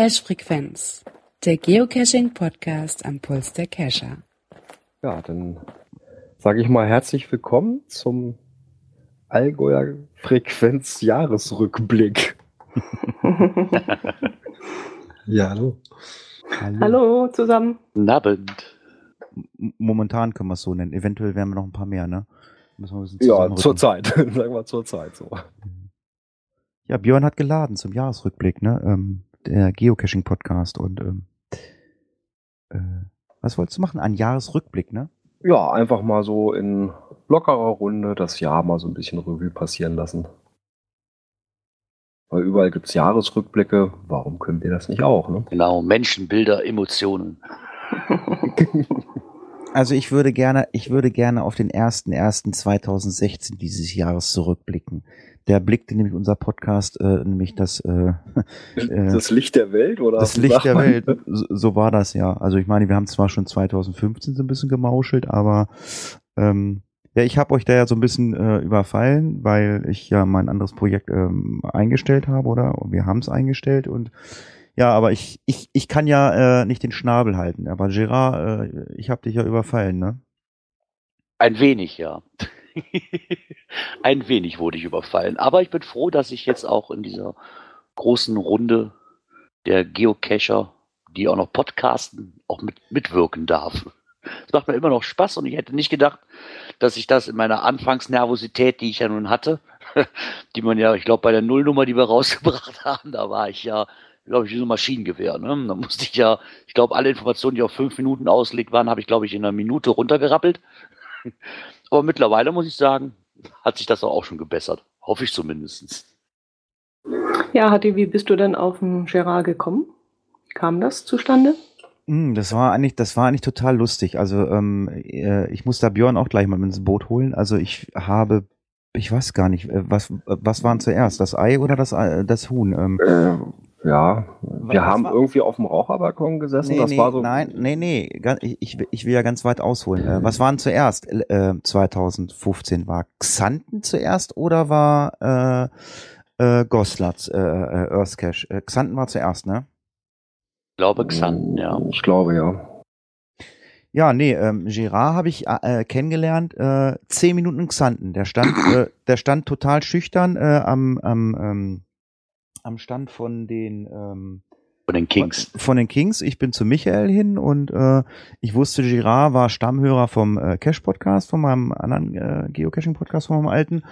Cache Frequenz, der Geocaching Podcast am Puls der Cacher. Ja, dann sage ich mal herzlich willkommen zum Allgäuer Frequenz Jahresrückblick. ja, hallo. hallo. Hallo zusammen. Guten Abend. Momentan können wir es so nennen. Eventuell werden wir noch ein paar mehr, ne? ja, zur Zeit. Sagen wir zur Zeit so. Ja, Björn hat geladen zum Jahresrückblick, ne? Ähm, der Geocaching-Podcast und ähm, äh, was wolltest du machen? Ein Jahresrückblick, ne? Ja, einfach mal so in lockerer Runde das Jahr mal so ein bisschen Revue passieren lassen. Weil überall gibt es Jahresrückblicke, warum können wir das nicht auch, ne? Genau, Menschen, Bilder, Emotionen. Also ich würde gerne, ich würde gerne auf den 1.1.2016 dieses Jahres zurückblicken. Der blickte nämlich unser Podcast, äh, nämlich das äh, äh, Das Licht der Welt, oder? Das Licht der Welt, so, so, war das ja. Also ich meine, wir haben zwar schon 2015 so ein bisschen gemauschelt, aber ähm, ja, ich habe euch da ja so ein bisschen äh, überfallen, weil ich ja mein anderes Projekt ähm, eingestellt habe, oder? Wir haben es eingestellt und ja, aber ich, ich, ich kann ja äh, nicht den Schnabel halten. Aber Gerard, äh, ich habe dich ja überfallen, ne? Ein wenig, ja. Ein wenig wurde ich überfallen. Aber ich bin froh, dass ich jetzt auch in dieser großen Runde der Geocacher, die auch noch podcasten, auch mit, mitwirken darf. Es macht mir immer noch Spaß und ich hätte nicht gedacht, dass ich das in meiner Anfangsnervosität, die ich ja nun hatte, die man ja, ich glaube, bei der Nullnummer, die wir rausgebracht haben, da war ich ja glaube ich, wie so ein Maschinengewehr. Ne? Da musste ich ja, ich glaube, alle Informationen, die auf fünf Minuten ausgelegt waren, habe ich, glaube ich, in einer Minute runtergerappelt. Aber mittlerweile muss ich sagen, hat sich das auch schon gebessert. Hoffe ich zumindest. Ja, Hatti, wie bist du denn auf den Gerard gekommen? Kam das zustande? Hm, das war eigentlich, das war eigentlich total lustig. Also ähm, äh, ich muss da Björn auch gleich mal ins Boot holen. Also ich habe, ich weiß gar nicht, äh, was, was waren zuerst, das Ei oder das, das Huhn? Ähm, ähm ja, wir haben war? irgendwie auf dem Raucherbalkon gesessen. Nee, das nee, war so. Nein, nee, nee, ich, ich will ja ganz weit ausholen. Äh, was waren zuerst? Äh, 2015 war Xanten zuerst oder war äh, äh, Goslatz, äh, äh, Earthcash? Äh, Xanten war zuerst, ne? Ich glaube Xanten, ja. Ich glaube, ja. Ja, nee, ähm, Girard habe ich äh, kennengelernt, äh, zehn Minuten Xanten. Der stand, äh, der stand total schüchtern äh, am, am ähm, am Stand von den ähm, von den Kings. Von, den Kings. Ich bin zu Michael hin und äh, ich wusste, Girard war Stammhörer vom äh, Cash-Podcast, von meinem anderen äh, Geocaching-Podcast, von meinem alten.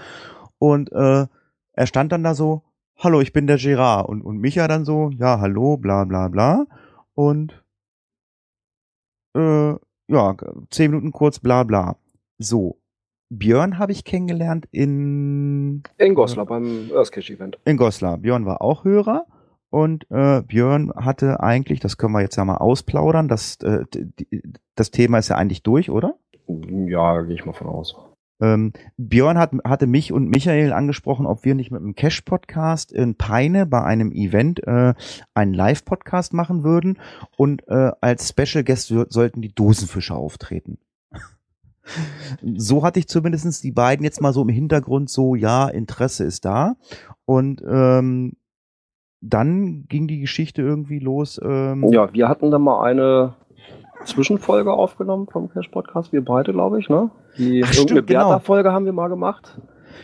Und äh, er stand dann da so, hallo, ich bin der Girard. Und, und Micha dann so, ja, hallo, bla bla bla. Und äh, ja, zehn Minuten kurz, bla bla. So, Björn habe ich kennengelernt in. In Goslar äh, beim Earthcache Event. In Goslar. Björn war auch Hörer. Und äh, Björn hatte eigentlich, das können wir jetzt ja mal ausplaudern, das, äh, das Thema ist ja eigentlich durch, oder? Ja, gehe ich mal von aus. Ähm, Björn hat, hatte mich und Michael angesprochen, ob wir nicht mit einem Cash-Podcast in Peine bei einem Event äh, einen Live-Podcast machen würden und äh, als Special Guest sollten die Dosenfische auftreten so hatte ich zumindestens die beiden jetzt mal so im Hintergrund so, ja, Interesse ist da. Und ähm, dann ging die Geschichte irgendwie los. Ähm, ja, wir hatten da mal eine Zwischenfolge aufgenommen vom Cash Podcast, wir beide, glaube ich, ne? Die Ach, irgendeine genau. Bertha-Folge haben wir mal gemacht.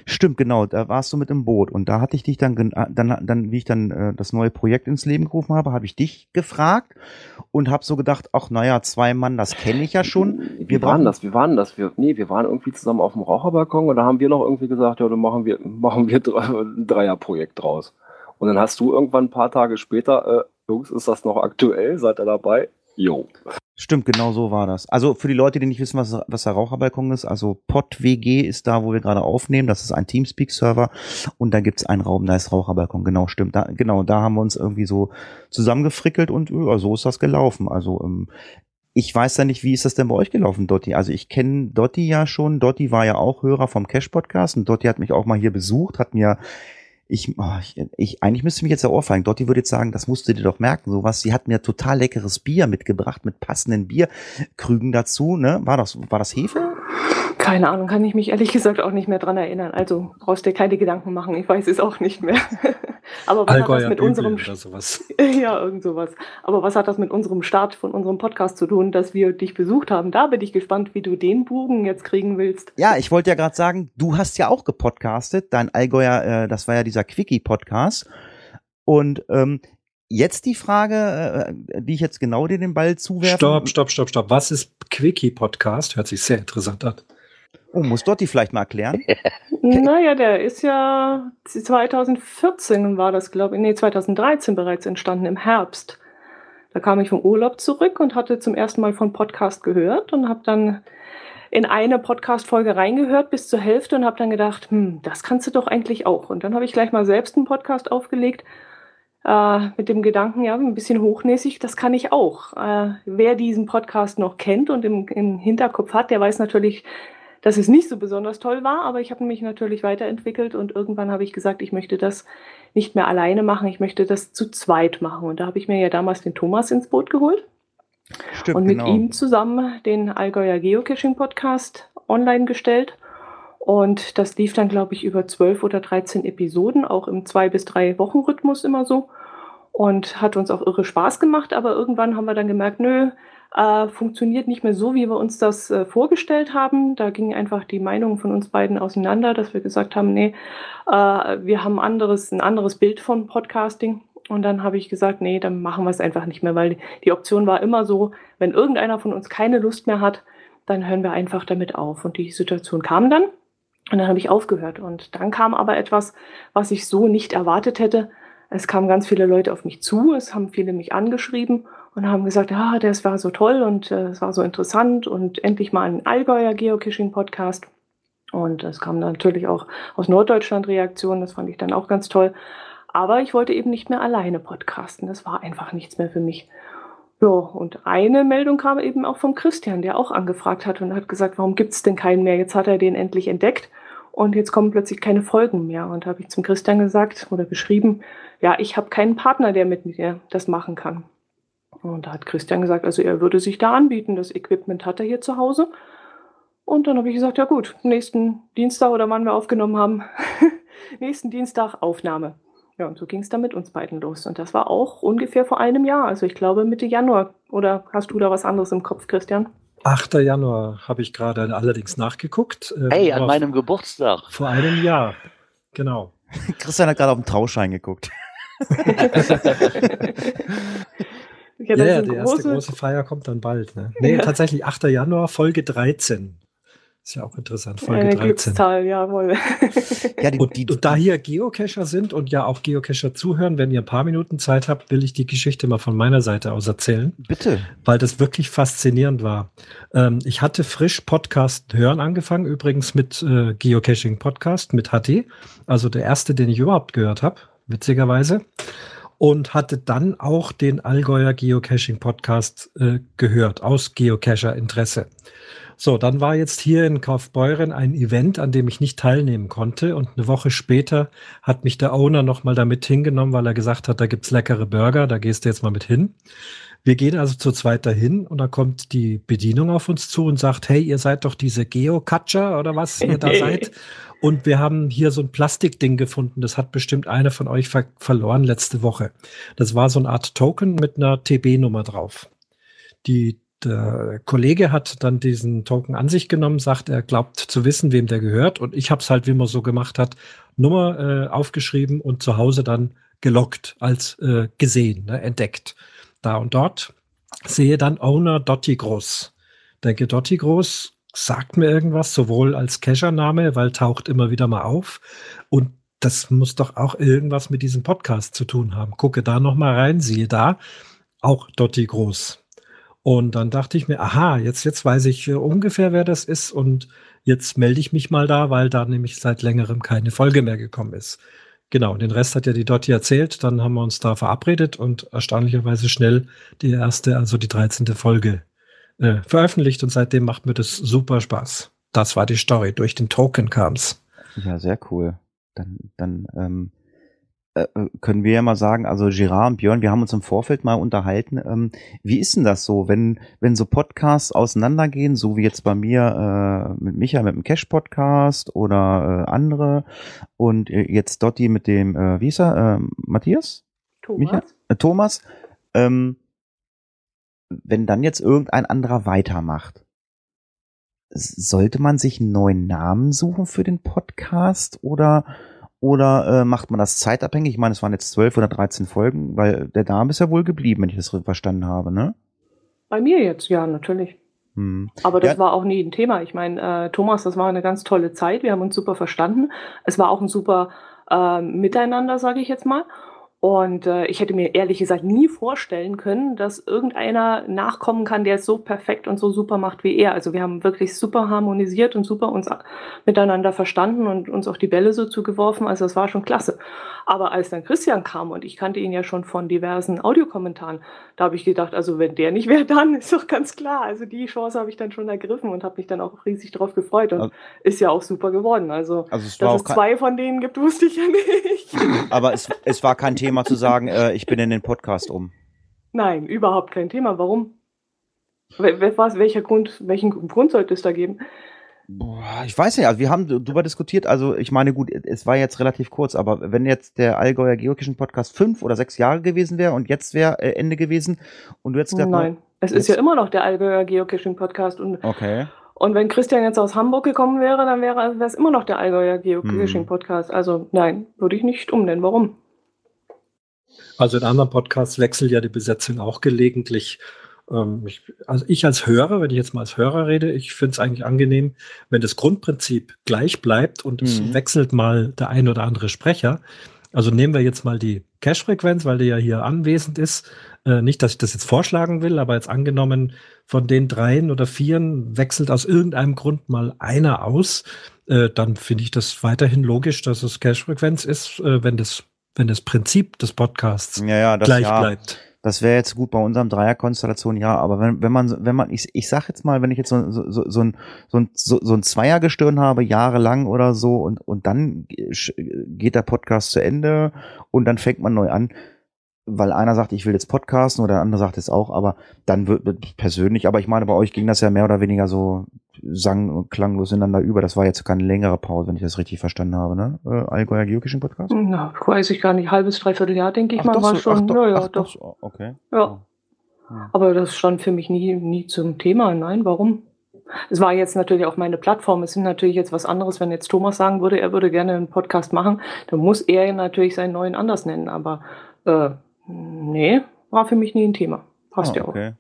Stimmt, genau, da warst du mit im Boot und da hatte ich dich dann, äh, dann, dann wie ich dann äh, das neue Projekt ins Leben gerufen habe, habe ich dich gefragt und habe so gedacht, ach naja, zwei Mann, das kenne ich ja schon. Wir wie waren das? Wie waren das? Wir, nee, wir waren irgendwie zusammen auf dem Raucherbalkon und da haben wir noch irgendwie gesagt, ja, dann machen wir, machen wir ein Dreierprojekt draus. Und dann hast du irgendwann ein paar Tage später, äh, Jungs, ist das noch aktuell? Seid ihr dabei? Jo. Stimmt, genau so war das. Also für die Leute, die nicht wissen, was, was der Raucherbalkon ist, also PodWG ist da, wo wir gerade aufnehmen. Das ist ein Teamspeak-Server und da gibt's einen Raum, da ist Raucherbalkon. Genau, stimmt. Da, genau, da haben wir uns irgendwie so zusammengefrickelt und ja, so ist das gelaufen. Also ähm, ich weiß ja nicht, wie ist das denn bei euch gelaufen, Dotti? Also ich kenne Dotti ja schon. Dotti war ja auch Hörer vom Cash-Podcast und Dotti hat mich auch mal hier besucht, hat mir ich, oh, ich, ich, eigentlich müsste mich jetzt der Ohr fallen. Dotti würde jetzt sagen, das musst du dir doch merken, sowas. Sie hat mir total leckeres Bier mitgebracht mit passenden Bierkrügen dazu, ne? War das, war das Hefe? Keine Ahnung, kann ich mich ehrlich gesagt auch nicht mehr dran erinnern. Also brauchst dir keine Gedanken machen, ich weiß es auch nicht mehr. Aber was hat Allgäuer das mit unserem oder sowas. ja, irgend sowas. Aber was hat das mit unserem Start von unserem Podcast zu tun, dass wir dich besucht haben? Da bin ich gespannt, wie du den Bogen jetzt kriegen willst. Ja, ich wollte ja gerade sagen, du hast ja auch gepodcastet, dein Allgäuer, äh, das war ja dieser Quickie-Podcast. Und ähm, jetzt die Frage, äh, die ich jetzt genau dir den Ball zuwerfe. Stopp, stopp, stopp, stopp. Was ist Quickie-Podcast? Hört sich sehr interessant an. Oh, muss Dotti vielleicht mal erklären? Naja, der ist ja 2014 war das, glaube ich, nee, 2013 bereits entstanden, im Herbst. Da kam ich vom Urlaub zurück und hatte zum ersten Mal von Podcast gehört und habe dann in eine Podcast-Folge reingehört bis zur Hälfte und habe dann gedacht, hm, das kannst du doch eigentlich auch. Und dann habe ich gleich mal selbst einen Podcast aufgelegt äh, mit dem Gedanken, ja, ein bisschen hochnäsig, das kann ich auch. Äh, wer diesen Podcast noch kennt und im, im Hinterkopf hat, der weiß natürlich, dass es nicht so besonders toll war, aber ich habe mich natürlich weiterentwickelt und irgendwann habe ich gesagt, ich möchte das nicht mehr alleine machen, ich möchte das zu zweit machen. Und da habe ich mir ja damals den Thomas ins Boot geholt Stimmt, und mit genau. ihm zusammen den Allgäuer Geocaching Podcast online gestellt. Und das lief dann, glaube ich, über zwölf oder 13 Episoden, auch im zwei bis drei Wochen Rhythmus immer so. Und hat uns auch irre Spaß gemacht, aber irgendwann haben wir dann gemerkt, nö, äh, funktioniert nicht mehr so, wie wir uns das äh, vorgestellt haben. Da gingen einfach die Meinungen von uns beiden auseinander, dass wir gesagt haben, nee, äh, wir haben anderes, ein anderes Bild von Podcasting. Und dann habe ich gesagt, nee, dann machen wir es einfach nicht mehr, weil die Option war immer so, wenn irgendeiner von uns keine Lust mehr hat, dann hören wir einfach damit auf. Und die Situation kam dann und dann habe ich aufgehört. Und dann kam aber etwas, was ich so nicht erwartet hätte. Es kamen ganz viele Leute auf mich zu, es haben viele mich angeschrieben und haben gesagt, ja, das war so toll und äh, es war so interessant und endlich mal ein Allgäuer Geocaching-Podcast. Und es kam dann natürlich auch aus Norddeutschland Reaktionen, das fand ich dann auch ganz toll. Aber ich wollte eben nicht mehr alleine podcasten, das war einfach nichts mehr für mich. Ja, und eine Meldung kam eben auch vom Christian, der auch angefragt hat und hat gesagt, warum gibt es denn keinen mehr? Jetzt hat er den endlich entdeckt und jetzt kommen plötzlich keine Folgen mehr. Und habe ich zum Christian gesagt oder geschrieben, ja, ich habe keinen Partner, der mit mir das machen kann. Und da hat Christian gesagt, also er würde sich da anbieten, das Equipment hat er hier zu Hause. Und dann habe ich gesagt, ja gut, nächsten Dienstag oder wann wir aufgenommen haben, nächsten Dienstag Aufnahme. Ja, und so ging es dann mit uns beiden los. Und das war auch ungefähr vor einem Jahr, also ich glaube Mitte Januar. Oder hast du da was anderes im Kopf, Christian? 8. Januar habe ich gerade allerdings nachgeguckt. ähm, Hey, an meinem Geburtstag. Vor einem Jahr. Genau. Christian hat gerade auf den Trauschein geguckt. Ja, Ja, ja, sind die erste große- große Feier kommt dann bald. Ne? Nee, Ja. tatsächlich 8. Januar, Folge 13. Ist ja auch interessant, Folge Eine 13. Glückszahl, jawohl. Ja, die, Und, die, und da hier Geocacher sind und ja auch Geocacher zuhören, wenn ihr ein paar Minuten Zeit habt, will ich die Geschichte mal von meiner Seite aus erzählen, bitte. weil das wirklich faszinierend war. Ähm, ich hatte frisch Podcast hören angefangen, übrigens mit äh, Geocaching Podcast mit HT, also der erste, den ich überhaupt gehört habe, witzigerweise. Und hatte dann auch den Allgäuer Geocaching Podcast äh, gehört, aus Geocacher Interesse. So, dann war jetzt hier in Kaufbeuren ein Event, an dem ich nicht teilnehmen konnte. Und eine Woche später hat mich der Owner nochmal damit hingenommen, weil er gesagt hat, da gibt's leckere Burger, da gehst du jetzt mal mit hin. Wir gehen also zu zweit dahin und da kommt die Bedienung auf uns zu und sagt, hey, ihr seid doch diese Geocacher oder was ihr da seid. Und wir haben hier so ein Plastikding gefunden. Das hat bestimmt einer von euch ver verloren letzte Woche. Das war so eine Art Token mit einer TB-Nummer drauf. Die der Kollege hat dann diesen Token an sich genommen, sagt, er glaubt zu wissen, wem der gehört. Und ich habe es halt, wie man so gemacht hat, Nummer äh, aufgeschrieben und zu Hause dann gelockt, als äh, gesehen, ne, entdeckt. Da und dort sehe dann Owner Dotti Groß. Denke, Dotti Groß sagt mir irgendwas, sowohl als Cacher-Name, weil taucht immer wieder mal auf. Und das muss doch auch irgendwas mit diesem Podcast zu tun haben. Gucke da noch mal rein, siehe da, auch Dotti Groß. Und dann dachte ich mir, aha, jetzt, jetzt weiß ich äh, ungefähr, wer das ist und jetzt melde ich mich mal da, weil da nämlich seit längerem keine Folge mehr gekommen ist. Genau, den Rest hat ja die Dotti erzählt, dann haben wir uns da verabredet und erstaunlicherweise schnell die erste, also die 13. Folge äh, veröffentlicht und seitdem macht mir das super Spaß. Das war die Story, durch den Token kam's. Ja, sehr cool. Dann, dann, ähm, äh, können wir ja mal sagen, also Gerard und Björn, wir haben uns im Vorfeld mal unterhalten. Ähm, wie ist denn das so, wenn, wenn so Podcasts auseinandergehen, so wie jetzt bei mir äh, mit Micha mit dem Cash-Podcast oder äh, andere und äh, jetzt Dotti mit dem, äh, wie ist er, äh, Matthias? Thomas? Micha? Äh, Thomas? Ähm, wenn dann jetzt irgendein anderer weitermacht, sollte man sich einen neuen Namen suchen für den Podcast oder oder äh, macht man das zeitabhängig? Ich meine, es waren jetzt zwölf oder dreizehn Folgen, weil der Name ist ja wohl geblieben, wenn ich das verstanden habe, ne? Bei mir jetzt, ja, natürlich. Hm. Aber das Ja. war auch nie ein Thema. Ich meine, äh, Thomas, das war eine ganz tolle Zeit. Wir haben uns super verstanden. Es war auch ein super äh, Miteinander, sage ich jetzt mal. Und äh, ich hätte mir ehrlich gesagt nie vorstellen können, dass irgendeiner nachkommen kann, der es so perfekt und so super macht wie er. Also wir haben wirklich super harmonisiert und super uns miteinander verstanden und uns auch die Bälle so zugeworfen. Also das war schon klasse. Aber als dann Christian kam und ich kannte ihn ja schon von diversen Audiokommentaren, da habe ich gedacht, also wenn der nicht wäre, dann ist doch ganz klar. Also die Chance habe ich dann schon ergriffen und habe mich dann auch riesig drauf gefreut und Also- ist ja auch super geworden. Also, Also es dass es zwei von denen gibt, wusste ich ja nicht. aber es, es war kein Thema zu sagen, äh, ich bin in den Podcast um. Nein, überhaupt kein Thema. Warum? Was, welcher Grund, welchen Grund sollte es da geben? Boah, ich weiß nicht, also wir haben darüber diskutiert, also ich meine, gut, es war jetzt relativ kurz, aber wenn jetzt der Allgäuer Geocaching Podcast fünf oder sechs Jahre gewesen wäre und jetzt wäre äh, Ende gewesen und du hättest gesagt, Nein, es ist jetzt- ja immer noch der Allgäuer Geocaching Podcast und, okay, und wenn Christian jetzt aus Hamburg gekommen wäre, dann wäre es immer noch der Allgäuer Geocaching Hm. Podcast. Also nein, würde ich nicht umnennen. Warum? Also in anderen Podcasts wechselt ja die Besetzung auch gelegentlich. Ähm, ich, also ich als Hörer, wenn ich jetzt mal als Hörer rede, ich finde es eigentlich angenehm, wenn das Grundprinzip gleich bleibt und es Mhm. wechselt mal der ein oder andere Sprecher. Also nehmen wir jetzt mal die Cache-Frequenz, weil die ja hier anwesend ist. Äh, nicht, dass ich das jetzt vorschlagen will, aber jetzt angenommen, von den dreien oder vieren wechselt aus irgendeinem Grund mal einer aus, äh, dann finde ich das weiterhin logisch, dass es Cache-Frequenz ist, äh, wenn das, wenn das Prinzip des Podcasts ja, ja, das gleich ja, bleibt. das wäre jetzt gut bei unserem Dreierkonstellation, ja, aber wenn, wenn man, wenn man, ich, ich sag jetzt mal, wenn ich jetzt so, so, so, so ein, so ein, so, so ein Zweiergestirn habe, jahrelang oder so, und, und dann geht der Podcast zu Ende und dann fängt man neu an, weil einer sagt, ich will jetzt podcasten oder der andere sagt es auch, aber dann wird wird persönlich, aber ich meine, bei euch ging das ja mehr oder weniger so sang- und klanglos ineinander über. Das war jetzt keine längere Pause, wenn ich das richtig verstanden habe, ne? Äh, Allgäuer Geocaching Podcast? Na, weiß ich gar nicht. Halbes, dreiviertel Jahr, denke ich Ach, mal, doch war so, schon. ach, doch, ja, ja, ach, doch. so, okay. Ja. Ja. Aber das stand für mich nie, nie zum Thema. Nein, warum? Es war jetzt natürlich auch meine Plattform. Es sind natürlich jetzt was anderes, wenn jetzt Thomas sagen würde, er würde gerne einen Podcast machen, dann muss er natürlich seinen neuen anders nennen. Aber äh, nee, war für mich nie ein Thema. Passt Ah, ja auch. okay.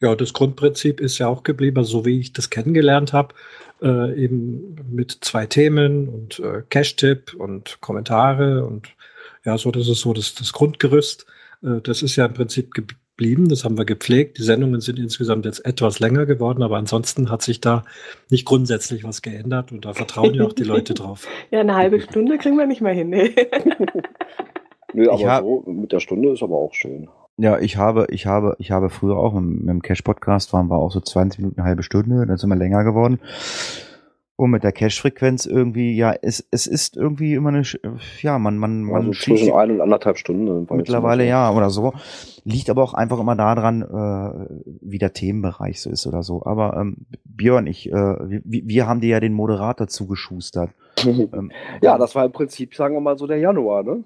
Ja. Das Grundprinzip ist ja auch geblieben, also so wie ich das kennengelernt habe, äh, eben mit zwei Themen und äh, Cache-Tipp und Kommentare und ja, so, das ist so das, das Grundgerüst. Äh, das ist ja im Prinzip geblieben, das haben wir gepflegt. Die Sendungen sind insgesamt jetzt etwas länger geworden, aber ansonsten hat sich da nicht grundsätzlich was geändert und da vertrauen ja auch die Leute drauf. Ja, eine halbe Stunde kriegen wir nicht mehr hin. Nee. Nö, aber so mit der Stunde ist aber auch schön. Ja, ich habe, ich habe, ich habe früher auch mit, mit dem Cash-Podcast waren wir auch so 20 Minuten, eine halbe Stunde, dann sind wir länger geworden. Und mit der Cash-Frequenz irgendwie, ja, es, es ist irgendwie immer eine, ja, man, man, man Also zwischen ein und anderthalb Stunden. mittlerweile ja oder so. Liegt aber auch einfach immer daran, äh, wie der Themenbereich so ist oder so. Aber ähm, Björn, ich, äh, wir, wir haben dir ja den Moderator zugeschustert. Ähm, ja, das war im Prinzip, sagen wir mal, so der Januar, ne?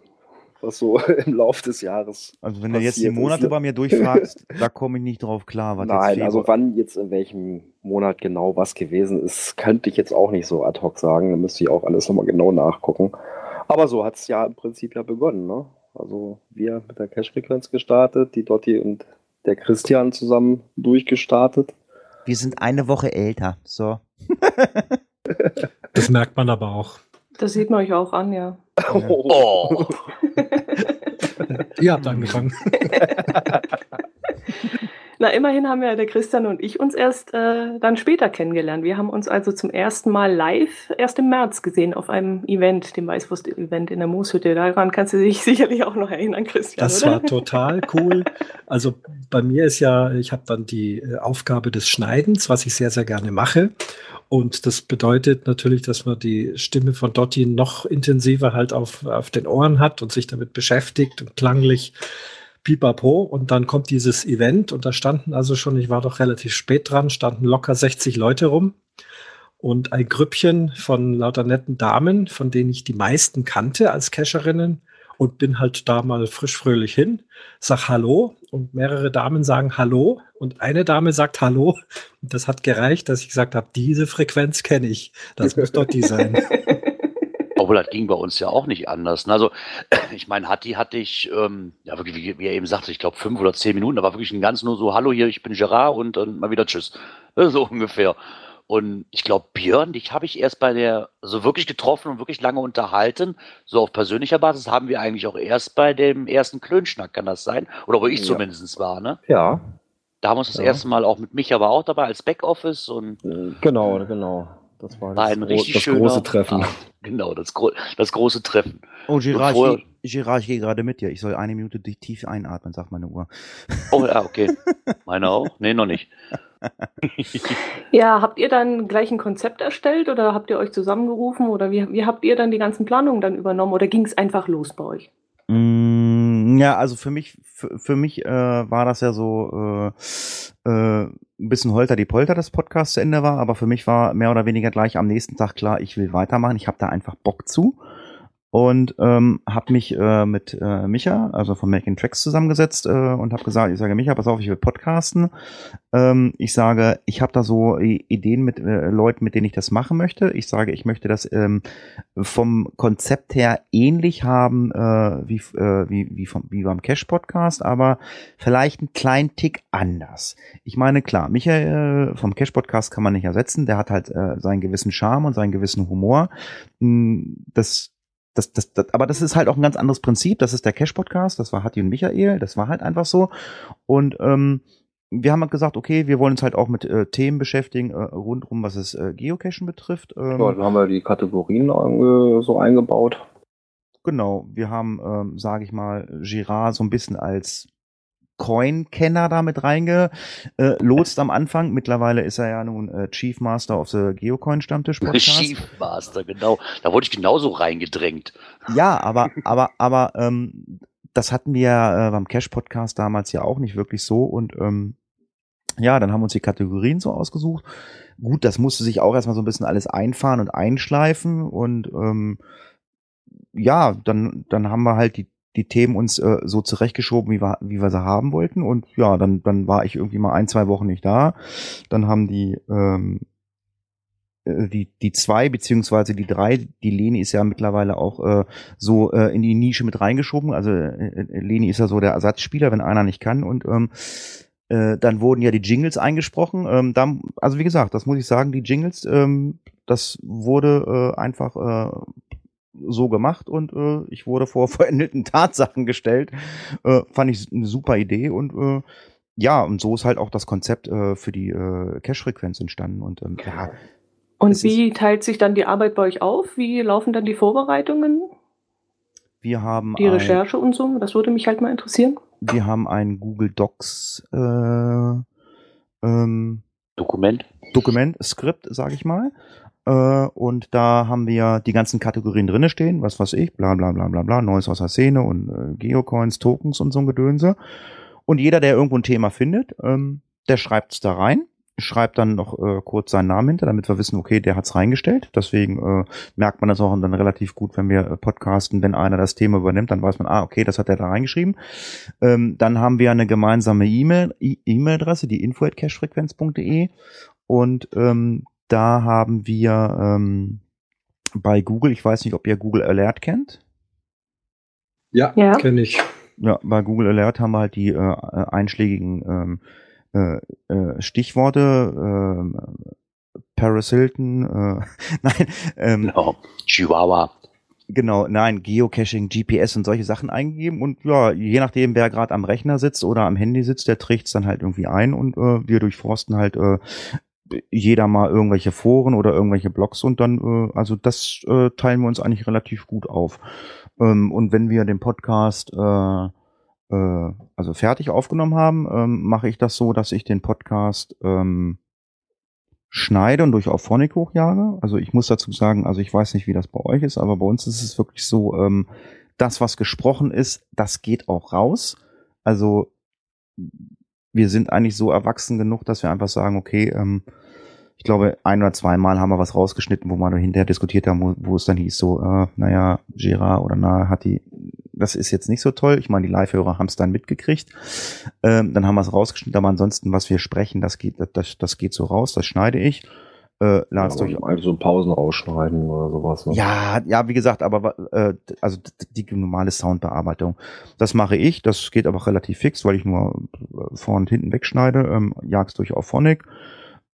Was so im Lauf des Jahres. also wenn du jetzt die passiert ist, Monate ne? bei mir durchfragst, da komme ich nicht drauf klar. Was Nein, jetzt also wann jetzt in welchem Monat genau was gewesen ist, könnte ich jetzt auch nicht so ad hoc sagen. Da müsste ich auch alles nochmal genau nachgucken. Aber so hat es ja im Prinzip ja begonnen, ne? Also wir mit der Cash-Frequenz gestartet, die Dotti und der Christian zusammen durchgestartet. wir sind eine Woche älter. So. Das merkt man aber auch. Das sieht man euch auch an, ja. Oh. Ihr habt angefangen. Na, immerhin haben ja der Christian und ich uns erst äh, dann später kennengelernt. Wir haben uns also zum ersten Mal live erst im März gesehen auf einem Event, dem Weißwurst-Event in der Mooshütte. Daran kannst du dich sicherlich auch noch erinnern, Christian. Das oder? war total cool. Also bei mir ist ja, ich habe dann die äh, Aufgabe des Schneidens, was ich sehr, sehr gerne mache. Und das bedeutet natürlich, dass man die Stimme von Dotti noch intensiver halt auf, auf den Ohren hat und sich damit beschäftigt und klanglich pipapo. Und dann kommt dieses Event und da standen also schon, ich war doch relativ spät dran, standen locker 60 Leute rum und ein Grüppchen von lauter netten Damen, von denen ich die meisten kannte als Cacherinnen und bin halt da mal frisch fröhlich hin, sag Hallo und mehrere Damen sagen Hallo und eine Dame sagt Hallo und das hat gereicht, dass ich gesagt habe, diese Frequenz kenne ich, das muss dort die sein. Obwohl, das ging bei uns ja auch nicht anders. Also, ich meine, Hatti hatte ich, ähm, ja, wirklich, wie, wie, er eben sagte, ich glaube fünf oder zehn Minuten, da war wirklich ein ganz nur so, hallo hier, ich bin Gerard und dann mal wieder Tschüss. So ungefähr. Und ich glaube, Björn, dich habe ich erst bei der, so wirklich getroffen und wirklich lange unterhalten. So auf persönlicher Basis haben wir eigentlich auch erst bei dem ersten Klönschnack, kann das sein? Oder wo ich ja. zumindest war, ne? Ja. Da haben wir uns das ja. erste Mal auch mit mich aber auch dabei als Backoffice und. Genau, genau. Das war, war das, ein richtig das schöner, große Treffen. Ah, genau, das, gro das große Treffen. Oh, Girard, Girard, ich gehe gerade mit dir. Ich soll eine Minute tief einatmen, sagt meine Uhr. Oh ja, okay. Meine auch? Nee, noch nicht. ja, habt ihr dann gleich ein Konzept erstellt oder habt ihr euch zusammengerufen oder wie, wie habt ihr dann die ganzen Planungen dann übernommen oder ging es einfach los bei euch? Mm, ja, also für mich, für, für mich äh, war das ja so äh, äh, ein bisschen holter die Polter, das Podcast zu Ende war, aber für mich war mehr oder weniger gleich am nächsten Tag klar, ich will weitermachen. Ich habe da einfach Bock zu und ähm, habe mich äh, mit äh, Micha, also von Making Tracks zusammengesetzt äh, und habe gesagt, ich sage Micha, pass auf, ich will podcasten. Ähm, ich sage, ich habe da so Ideen mit äh, Leuten, mit denen ich das machen möchte. Ich sage, ich möchte das ähm, vom Konzept her ähnlich haben äh, wie, äh, wie, wie, vom, wie beim Cash Podcast, aber vielleicht einen kleinen Tick anders. Ich meine, klar, Michael äh, vom Cash Podcast kann man nicht ersetzen. Der hat halt äh, seinen gewissen Charme und seinen gewissen Humor. Hm, das das, das, das, aber das ist halt auch ein ganz anderes Prinzip. Das ist der Cash-Podcast, das war Hatti und Michael, das war halt einfach so. Und ähm, wir haben halt gesagt, okay, wir wollen uns halt auch mit äh, Themen beschäftigen, äh, rundrum, was es äh, Geocachen betrifft. Ähm, ja, dann haben wir die Kategorien äh, so eingebaut. Genau, wir haben, ähm, sage ich mal, Girard so ein bisschen als Coin-Kenner da mit reingelotst am Anfang. Mittlerweile ist er ja nun äh, Chief Master of the Geocoin-Stammtisch-Podcast. Chief Master, genau. Da wurde ich genauso reingedrängt. Ja, aber, aber, aber ähm, das hatten wir äh, beim Cash-Podcast damals ja auch nicht wirklich so. Und ähm, ja, dann haben wir uns die Kategorien so ausgesucht. Gut, das musste sich auch erstmal so ein bisschen alles einfahren und einschleifen. Und ähm, ja, dann, dann haben wir halt die die Themen uns äh, so zurechtgeschoben, wie wir, wie wir sie haben wollten. Und ja, dann, dann war ich irgendwie mal ein, zwei Wochen nicht da. Dann haben die, ähm, äh, die, die zwei beziehungsweise die drei, die Leni ist ja mittlerweile auch äh, so äh, in die Nische mit reingeschoben. Also äh, äh, Leni ist ja so der Ersatzspieler, wenn einer nicht kann. Und ähm, äh, dann wurden ja die Jingles eingesprochen. Ähm, dann, also wie gesagt, das muss ich sagen, die Jingles, ähm, das wurde äh, einfach äh, so gemacht und äh, ich wurde vor veränderten Tatsachen gestellt. Äh, fand ich eine super Idee und äh, ja, und so ist halt auch das Konzept äh, für die äh, Cache-Frequenz entstanden. Und ähm, ja. Und wie teilt sich dann die Arbeit bei euch auf? Wie laufen dann die Vorbereitungen? Wir haben die Recherche ein, und so. Das würde mich halt mal interessieren. Wir haben ein Google Docs äh, ähm, Dokument. Dokument, Skript, sage ich mal. Äh, und da haben wir die ganzen Kategorien drinne stehen, was weiß ich, bla bla bla bla bla, Neues aus der Szene und äh, Geocoins, Tokens und so ein Gedönse. Und jeder, der irgendwo ein Thema findet, ähm, der schreibt's da rein, schreibt dann noch äh, kurz seinen Namen hinter, damit wir wissen, okay, der hat's reingestellt. Deswegen äh, merkt man das auch dann relativ gut, wenn wir äh, podcasten, wenn einer das Thema übernimmt, dann weiß man, ah, okay, das hat er da reingeschrieben. Ähm, dann haben wir eine gemeinsame E-Mail, E-Mail-Adresse, die info@cashfrequenz.de und ähm, da haben wir ähm, bei Google, ich weiß nicht, ob ihr Google Alert kennt. Ja, ja. kenne ich. Ja, bei Google Alert haben wir halt die äh, einschlägigen ähm, äh, äh, Stichworte. Äh, Paris Hilton, äh, nein, ähm, no, Chihuahua. Genau, nein, Geocaching, GPS und solche Sachen eingegeben und ja, je nachdem, wer gerade am Rechner sitzt oder am Handy sitzt, der trägt es dann halt irgendwie ein und äh, wir durchforsten halt äh, jeder mal irgendwelche Foren oder irgendwelche Blogs und dann, äh, also das äh, teilen wir uns eigentlich relativ gut auf. Ähm, und wenn wir den Podcast äh, äh, also fertig aufgenommen haben, ähm, mache ich das so, dass ich den Podcast ähm, schneide und durch Auphonic hochjage. Also ich muss dazu sagen, also ich weiß nicht, wie das bei euch ist, aber bei uns ist es wirklich so, ähm, das, was gesprochen ist, das geht auch raus. Also wir sind eigentlich so erwachsen genug, dass wir einfach sagen, okay, ähm, ich glaube, ein oder zweimal haben wir was rausgeschnitten, wo wir hinterher diskutiert haben, wo, wo es dann hieß, so, äh, naja, Gerard oder na, hat die, das ist jetzt nicht so toll. Ich meine, die Live-Hörer haben es dann mitgekriegt. Ähm, dann haben wir es rausgeschnitten, aber ansonsten, was wir sprechen, das geht, das, das geht so raus, das schneide ich. Äh, lasst Ja, euch einfach so Pausen rausschneiden oder sowas. Ne? ja, ja, wie gesagt, aber äh, also die normale Soundbearbeitung, das mache ich. Das geht aber relativ fix, weil ich nur äh, vorne und hinten wegschneide, ähm, jag's durch Auphonic,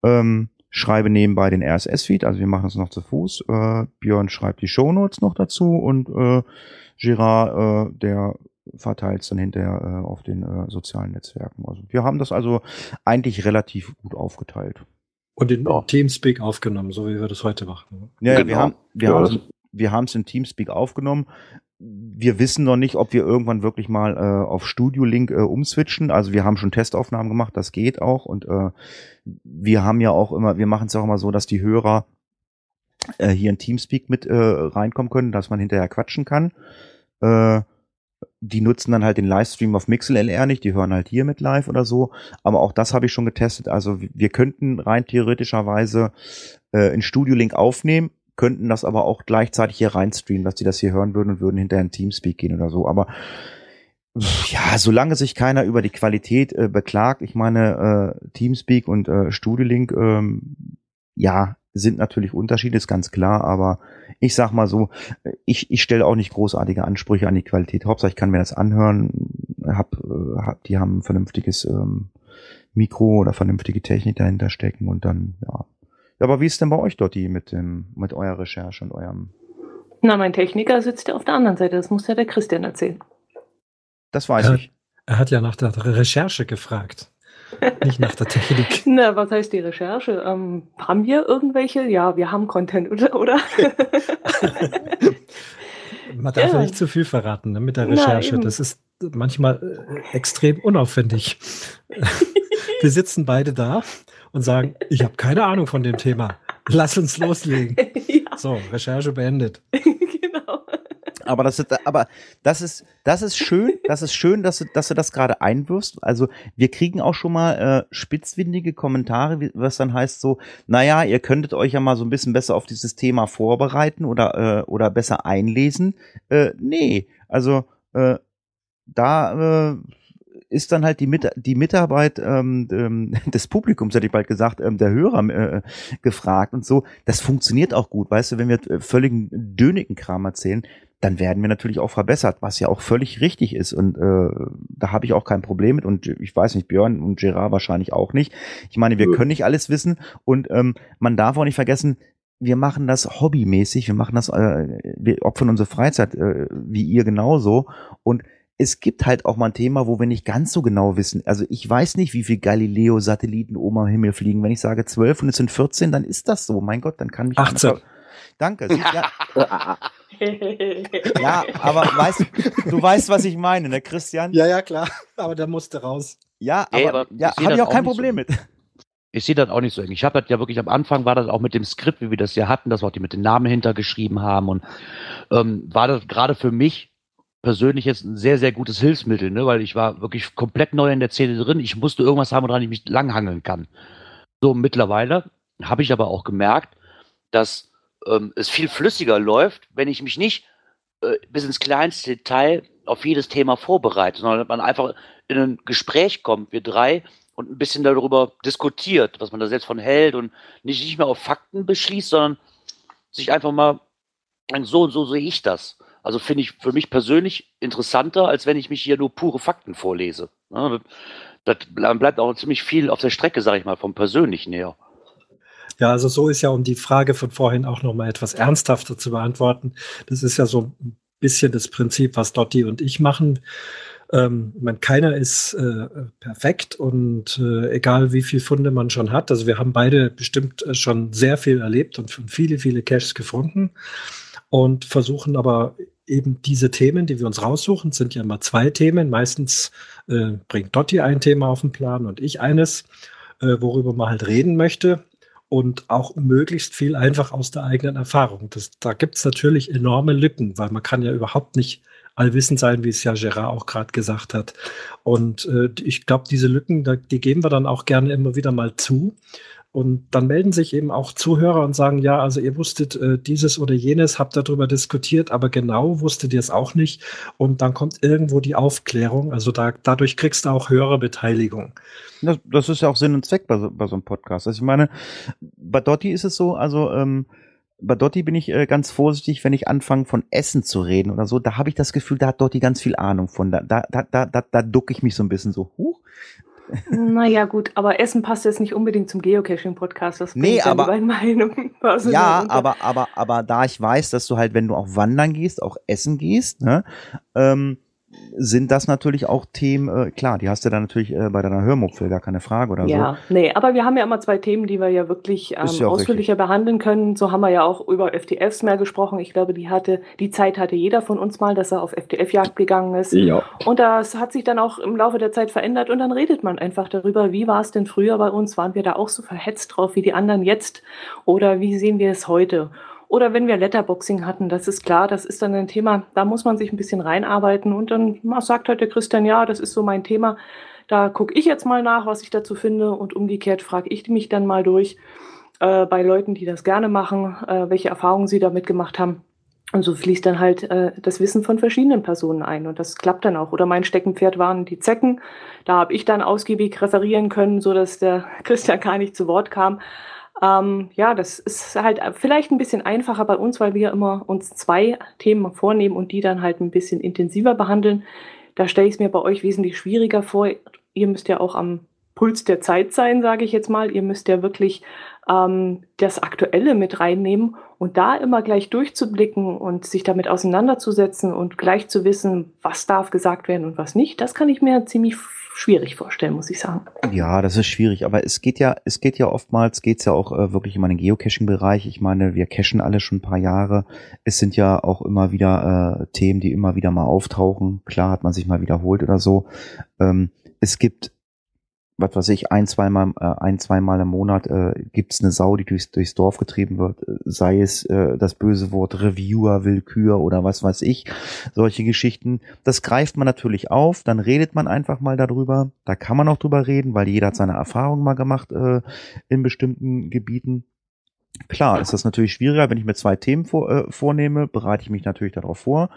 ähm, schreibe nebenbei den RSS-Feed, also wir machen das noch zu Fuß. Äh, Björn schreibt die Shownotes noch dazu und äh, Girard, äh, der verteilt es dann hinterher äh, auf den äh, sozialen Netzwerken. Also wir haben das also eigentlich relativ gut aufgeteilt. Und in, Ja. in Teamspeak aufgenommen, so wie wir das heute machen. Ja, ja, wir Genau. haben wir Ja, haben wir haben es in Teamspeak aufgenommen. Wir wissen noch nicht, ob wir irgendwann wirklich mal äh, auf Studio Link äh, umswitchen. Also wir haben schon Testaufnahmen gemacht, das geht auch. Und äh, wir haben ja auch immer, wir machen es auch immer so, dass die Hörer äh, hier in Teamspeak mit äh, reinkommen können, dass man hinterher quatschen kann. Äh, die nutzen dann halt den Livestream auf MixLR nicht, die hören halt hier mit live oder so. Aber auch das habe ich schon getestet. Also wir- könnten rein theoretischerweise äh, in Studio Link aufnehmen, könnten das aber auch gleichzeitig hier reinstreamen, dass die das hier hören würden und würden hinterher in Teamspeak gehen oder so. Aber ja, solange sich keiner über die Qualität äh, beklagt, ich meine, äh, Teamspeak und äh, Studio Link, ähm, ja, sind natürlich Unterschiede, ist ganz klar, aber ich sag mal so, ich, ich stelle auch nicht großartige Ansprüche an die Qualität. Hauptsache, ich kann mir das anhören, hab, äh, hab, die haben ein vernünftiges ähm, Mikro oder vernünftige Technik dahinter stecken und dann, ja. Ja, Aber wie ist denn bei euch dort die mit dem, mit eurer Recherche und eurem, Na, mein Techniker sitzt ja auf der anderen Seite. Das muss ja der Christian erzählen. das weiß Ja. ich. Er hat ja nach der Recherche gefragt, nicht nach der Technik. Na, was heißt die Recherche? Ähm, haben wir irgendwelche? Ja, wir haben Content, oder? oder? Man darf ja. Ja. nicht zu viel verraten ne, mit der Na, Recherche. eben. das ist manchmal äh, extrem unaufwendig. Wir sitzen beide da und sagen, ich habe keine Ahnung von dem Thema. Lass uns loslegen. ja, So, Recherche beendet. Aber das ist, aber das ist, das ist schön, das ist schön, dass du, dass du das gerade einwirfst. Also wir kriegen auch schon mal äh, spitzwindige Kommentare, was dann heißt so, naja, ihr könntet euch ja mal so ein bisschen besser auf dieses Thema vorbereiten oder, äh, oder besser einlesen. Äh, nee, also äh, da äh, ist dann halt die, Mit die Mitarbeit ähm, ähm, des Publikums, hätte ich bald gesagt, ähm, der Hörer äh, gefragt und so. Das funktioniert auch gut, weißt du, wenn wir äh, völligen dönigen Kram erzählen, dann werden wir natürlich auch verbessert, was ja auch völlig richtig ist. Und äh, da habe ich auch kein Problem mit. Und ich weiß nicht, Björn und Gerard wahrscheinlich auch nicht. Ich meine, wir können nicht alles wissen. Und ähm, man darf auch nicht vergessen, wir machen das hobbymäßig, wir machen das, äh, wir opfern unsere Freizeit, äh, wie ihr genauso. Und es gibt halt auch mal ein Thema, wo wir nicht ganz so genau wissen. Also ich weiß nicht, wie viel Galileo-Satelliten oben am Himmel fliegen. Wenn ich sage 12 und es sind 14, dann ist das so. Mein Gott, dann kann mich... 18. Danke. Ja, ja, aber weißt, du weißt, was ich meine, ne, Christian? Ja, ja, klar. Aber der musste raus. Ja, Ey, aber, aber ja, habe ich auch kein nicht so. Problem mit. Ich sehe das auch nicht so eng. Ich habe das ja wirklich am Anfang war das auch mit dem Skript, wie wir das ja hatten, dass wir auch die mit den Namen hintergeschrieben haben und ähm, war das gerade für mich persönlich jetzt ein sehr, sehr gutes Hilfsmittel, ne? weil ich war wirklich komplett neu in der Szene drin. Ich musste irgendwas haben, woran ich mich langhangeln kann. So, mittlerweile habe ich aber auch gemerkt, dass ähm, es viel flüssiger läuft, wenn ich mich nicht äh, bis ins kleinste Detail auf jedes Thema vorbereite, sondern man einfach in ein Gespräch kommt, wir drei, und ein bisschen darüber diskutiert, was man da selbst von hält und nicht, nicht mehr auf Fakten beschließt, sondern sich einfach mal so und so sehe ich das. Also finde ich für mich persönlich interessanter, als wenn ich mich hier nur pure Fakten vorlese. Ne, Das ble- bleibt auch ziemlich viel auf der Strecke, sage ich mal, vom Persönlichen her. Ja, also so ist ja, um die Frage von vorhin auch noch mal etwas ernsthafter zu beantworten. Das ist ja so ein bisschen das Prinzip, was Dotti und ich machen. Ähm, man, keiner ist äh, perfekt und äh, egal wie viel Funde man schon hat. Also wir haben beide bestimmt äh, schon sehr viel erlebt und viele, viele Caches gefunden und versuchen aber eben diese Themen, die wir uns raussuchen, sind ja immer zwei Themen. Meistens äh, bringt Dotti ein Thema auf den Plan und ich eines, äh, worüber man halt reden möchte. Und auch möglichst viel einfach aus der eigenen Erfahrung. Das, da gibt es natürlich enorme Lücken, weil man kann ja überhaupt nicht allwissend sein, wie es ja Gerard auch gerade gesagt hat. Und äh, ich glaube, diese Lücken, da, die geben wir dann auch gerne immer wieder mal zu. Und dann melden sich eben auch Zuhörer und sagen, ja, also ihr wusstet äh, dieses oder jenes, habt darüber diskutiert, aber genau wusstet ihr es auch nicht. Und dann kommt irgendwo die Aufklärung. Also da, dadurch kriegst du auch höhere Beteiligung. Das, das ist ja auch Sinn und Zweck bei so, bei so einem Podcast. Also ich meine, bei Dotti ist es so, also ähm, bei Dotti bin ich äh, ganz vorsichtig, wenn ich anfange von Essen zu reden oder so. Da habe ich das Gefühl, da hat Dotti ganz viel Ahnung von. Da, da, da, da, da ducke ich mich so ein bisschen so. Huch. Naja, gut, aber Essen passt jetzt nicht unbedingt zum Geocaching-Podcast. Das nee, aber. Ja, Meinung, ja aber, aber, aber da ich weiß, dass du halt, wenn du auch wandern gehst, auch essen gehst, ne, ähm, sind das natürlich auch Themen, äh, klar, die hast du dann natürlich äh, bei deiner Hörmupfel, gar keine Frage oder ja, so. Ja, nee, aber wir haben ja immer zwei Themen, die wir ja wirklich ähm, ja ausführlicher richtig. behandeln können. So haben wir ja auch über FTFs mehr gesprochen. Ich glaube, die hatte, die Zeit hatte jeder von uns mal, dass er auf FTF-Jagd gegangen ist. Ja. Und das hat sich dann auch im Laufe der Zeit verändert und dann redet man einfach darüber, wie war es denn früher bei uns? Waren wir da auch so verhetzt drauf wie die anderen jetzt? Oder wie sehen wir es heute? Oder wenn wir Letterboxing hatten, das ist klar, das ist dann ein Thema, da muss man sich ein bisschen reinarbeiten und dann sagt halt der Christian, ja, das ist so mein Thema. Da gucke ich jetzt mal nach, was ich dazu finde und umgekehrt frage ich mich dann mal durch äh, bei Leuten, die das gerne machen, äh, welche Erfahrungen sie damit gemacht haben. Und so fließt dann halt äh, das Wissen von verschiedenen Personen ein und das klappt dann auch. Oder mein Steckenpferd waren die Zecken. Da habe ich dann ausgiebig referieren können, so dass der Christian gar nicht zu Wort kam. Ähm, ja, das ist halt vielleicht ein bisschen einfacher bei uns, weil wir immer uns zwei Themen vornehmen und die dann halt ein bisschen intensiver behandeln. Da stelle ich es mir bei euch wesentlich schwieriger vor. Ihr müsst ja auch am Puls der Zeit sein, sage ich jetzt mal. Ihr müsst ja wirklich ähm, das Aktuelle mit reinnehmen und da immer gleich durchzublicken und sich damit auseinanderzusetzen und gleich zu wissen, was darf gesagt werden und was nicht. Das kann ich mir ziemlich schwierig vorstellen, muss ich sagen. Ja, das ist schwierig, aber es geht ja, es geht ja oftmals, geht's ja auch äh, wirklich in meinen Geocaching-Bereich. Ich meine, wir cachen alle schon ein paar Jahre. Es sind ja auch immer wieder äh, Themen, die immer wieder mal auftauchen. Klar hat man sich mal wiederholt oder so. Ähm, es gibt was weiß ich, ein, zweimal, äh, ein, zweimal im Monat äh, gibt es eine Sau, die durchs, durchs Dorf getrieben wird, sei es äh, das böse Wort Reviewer, Willkür oder was weiß ich, solche Geschichten. Das greift man natürlich auf, dann redet man einfach mal darüber. Da kann man auch drüber reden, weil jeder hat seine Erfahrungen mal gemacht äh, in bestimmten Gebieten. Klar ist das natürlich schwieriger, wenn ich mir zwei Themen vor, äh, vornehme, bereite ich mich natürlich darauf vor.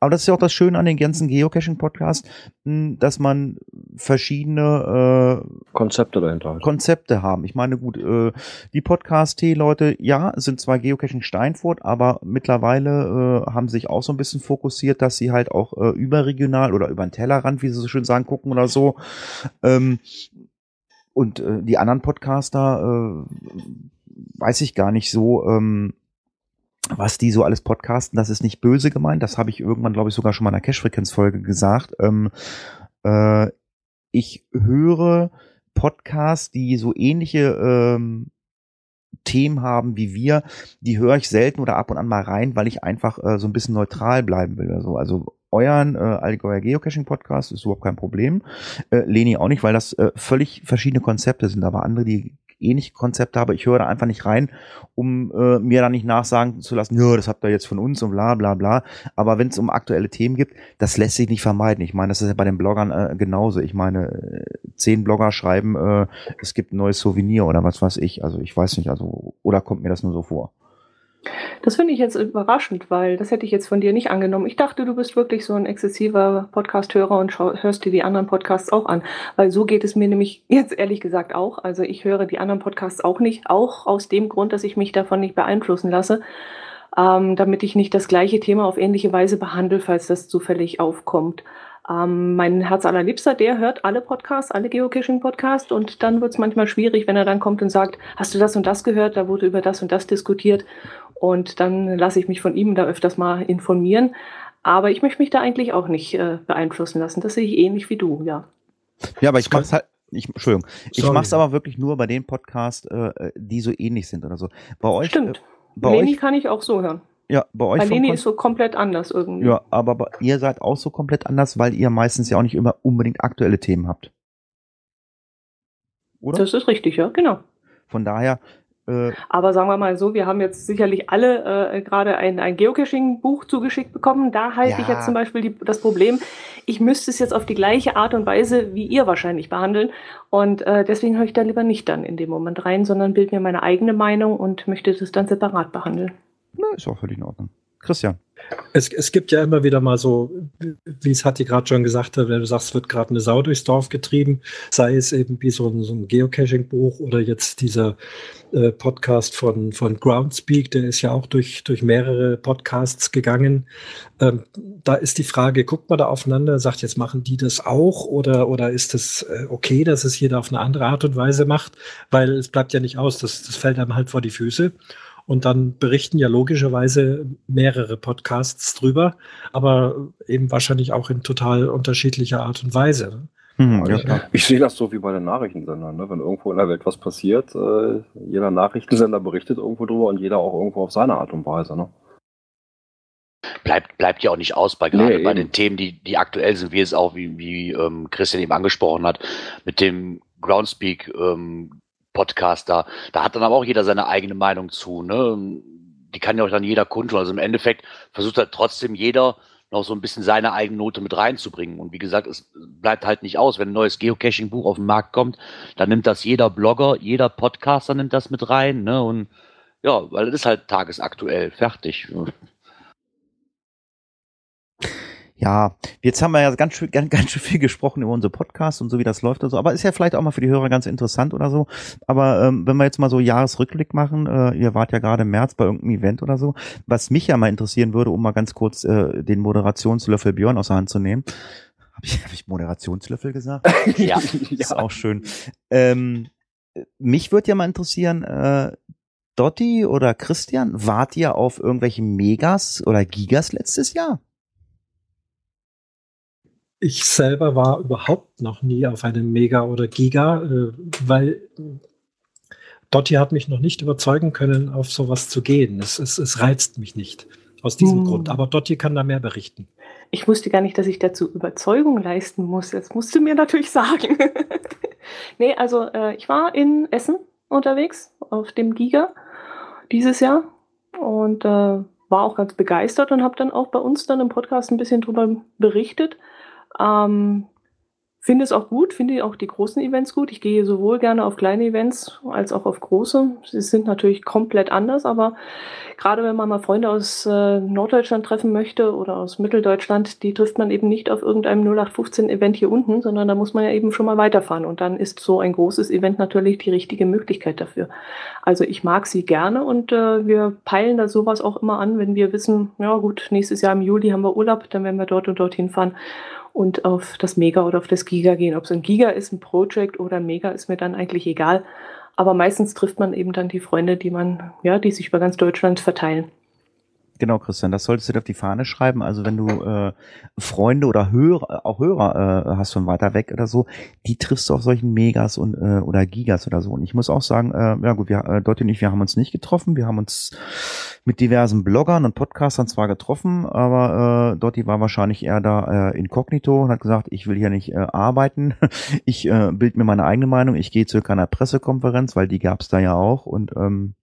Aber das ist ja auch das Schöne an den ganzen Geocaching-Podcasts, dass man verschiedene äh, Konzepte dahinter hat. Konzepte haben. Ich meine, gut, äh, die Podcast-Leute, ja, sind zwar Geocaching Steinfurt, aber mittlerweile äh, haben sich auch so ein bisschen fokussiert, dass sie halt auch äh, überregional oder über den Tellerrand, wie sie so schön sagen, gucken oder so. Ähm, und äh, die anderen Podcaster äh, weiß ich gar nicht so, ähm, was die so alles podcasten. Das ist nicht böse gemeint. Das habe ich irgendwann, glaube ich, sogar schon mal in einer Cash-Frequenz-Folge gesagt. Ähm, äh, ich höre Podcasts, die so ähnliche ähm, Themen haben wie wir, die höre ich selten oder ab und an mal rein, weil ich einfach äh, so ein bisschen neutral bleiben will. Also, also euren äh, Allgäuer Geocaching Podcast ist überhaupt kein Problem. Äh, Leni auch nicht, weil das äh, völlig verschiedene Konzepte sind, aber andere, die ähnliche Konzepte habe. Ich höre da einfach nicht rein, um äh, mir da nicht nachsagen zu lassen, ja, das habt ihr jetzt von uns und bla bla bla. Aber wenn es um aktuelle Themen gibt, das lässt sich nicht vermeiden. Ich meine, das ist ja bei den Bloggern äh, genauso. Ich meine, äh, zehn Blogger schreiben, äh, es gibt ein neues Souvenir oder was weiß ich. Also ich weiß nicht, also oder kommt mir das nur so vor? Das finde ich jetzt überraschend, weil das hätte ich jetzt von dir nicht angenommen. Ich dachte, du bist wirklich so ein exzessiver Podcast-Hörer und hörst dir die anderen Podcasts auch an. Weil so geht es mir nämlich jetzt ehrlich gesagt auch. Also ich höre die anderen Podcasts auch nicht, auch aus dem Grund, dass ich mich davon nicht beeinflussen lasse, ähm, damit ich nicht das gleiche Thema auf ähnliche Weise behandle, falls das zufällig aufkommt. Ähm, mein Herz allerliebster, der hört alle Podcasts, alle Geocaching-Podcasts und dann wird es manchmal schwierig, wenn er dann kommt und sagt, hast du das und das gehört, da wurde über das und das diskutiert und dann lasse ich mich von ihm da öfters mal informieren. Aber ich möchte mich da eigentlich auch nicht äh, beeinflussen lassen. Das sehe ich ähnlich wie du, ja. Ja, aber ich mache es halt, ich, Entschuldigung, ich mache es aber wirklich nur bei den Podcasts, äh, die so ähnlich sind oder so. Bei euch. Stimmt. Äh, bei Leni euch, kann ich auch so hören. Ja, bei euch. Bei Leni ist so komplett anders irgendwie. Ja, aber bei, ihr seid auch so komplett anders, weil ihr meistens ja auch nicht immer unbedingt aktuelle Themen habt. Oder? Das ist richtig, ja, genau. Von daher, Aber sagen wir mal so, wir haben jetzt sicherlich alle äh, gerade ein, ein Geocaching-Buch zugeschickt bekommen. Da halte ja. ich jetzt zum Beispiel die, das Problem, ich müsste es jetzt auf die gleiche Art und Weise wie ihr wahrscheinlich behandeln. Und äh, deswegen höre ich da lieber nicht dann in dem Moment rein, sondern bilde mir meine eigene Meinung und möchte das dann separat behandeln. Na, ist auch völlig in Ordnung. Christian. Es, es gibt ja immer wieder mal so, wie es Hatti gerade schon gesagt hat, wenn du sagst, wird gerade eine Sau durchs Dorf getrieben, sei es eben wie so ein, so ein Geocaching-Buch oder jetzt dieser äh, Podcast von, von Groundspeak, der ist ja auch durch, durch mehrere Podcasts gegangen. Ähm, da ist die Frage, guckt man da aufeinander, sagt jetzt machen die das auch oder, oder ist es äh, okay, dass es jeder auf eine andere Art und Weise macht? Weil es bleibt ja nicht aus, das, das fällt einem halt vor die Füße. Und dann berichten ja logischerweise mehrere Podcasts drüber, aber eben wahrscheinlich auch in total unterschiedlicher Art und Weise. Hm, ja, ich sehe das so wie bei den Nachrichtensendern. Ne? Wenn irgendwo in der Welt was passiert, äh, jeder Nachrichtensender berichtet irgendwo drüber und jeder auch irgendwo auf seine Art und Weise. Ne? Bleibt, bleibt ja auch nicht aus, bei, gerade nee, bei den Themen, die, die aktuell sind, wie es auch, wie, wie ähm, Christian eben angesprochen hat, mit dem Groundspeak ähm, Podcast da. Da hat dann aber auch jeder seine eigene Meinung zu. Ne? Die kann ja auch dann jeder kundtun. Also im Endeffekt versucht halt trotzdem jeder noch so ein bisschen seine eigene Note mit reinzubringen. Und wie gesagt, es bleibt halt nicht aus. Wenn ein neues Geocaching-Buch auf den Markt kommt, dann nimmt das jeder Blogger, jeder Podcaster nimmt das mit rein. Ne? Und ja, weil es ist halt tagesaktuell. Fertig. Ja, jetzt haben wir ja ganz schön, ganz, ganz schön viel gesprochen über unsere Podcasts und so, wie das läuft und so. Aber ist ja vielleicht auch mal für die Hörer ganz interessant oder so. Aber ähm, wenn wir jetzt mal so Jahresrückblick machen, äh, ihr wart ja gerade im März bei irgendeinem Event oder so, was mich ja mal interessieren würde, um mal ganz kurz äh, den Moderationslöffel Björn aus der Hand zu nehmen. Habe ich, hab ich Moderationslöffel gesagt? ja. Ist auch schön. Ähm, mich würde ja mal interessieren, äh, Dotti oder Christian, wart ihr auf irgendwelchen Megas oder Gigas letztes Jahr? Ich selber war überhaupt noch nie auf einem Mega oder Giga, äh, weil Dotti hat mich noch nicht überzeugen können, auf sowas zu gehen. Es, es, es reizt mich nicht aus diesem hm. Grund. Aber Dotti kann da mehr berichten. Ich wusste gar nicht, dass ich dazu Überzeugung leisten muss. Jetzt musst du mir natürlich sagen. nee, also äh, ich war in Essen unterwegs auf dem Giga dieses Jahr und äh, war auch ganz begeistert und habe dann auch bei uns dann im Podcast ein bisschen drüber berichtet. Ähm, finde es auch gut, finde auch die großen Events gut. Ich gehe sowohl gerne auf kleine Events als auch auf große. Sie sind natürlich komplett anders, aber gerade wenn man mal Freunde aus äh, Norddeutschland treffen möchte oder aus Mitteldeutschland, die trifft man eben nicht auf irgendeinem 0815-Event hier unten, sondern da muss man ja eben schon mal weiterfahren. Und dann ist so ein großes Event natürlich die richtige Möglichkeit dafür. Also ich mag sie gerne und äh, wir peilen da sowas auch immer an, wenn wir wissen, ja gut, nächstes Jahr im Juli haben wir Urlaub, dann werden wir dort und dorthin fahren und auf das Mega oder auf das Giga gehen. Ob es ein Giga ist, ein Project oder ein Mega, ist mir dann eigentlich egal. Aber meistens trifft man eben dann die Freunde, die man, ja, die sich über ganz Deutschland verteilen. Genau, Christian, das solltest du dir auf die Fahne schreiben. Also wenn du äh, Freunde oder Hörer, auch Hörer äh, hast von weiter weg oder so, die triffst du auf solchen Megas und äh, oder Gigas oder so. Und ich muss auch sagen, äh, ja gut, wir äh, Dottie und ich, wir haben uns nicht getroffen. Wir haben uns mit diversen Bloggern und Podcastern zwar getroffen, aber äh, Dottie war wahrscheinlich eher da äh, inkognito und hat gesagt, ich will hier nicht äh, arbeiten. ich äh, bild mir meine eigene Meinung. Ich gehe zu keiner Pressekonferenz, weil die gab's da ja auch und ähm,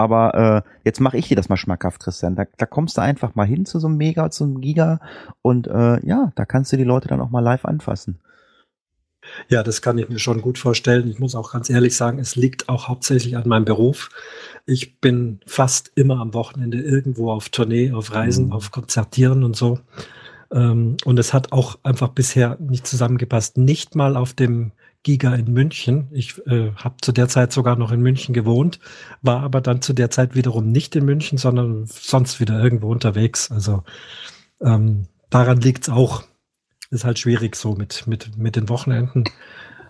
aber äh, jetzt mache ich dir das mal schmackhaft, Christian. Da, da kommst du einfach mal hin zu so einem Mega, zu einem Giga und äh, ja, da kannst du die Leute dann auch mal live anfassen. Ja, das kann ich mir schon gut vorstellen. Ich muss auch ganz ehrlich sagen, es liegt auch hauptsächlich an meinem Beruf. Ich bin fast immer am Wochenende irgendwo auf Tournee, auf Reisen, mhm. auf Konzertieren und so. Ähm, und es hat auch einfach bisher nicht zusammengepasst. Nicht mal auf dem Giga in München. Ich äh, habe zu der Zeit sogar noch in München gewohnt, war aber dann zu der Zeit wiederum nicht in München, sondern sonst wieder irgendwo unterwegs. Also ähm, daran liegt's auch. Ist halt schwierig so mit, mit, mit den Wochenenden.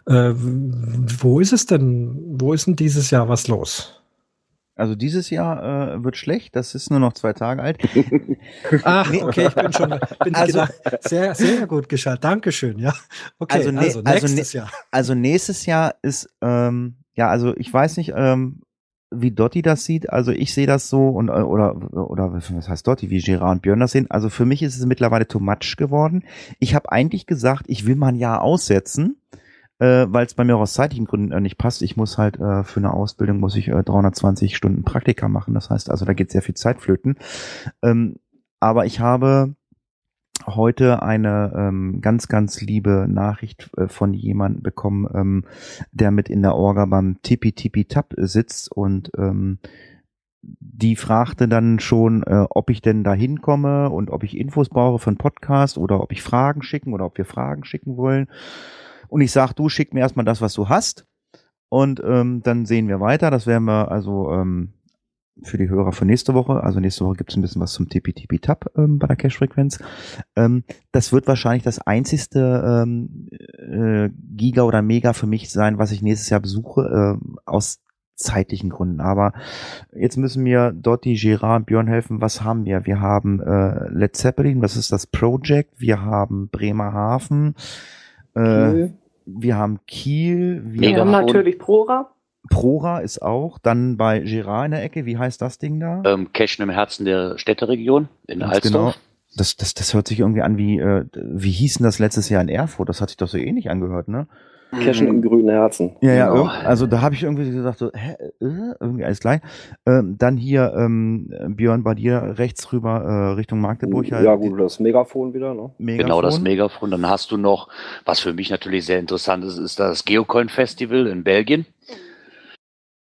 Äh, wo ist es denn, wo ist denn dieses Jahr was los? Also dieses Jahr äh, wird schlecht, das ist nur noch zwei Tage alt. Ach, okay, ich bin schon bin also, sehr, sehr gut geschaltet. Dankeschön, ja. Okay, also, ne, also, also nächstes Jahr. Also nächstes Jahr ist, ähm, ja, also ich weiß nicht, ähm, wie Dotti das sieht. Also ich sehe das so und äh, oder oder was heißt Dotti, wie Gerard und Björn das sehen. Also für mich ist es mittlerweile too much geworden. Ich habe eigentlich gesagt, ich will mal ein Jahr aussetzen äh, weil es bei mir auch aus zeitlichen Gründen äh, nicht passt. Ich muss halt äh, für eine Ausbildung muss ich äh, 320 Stunden Praktika machen. Das heißt also, da geht sehr viel Zeit flöten. Ähm, aber ich habe heute eine ähm, ganz, ganz liebe Nachricht äh, von jemandem bekommen, ähm, der mit in der Orga beim Tippi Tippi Tap sitzt und ähm, die fragte dann schon, äh, ob ich denn da hinkomme und ob ich Infos brauche für einen Podcast oder ob ich Fragen schicken oder ob wir Fragen schicken wollen. Und ich sag, du schick mir erstmal das, was du hast. Und ähm, dann sehen wir weiter. Das werden wir also ähm, für die Hörer für nächste Woche. Also nächste Woche gibt es ein bisschen was zum TPTP-Tab ähm, bei der Cache-Frequenz. Ähm, das wird wahrscheinlich das einzigste ähm, äh, Giga oder Mega für mich sein, was ich nächstes Jahr besuche, äh, aus zeitlichen Gründen. Aber jetzt müssen mir Dotti, Gerard, Björn helfen. Was haben wir? Wir haben äh, Led Zeppelin, was ist das Project? Wir haben Bremerhaven. Äh, wir haben Kiel. Wir haben natürlich Prora. Prora ist auch. Dann bei Girard in der Ecke, wie heißt das Ding da? Ähm, Cashen im Herzen der Städteregion in Ganz Alsdorf. Genau. Das, das, das hört sich irgendwie an wie, äh, wie hieß denn das letztes Jahr in Erfurt? Das hat sich doch so ähnlich angehört, ne? Cashen im grünen Herzen. Ja, ja, genau. also da habe ich irgendwie gesagt, so, hä, äh, irgendwie alles gleich. Ähm, dann hier, ähm, Björn, bei dir rechts rüber äh, Richtung Magdeburg. Halt. Ja, gut, das Megafon wieder, ne? Megafon. Genau, das Megafon. Dann hast du noch, was für mich natürlich sehr interessant ist, ist das Geocoin Festival in Belgien.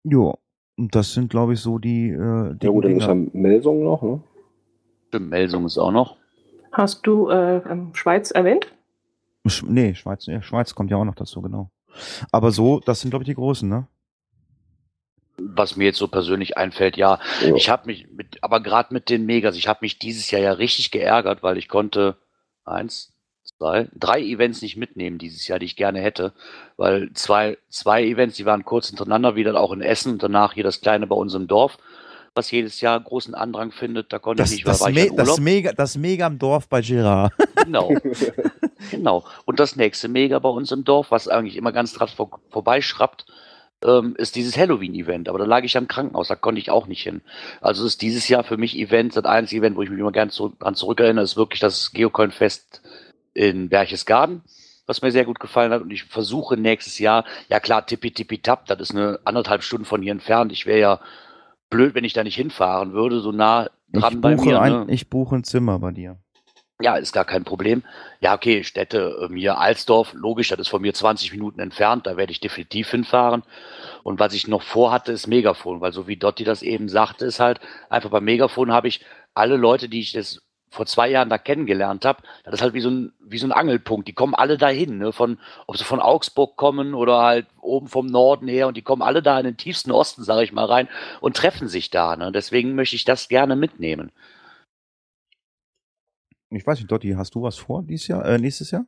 Ja, und das sind, glaube ich, so die. Äh, die ja, gut, dann ist ja Melsung noch, ne? Stimmt, Melsung ist auch noch. Hast du äh, ähm, Schweiz erwähnt? Sch nee, Schweiz, ja, Schweiz kommt ja auch noch dazu, genau. Aber so, das sind, glaube ich, die großen, ne? Was mir jetzt so persönlich einfällt, ja, ja. ich habe mich mit, aber gerade mit den Megas, ich habe mich dieses Jahr ja richtig geärgert, weil ich konnte eins, zwei, drei Events nicht mitnehmen dieses Jahr, die ich gerne hätte, weil zwei, zwei Events, die waren kurz hintereinander, wieder auch in Essen und danach hier das kleine bei uns im Dorf, was jedes Jahr großen Andrang findet, da konnte das, ich nicht, weil das, Me das Mega, das Mega im Dorf bei Girard. Genau. genau. Und das nächste Mega bei uns im Dorf, was eigentlich immer ganz dran vor, vorbeischraubt, ähm, ist dieses Halloween-Event. Aber da lag ich am Krankenhaus, da konnte ich auch nicht hin. Also ist dieses Jahr für mich Event, das einzige Event, wo ich mich immer gerne zu, dran zurückerinnere, ist wirklich das Geocoin-Fest in Berchtesgaden was mir sehr gut gefallen hat. Und ich versuche nächstes Jahr, ja klar, tippi tippi tap, das ist eine anderthalb Stunden von hier entfernt. Ich wäre ja blöd, wenn ich da nicht hinfahren würde, so nah dran ich bei mir. Ein, ne? Ich buche ein Zimmer bei dir. Ja, ist gar kein Problem. Ja, okay, Städte, mir ähm, Alsdorf, logisch, das ist von mir 20 Minuten entfernt, da werde ich definitiv hinfahren. Und was ich noch vorhatte, ist Megafon, weil so wie Dotti das eben sagte, ist halt, einfach beim Megafon habe ich alle Leute, die ich das vor zwei Jahren da kennengelernt habe, das ist halt wie so ein, wie so ein Angelpunkt. Die kommen alle dahin, ne? von, ob sie von Augsburg kommen oder halt oben vom Norden her und die kommen alle da in den tiefsten Osten, sage ich mal, rein und treffen sich da. Ne? Deswegen möchte ich das gerne mitnehmen. Ich weiß nicht, Dotti, hast du was vor dieses Jahr, äh, nächstes Jahr?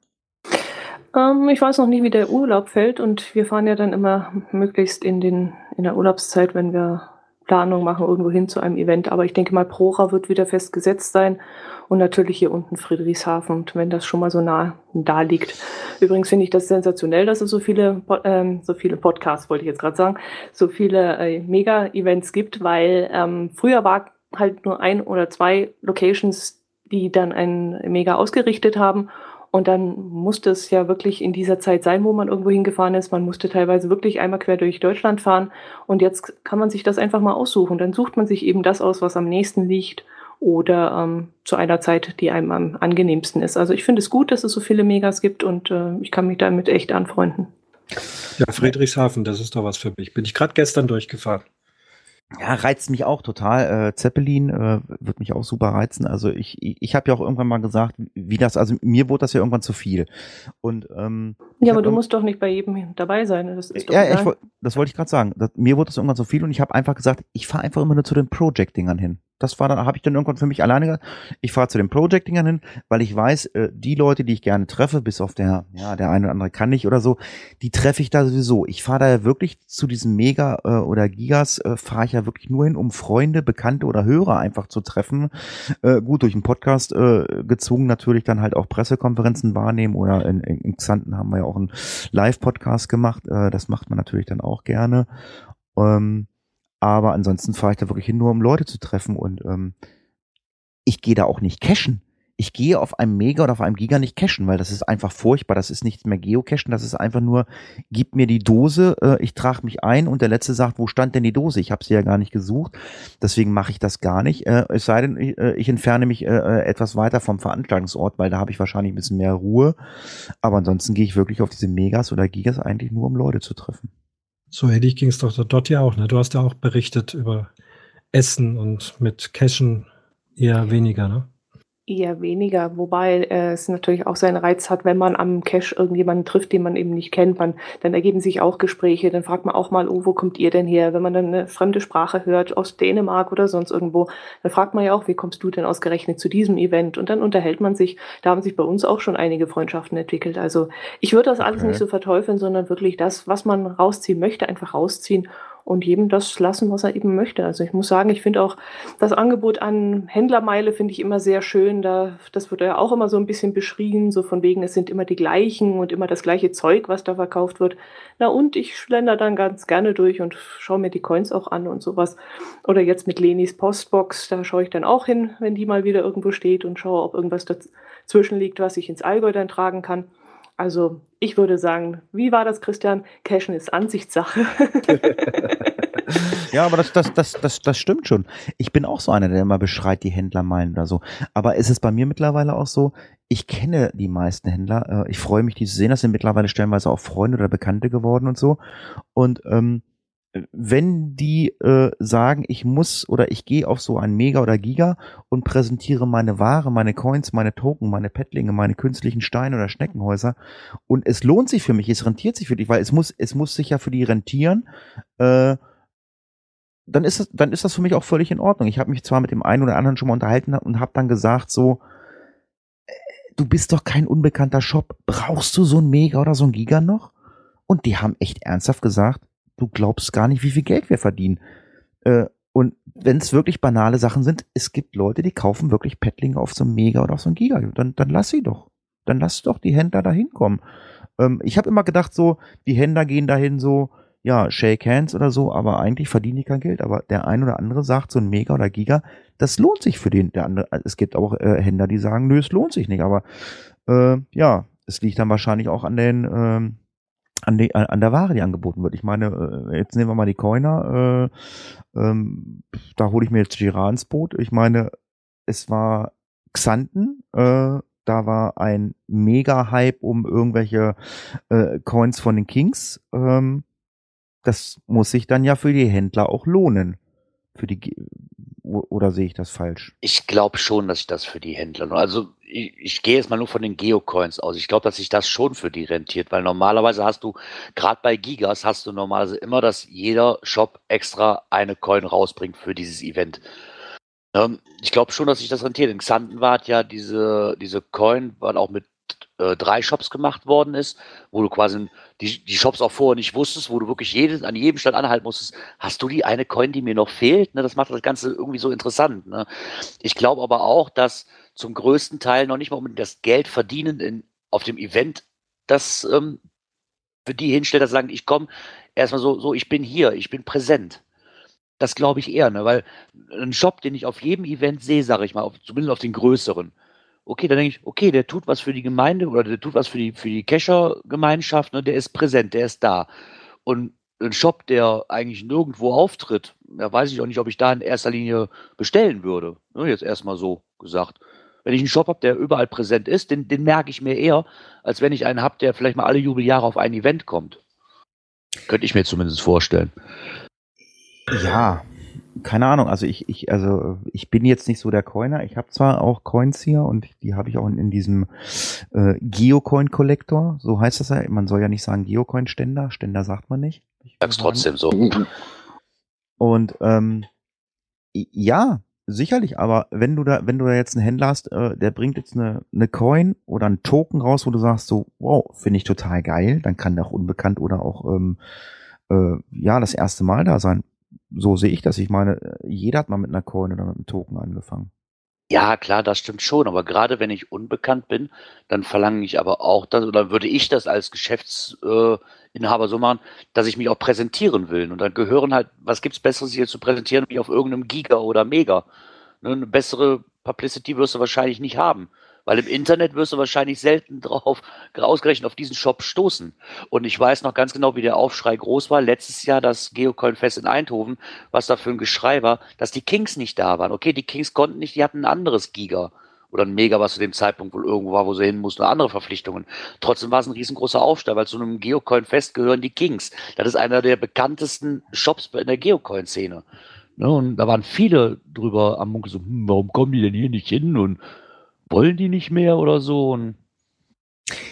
Ähm, ich weiß noch nicht, wie der Urlaub fällt und wir fahren ja dann immer möglichst in, den, in der Urlaubszeit, wenn wir Planung machen, irgendwo hin zu einem Event. Aber ich denke mal, Prora wird wieder festgesetzt sein und natürlich hier unten Friedrichshafen. Und wenn das schon mal so nah da liegt. Übrigens finde ich das sensationell, dass es so viele, ähm, so viele Podcasts, wollte ich jetzt gerade sagen, so viele äh, Mega-Events gibt, weil ähm, früher war halt nur ein oder zwei Locations die dann ein Mega ausgerichtet haben. Und dann musste es ja wirklich in dieser Zeit sein, wo man irgendwo hingefahren ist. Man musste teilweise wirklich einmal quer durch Deutschland fahren. Und jetzt kann man sich das einfach mal aussuchen. Dann sucht man sich eben das aus, was am nächsten liegt oder ähm, zu einer Zeit, die einem am angenehmsten ist. Also ich finde es gut, dass es so viele Megas gibt und äh, ich kann mich damit echt anfreunden. Ja, Friedrichshafen, das ist doch was für mich. Bin ich gerade gestern durchgefahren. Ja, reizt mich auch total. Äh, Zeppelin äh, wird mich auch super reizen. Also ich, ich, ich habe ja auch irgendwann mal gesagt, wie das, also mir wurde das ja irgendwann zu viel. Und ähm, ja, aber du musst doch nicht bei jedem dabei sein. Das ist doch ja, ich, das wollte ich gerade sagen. Das, mir wurde das irgendwann zu viel und ich habe einfach gesagt, ich fahre einfach immer nur zu den Project-Dingern hin. Das war dann, habe ich dann irgendwann für mich alleine gesagt, ich fahre zu den Project-Dingern hin, weil ich weiß, äh, die Leute, die ich gerne treffe, bis auf der, ja, der eine oder andere kann nicht oder so, die treffe ich da sowieso. Ich fahre da wirklich zu diesen Mega äh, oder Gigas, äh, fahre ich ja wirklich nur hin, um Freunde, Bekannte oder Hörer einfach zu treffen. Äh, gut, durch einen Podcast äh, gezwungen natürlich dann halt auch Pressekonferenzen wahrnehmen oder in, in, in Xanten haben wir ja auch einen Live-Podcast gemacht. Äh, das macht man natürlich dann auch gerne. Ähm, aber ansonsten fahre ich da wirklich hin, nur um Leute zu treffen und ähm, ich gehe da auch nicht cashen. ich gehe auf einem Mega oder auf einem Giga nicht cashen, weil das ist einfach furchtbar. Das ist nicht mehr Geocachen, das ist einfach nur, gib mir die Dose, äh, ich trage mich ein und der Letzte sagt, wo stand denn die Dose? Ich habe sie ja gar nicht gesucht, deswegen mache ich das gar nicht. Äh, es sei denn, ich, äh, ich entferne mich äh, äh, etwas weiter vom Veranstaltungsort, weil da habe ich wahrscheinlich ein bisschen mehr Ruhe. Aber ansonsten gehe ich wirklich auf diese Megas oder Gigas eigentlich nur, um Leute zu treffen. So ähnlich ging es doch dort ja auch. Ne? Du hast ja auch berichtet über Essen und mit Cashen eher weniger, ne? Eher weniger, wobei äh, es natürlich auch seinen Reiz hat, wenn man am Cache irgendjemanden trifft, den man eben nicht kennt, man, dann ergeben sich auch Gespräche, dann fragt man auch mal, oh, wo kommt ihr denn her? Wenn man dann eine fremde Sprache hört, aus Dänemark oder sonst irgendwo, dann fragt man ja auch, wie kommst du denn ausgerechnet zu diesem Event? Und dann unterhält man sich, da haben sich bei uns auch schon einige Freundschaften entwickelt. Also ich würde das alles Okay. nicht so verteufeln, sondern wirklich das, was man rausziehen möchte, einfach rausziehen und jedem das lassen, was er eben möchte. Also ich muss sagen, ich finde auch das Angebot an Händlermeile finde ich immer sehr schön. Da, das wird ja auch immer so ein bisschen beschrieben, so von wegen, es sind immer die gleichen und immer das gleiche Zeug, was da verkauft wird. Na und ich schlender dann ganz gerne durch und schaue mir die Coins auch an und sowas. Oder jetzt mit Lenis Postbox, da schaue ich dann auch hin, wenn die mal wieder irgendwo steht und schaue, ob irgendwas dazwischen liegt, was ich ins Allgäu dann tragen kann. Also ich würde sagen, wie war das, Christian? Cashen ist Ansichtssache. Ja, aber das, das, das, das, das stimmt schon. Ich bin auch so einer, der immer beschreit, die Händler meinen oder so. Aber ist es bei mir mittlerweile auch so, ich kenne die meisten Händler. Äh, ich freue mich, die zu sehen. Das sind mittlerweile stellenweise auch Freunde oder Bekannte geworden und so. Und ähm, wenn die äh, sagen, ich muss oder ich gehe auf so ein Mega oder Giga und präsentiere meine Ware, meine Coins, meine Token, meine Pettlinge, meine künstlichen Steine oder Schneckenhäuser und es lohnt sich für mich, es rentiert sich für dich, weil es muss, es muss sich ja für die rentieren, äh, dann ist das, dann ist das für mich auch völlig in Ordnung. Ich habe mich zwar mit dem einen oder anderen schon mal unterhalten und habe dann gesagt so, äh, du bist doch kein unbekannter Shop, brauchst du so ein Mega oder so ein Giga noch? Und die haben echt ernsthaft gesagt, du glaubst gar nicht, wie viel Geld wir verdienen. Äh, und wenn es wirklich banale Sachen sind, es gibt Leute, die kaufen wirklich Pettlinge auf so ein Mega oder auf so ein Giga. Dann, dann lass sie doch. Dann lass doch die Händler da hinkommen. Ähm, ich habe immer gedacht, so, die Händler gehen dahin so, ja, shake hands oder so, aber eigentlich verdienen die kein Geld. Aber der ein oder andere sagt, so ein Mega oder Giga, das lohnt sich für den. Der andere, es gibt auch äh, Händler, die sagen, nö, es lohnt sich nicht. Aber äh, ja, es liegt dann wahrscheinlich auch an den ähm, an, die, an der Ware, die angeboten wird. Ich meine, äh, jetzt nehmen wir mal die Coiner. Äh, ähm, da hole ich mir jetzt Girard ins Boot. Ich meine, es war Xanten. Äh, da war ein Mega-Hype um irgendwelche äh, Coins von den Kings. Ähm, das muss sich dann ja für die Händler auch lohnen. Für die oder sehe ich das falsch? Ich glaube schon, dass sich das für die Händler, also ich, ich gehe jetzt mal nur von den Geocoins aus. Ich glaube, dass sich das schon für die rentiert, weil normalerweise hast du, gerade bei Gigas, hast du normalerweise immer, dass jeder Shop extra eine Coin rausbringt für dieses Event. Ähm, ich glaube schon, dass sich das rentiert. In Xanten war ja diese, diese Coin, weil auch mit äh, drei Shops gemacht worden ist, wo du quasi die, die Shops auch vorher nicht wusstest, wo du wirklich jedes, an jedem Stand anhalten musstest, hast du die eine Coin, die mir noch fehlt? Ne, das macht das Ganze irgendwie so interessant. Ne? Ich glaube aber auch, dass zum größten Teil noch nicht mal um das Geld verdienen in, auf dem Event, das ähm, für die hinstellt, dass sagen, ich komme erstmal so, so, ich bin hier, ich bin präsent. Das glaube ich eher, ne? weil ein Shop, den ich auf jedem Event sehe, sage ich mal, auf, zumindest auf den größeren, okay, dann denke ich, okay, der tut was für die Gemeinde oder der tut was für die, für die Kescher-Gemeinschaft, ne? der ist präsent, der ist da. Und ein Shop, der eigentlich nirgendwo auftritt, da weiß ich auch nicht, ob ich da in erster Linie bestellen würde. Ne? Jetzt erstmal so gesagt. Wenn ich einen Shop habe, der überall präsent ist, den, den merke ich mir eher, als wenn ich einen habe, der vielleicht mal alle Jubeljahre auf ein Event kommt. Könnte ich mir zumindest vorstellen. Ja, keine Ahnung. Also ich, ich, also ich bin jetzt nicht so der Coiner. Ich habe zwar auch Coins hier und die habe ich auch in, in diesem äh, Geocoin-Kollektor. So heißt das ja. Man soll ja nicht sagen Geocoin-Ständer. Ständer sagt man nicht. Ich Sag's trotzdem so. Und ähm, ja, sicherlich. Aber wenn du da, wenn du da jetzt einen Händler hast, äh, der bringt jetzt eine, eine Coin oder einen Token raus, wo du sagst so, wow, finde ich total geil, dann kann der auch unbekannt oder auch ähm, äh, ja das erste Mal da sein. So sehe ich das. Ich meine, äh, jeder hat mal mit einer Coin oder mit einem Token angefangen. Ja, klar, das stimmt schon. Aber gerade wenn ich unbekannt bin, dann verlange ich aber auch das, oder würde ich das als Geschäftsinhaber äh, so machen, dass ich mich auch präsentieren will. Und dann gehören halt, was gibt's Besseres hier zu präsentieren, wie auf irgendeinem Giga oder Mega? Ne, eine bessere Publicity wirst du wahrscheinlich nicht haben. Weil im Internet wirst du wahrscheinlich selten drauf, ausgerechnet auf diesen Shop stoßen. Und ich weiß noch ganz genau, wie der Aufschrei groß war. Letztes Jahr das Geocoin-Fest in Eindhoven, was da für ein Geschrei war, dass die Kings nicht da waren. Okay, die Kings konnten nicht, die hatten ein anderes Giga oder ein Mega, was zu dem Zeitpunkt wohl irgendwo war, wo sie hin mussten, oder andere Verpflichtungen. Trotzdem war es ein riesengroßer Aufstall, weil zu einem Geocoin-Fest gehören die Kings. Das ist einer der bekanntesten Shops in der Geocoin-Szene. Ne, und da waren viele drüber am Munkel so, hm, warum kommen die denn hier nicht hin und wollen die nicht mehr oder so? Und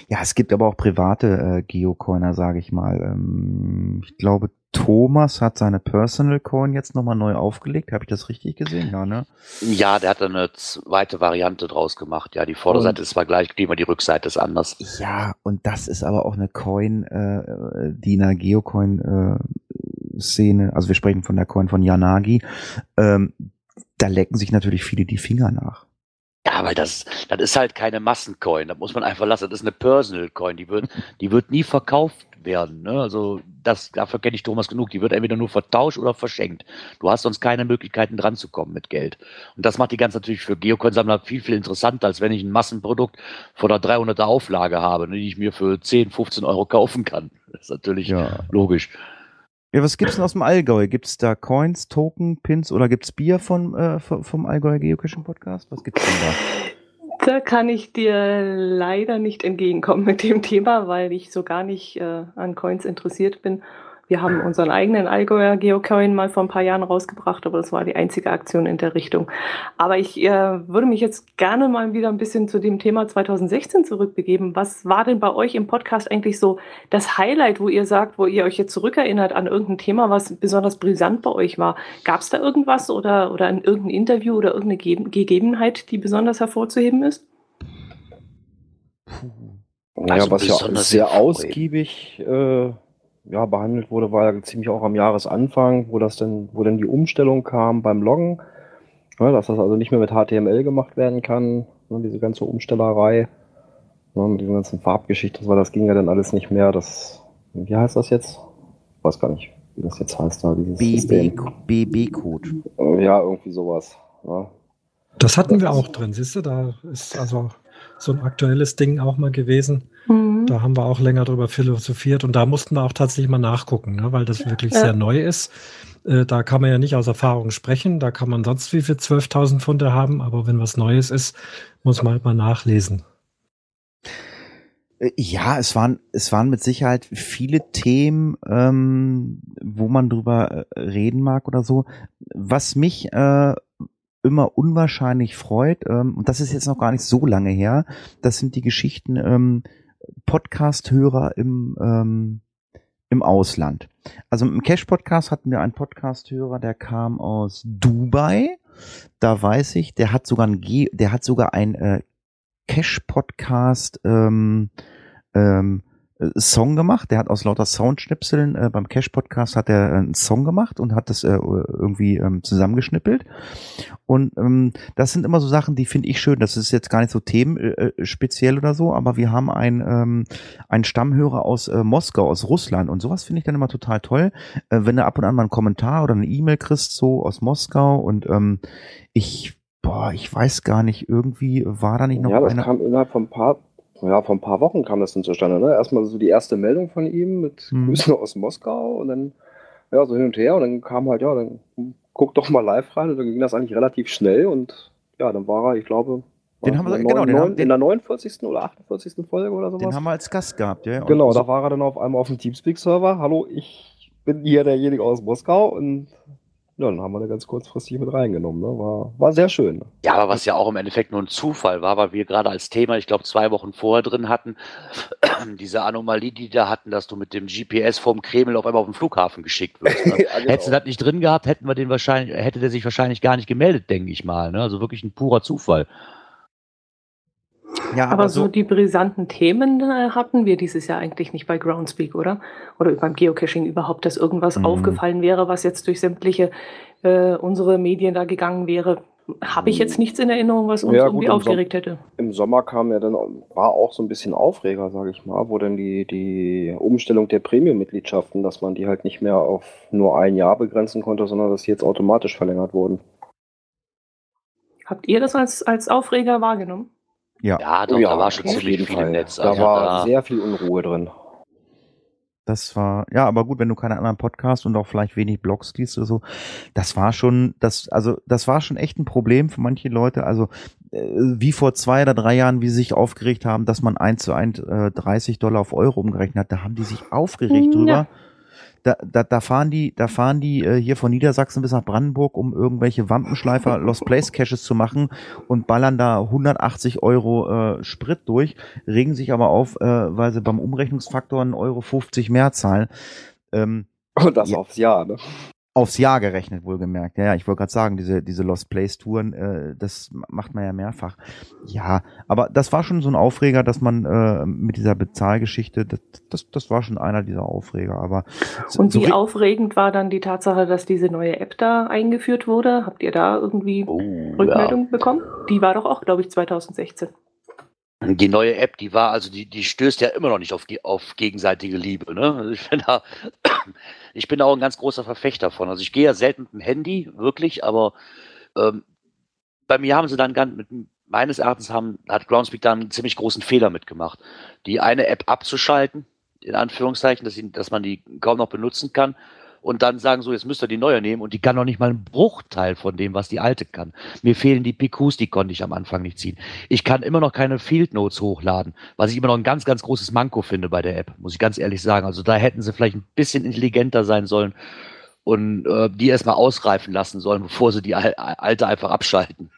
ja, es gibt aber auch private äh, Geocoiner, sage ich mal. Ähm, ich glaube, Thomas hat seine Personal Coin jetzt nochmal neu aufgelegt. Habe ich das richtig gesehen? Ja, ne? Ja, der hat eine zweite Variante draus gemacht. Ja, die Vorderseite und, ist zwar gleich aber die Rückseite ist anders. Ja, und das ist aber auch eine Coin, äh, die in der Geocoin äh, also wir sprechen von der Coin von Yanagi, ähm, da lecken sich natürlich viele die Finger nach. Ja, weil das, das ist halt keine Massencoin. Das muss man einfach lassen. Das ist eine Personal Coin. Die wird, die wird nie verkauft werden. Ne? Also das, dafür kenne ich Thomas genug. Die wird entweder nur vertauscht oder verschenkt. Du hast sonst keine Möglichkeiten dran zu kommen mit Geld. Und das macht die ganze natürlich für Geocoin-Sammler viel, viel interessanter, als wenn ich ein Massenprodukt von der 300er Auflage habe, ne, die ich mir für 10, 15 Euro kaufen kann. Das ist natürlich ja. logisch. Ja, was gibt's denn aus dem Allgäu? Gibt's da Coins, Token, Pins oder gibt's Bier von, äh, vom Allgäu Geocaching Podcast? Was gibt's denn da? Da kann ich dir leider nicht entgegenkommen mit dem Thema, weil ich so gar nicht äh, an Coins interessiert bin wir haben unseren eigenen Allgäuer Geocoin mal vor ein paar Jahren rausgebracht, aber das war die einzige Aktion in der Richtung. Aber ich äh, würde mich jetzt gerne mal wieder ein bisschen zu dem Thema 2016 zurückbegeben. Was war denn bei euch im Podcast eigentlich so das Highlight, wo ihr sagt, wo ihr euch jetzt zurückerinnert an irgendein Thema, was besonders brisant bei euch war? Gab es da irgendwas oder, oder in irgendein Interview oder irgendeine Gegebenheit, die besonders hervorzuheben ist? Puh. Naja, also was ja sehr ausgiebig äh, ja, behandelt wurde, war ja ziemlich auch am Jahresanfang, wo das denn, wo dann die Umstellung kam beim Loggen, ja, dass das also nicht mehr mit HTML gemacht werden kann, ne, diese ganze Umstellerei, ne, mit dieser ganzen Farbgeschichte, das, war, das ging ja dann alles nicht mehr. Das, wie heißt das jetzt? Ich weiß gar nicht, wie das jetzt heißt da, dieses BB-Code. Ja, irgendwie sowas. Ja. Das hatten das wir auch drin, siehst du, da ist also so ein aktuelles Ding auch mal gewesen. Mhm. Da haben wir auch länger drüber philosophiert und da mussten wir auch tatsächlich mal nachgucken, ne, weil das wirklich ja. sehr neu ist. Äh, da kann man ja nicht aus Erfahrung sprechen, da kann man sonst wie viel 12.000 Funde haben, aber wenn was Neues ist, muss man halt mal nachlesen. Äh, ja, es waren, es waren mit Sicherheit viele Themen, ähm, wo man drüber äh, reden mag oder so. Was mich äh, immer unwahrscheinlich freut, ähm, und das ist jetzt noch gar nicht so lange her, das sind die Geschichten ähm, Podcast-Hörer im, ähm, im Ausland. Also im Cash-Podcast hatten wir einen Podcast-Hörer, der kam aus Dubai. Da weiß ich, der hat sogar ein, der hat sogar ein äh, Cash-Podcast ähm, ähm, äh, Song gemacht. Der hat aus lauter Soundschnipseln äh, beim Cash Podcast hat er äh, einen Song gemacht und hat das äh, irgendwie ähm, zusammengeschnippelt. Und ähm, das sind immer so Sachen, die finde ich schön. Das ist jetzt gar nicht so themenspeziell äh, oder so, aber wir haben einen ähm, einen Stammhörer aus äh, Moskau, aus Russland und sowas finde ich dann immer total toll, äh, wenn du ab und an mal einen Kommentar oder eine E-Mail kriegst so aus Moskau und ähm, ich boah, ich weiß gar nicht, irgendwie war da nicht noch ja, das kam innerhalb von ein paar ja, vor ein paar Wochen kam das dann zustande. Ne? Erstmal so die erste Meldung von ihm mit mhm. Grüßen aus Moskau und dann ja, so hin und her und dann kam halt, ja, dann guck doch mal live rein und dann ging das eigentlich relativ schnell und ja, dann war er, ich glaube, den haben wir, genau, 9, den haben, in der 49. oder 48. Folge oder sowas. Den haben wir als Gast gehabt, ja. Genau, da war er dann auf einmal auf dem Teamspeak-Server. Hallo, ich bin hier derjenige aus Moskau und ja, dann haben wir da ganz kurzfristig mit reingenommen. Ne? War, war sehr schön. Ja, aber was ja auch im Endeffekt nur ein Zufall war, weil wir gerade als Thema, ich glaube, zwei Wochen vorher drin hatten, diese Anomalie, die da hatten, dass du mit dem GPS vom Kreml auf einmal auf den Flughafen geschickt wirst. Ne? ja, genau. Hättest du das nicht drin gehabt, hätten wir den wahrscheinlich, hätte der sich wahrscheinlich gar nicht gemeldet, denke ich mal. Ne? Also wirklich ein purer Zufall. Ja, aber, aber so, so, die brisanten Themen äh, hatten wir dieses Jahr eigentlich nicht bei Groundspeak, oder? Oder beim Geocaching überhaupt, dass irgendwas mhm. aufgefallen wäre, was jetzt durch sämtliche äh, unsere Medien da gegangen wäre. Habe ich jetzt nichts in Erinnerung, was uns ja, irgendwie aufgeregt Som hätte. Im Sommer kam ja dann, war auch so ein bisschen Aufreger, sage ich mal, wo dann die, die Umstellung der Premium-Mitgliedschaften, dass man die halt nicht mehr auf nur ein Jahr begrenzen konnte, sondern dass die jetzt automatisch verlängert wurden. Habt ihr das als, als Aufreger wahrgenommen? Ja, Ja, doch, Oh ja, da war schon auf ziemlich jeden viel Fall. im Netz. Da Also war da, sehr viel Unruhe drin. das war, ja, aber gut, wenn du keine anderen Podcasts und auch vielleicht wenig Blogs liest oder so, das war schon, das, also, das war schon echt ein Problem für manche Leute. Also, äh, wie vor zwei oder drei Jahren, wie sie sich aufgeregt haben, dass man eins zu eins äh, 30 Dollar auf Euro umgerechnet hat, da haben die sich aufgeregt Ja. drüber. Da, da, da fahren die, da fahren die äh, hier von Niedersachsen bis nach Brandenburg, um irgendwelche Wampenschleifer Lost Place Caches zu machen und ballern da 180 Euro äh, Sprit durch, regen sich aber auf, äh, weil sie beim Umrechnungsfaktor 1,50 Euro 50 mehr zahlen. Ähm, Und das Ja. aufs Jahr, ne? Aufs Jahr gerechnet, wohlgemerkt. Ja, ja, ich wollte gerade sagen, diese, diese Lost Place Touren, äh, das macht man ja mehrfach. Ja, aber das war schon so ein Aufreger, dass man äh, mit dieser Bezahlgeschichte, das, das, das war schon einer dieser Aufreger. Aber so, Und so wie ri- aufregend war dann die Tatsache, dass diese neue App da eingeführt wurde? Habt ihr da irgendwie oh, ja. Rückmeldung bekommen? Die war doch auch, glaube ich, 2016. Die neue App, die war, also die, die stößt ja immer noch nicht auf, auf gegenseitige Liebe. Ne? Also ich, bin da, ich bin auch ein ganz großer Verfechter von. Also ich gehe ja selten mit dem Handy, wirklich, aber ähm, bei mir haben sie dann ganz, mit, meines Erachtens haben, hat Groundspeak da einen ziemlich großen Fehler mitgemacht. Die eine App abzuschalten, in Anführungszeichen, dass, sie, dass man die kaum noch benutzen kann und dann sagen so, jetzt müsst ihr die neue nehmen und die kann noch nicht mal einen Bruchteil von dem, was die alte kann. Mir fehlen die PQs, die konnte ich am Anfang nicht ziehen. Ich kann immer noch keine Field Notes hochladen, was ich immer noch ein ganz, ganz großes Manko finde bei der App, muss ich ganz ehrlich sagen. Also da hätten sie vielleicht ein bisschen intelligenter sein sollen und äh, die erstmal ausreifen lassen sollen, bevor sie die al- alte einfach abschalten.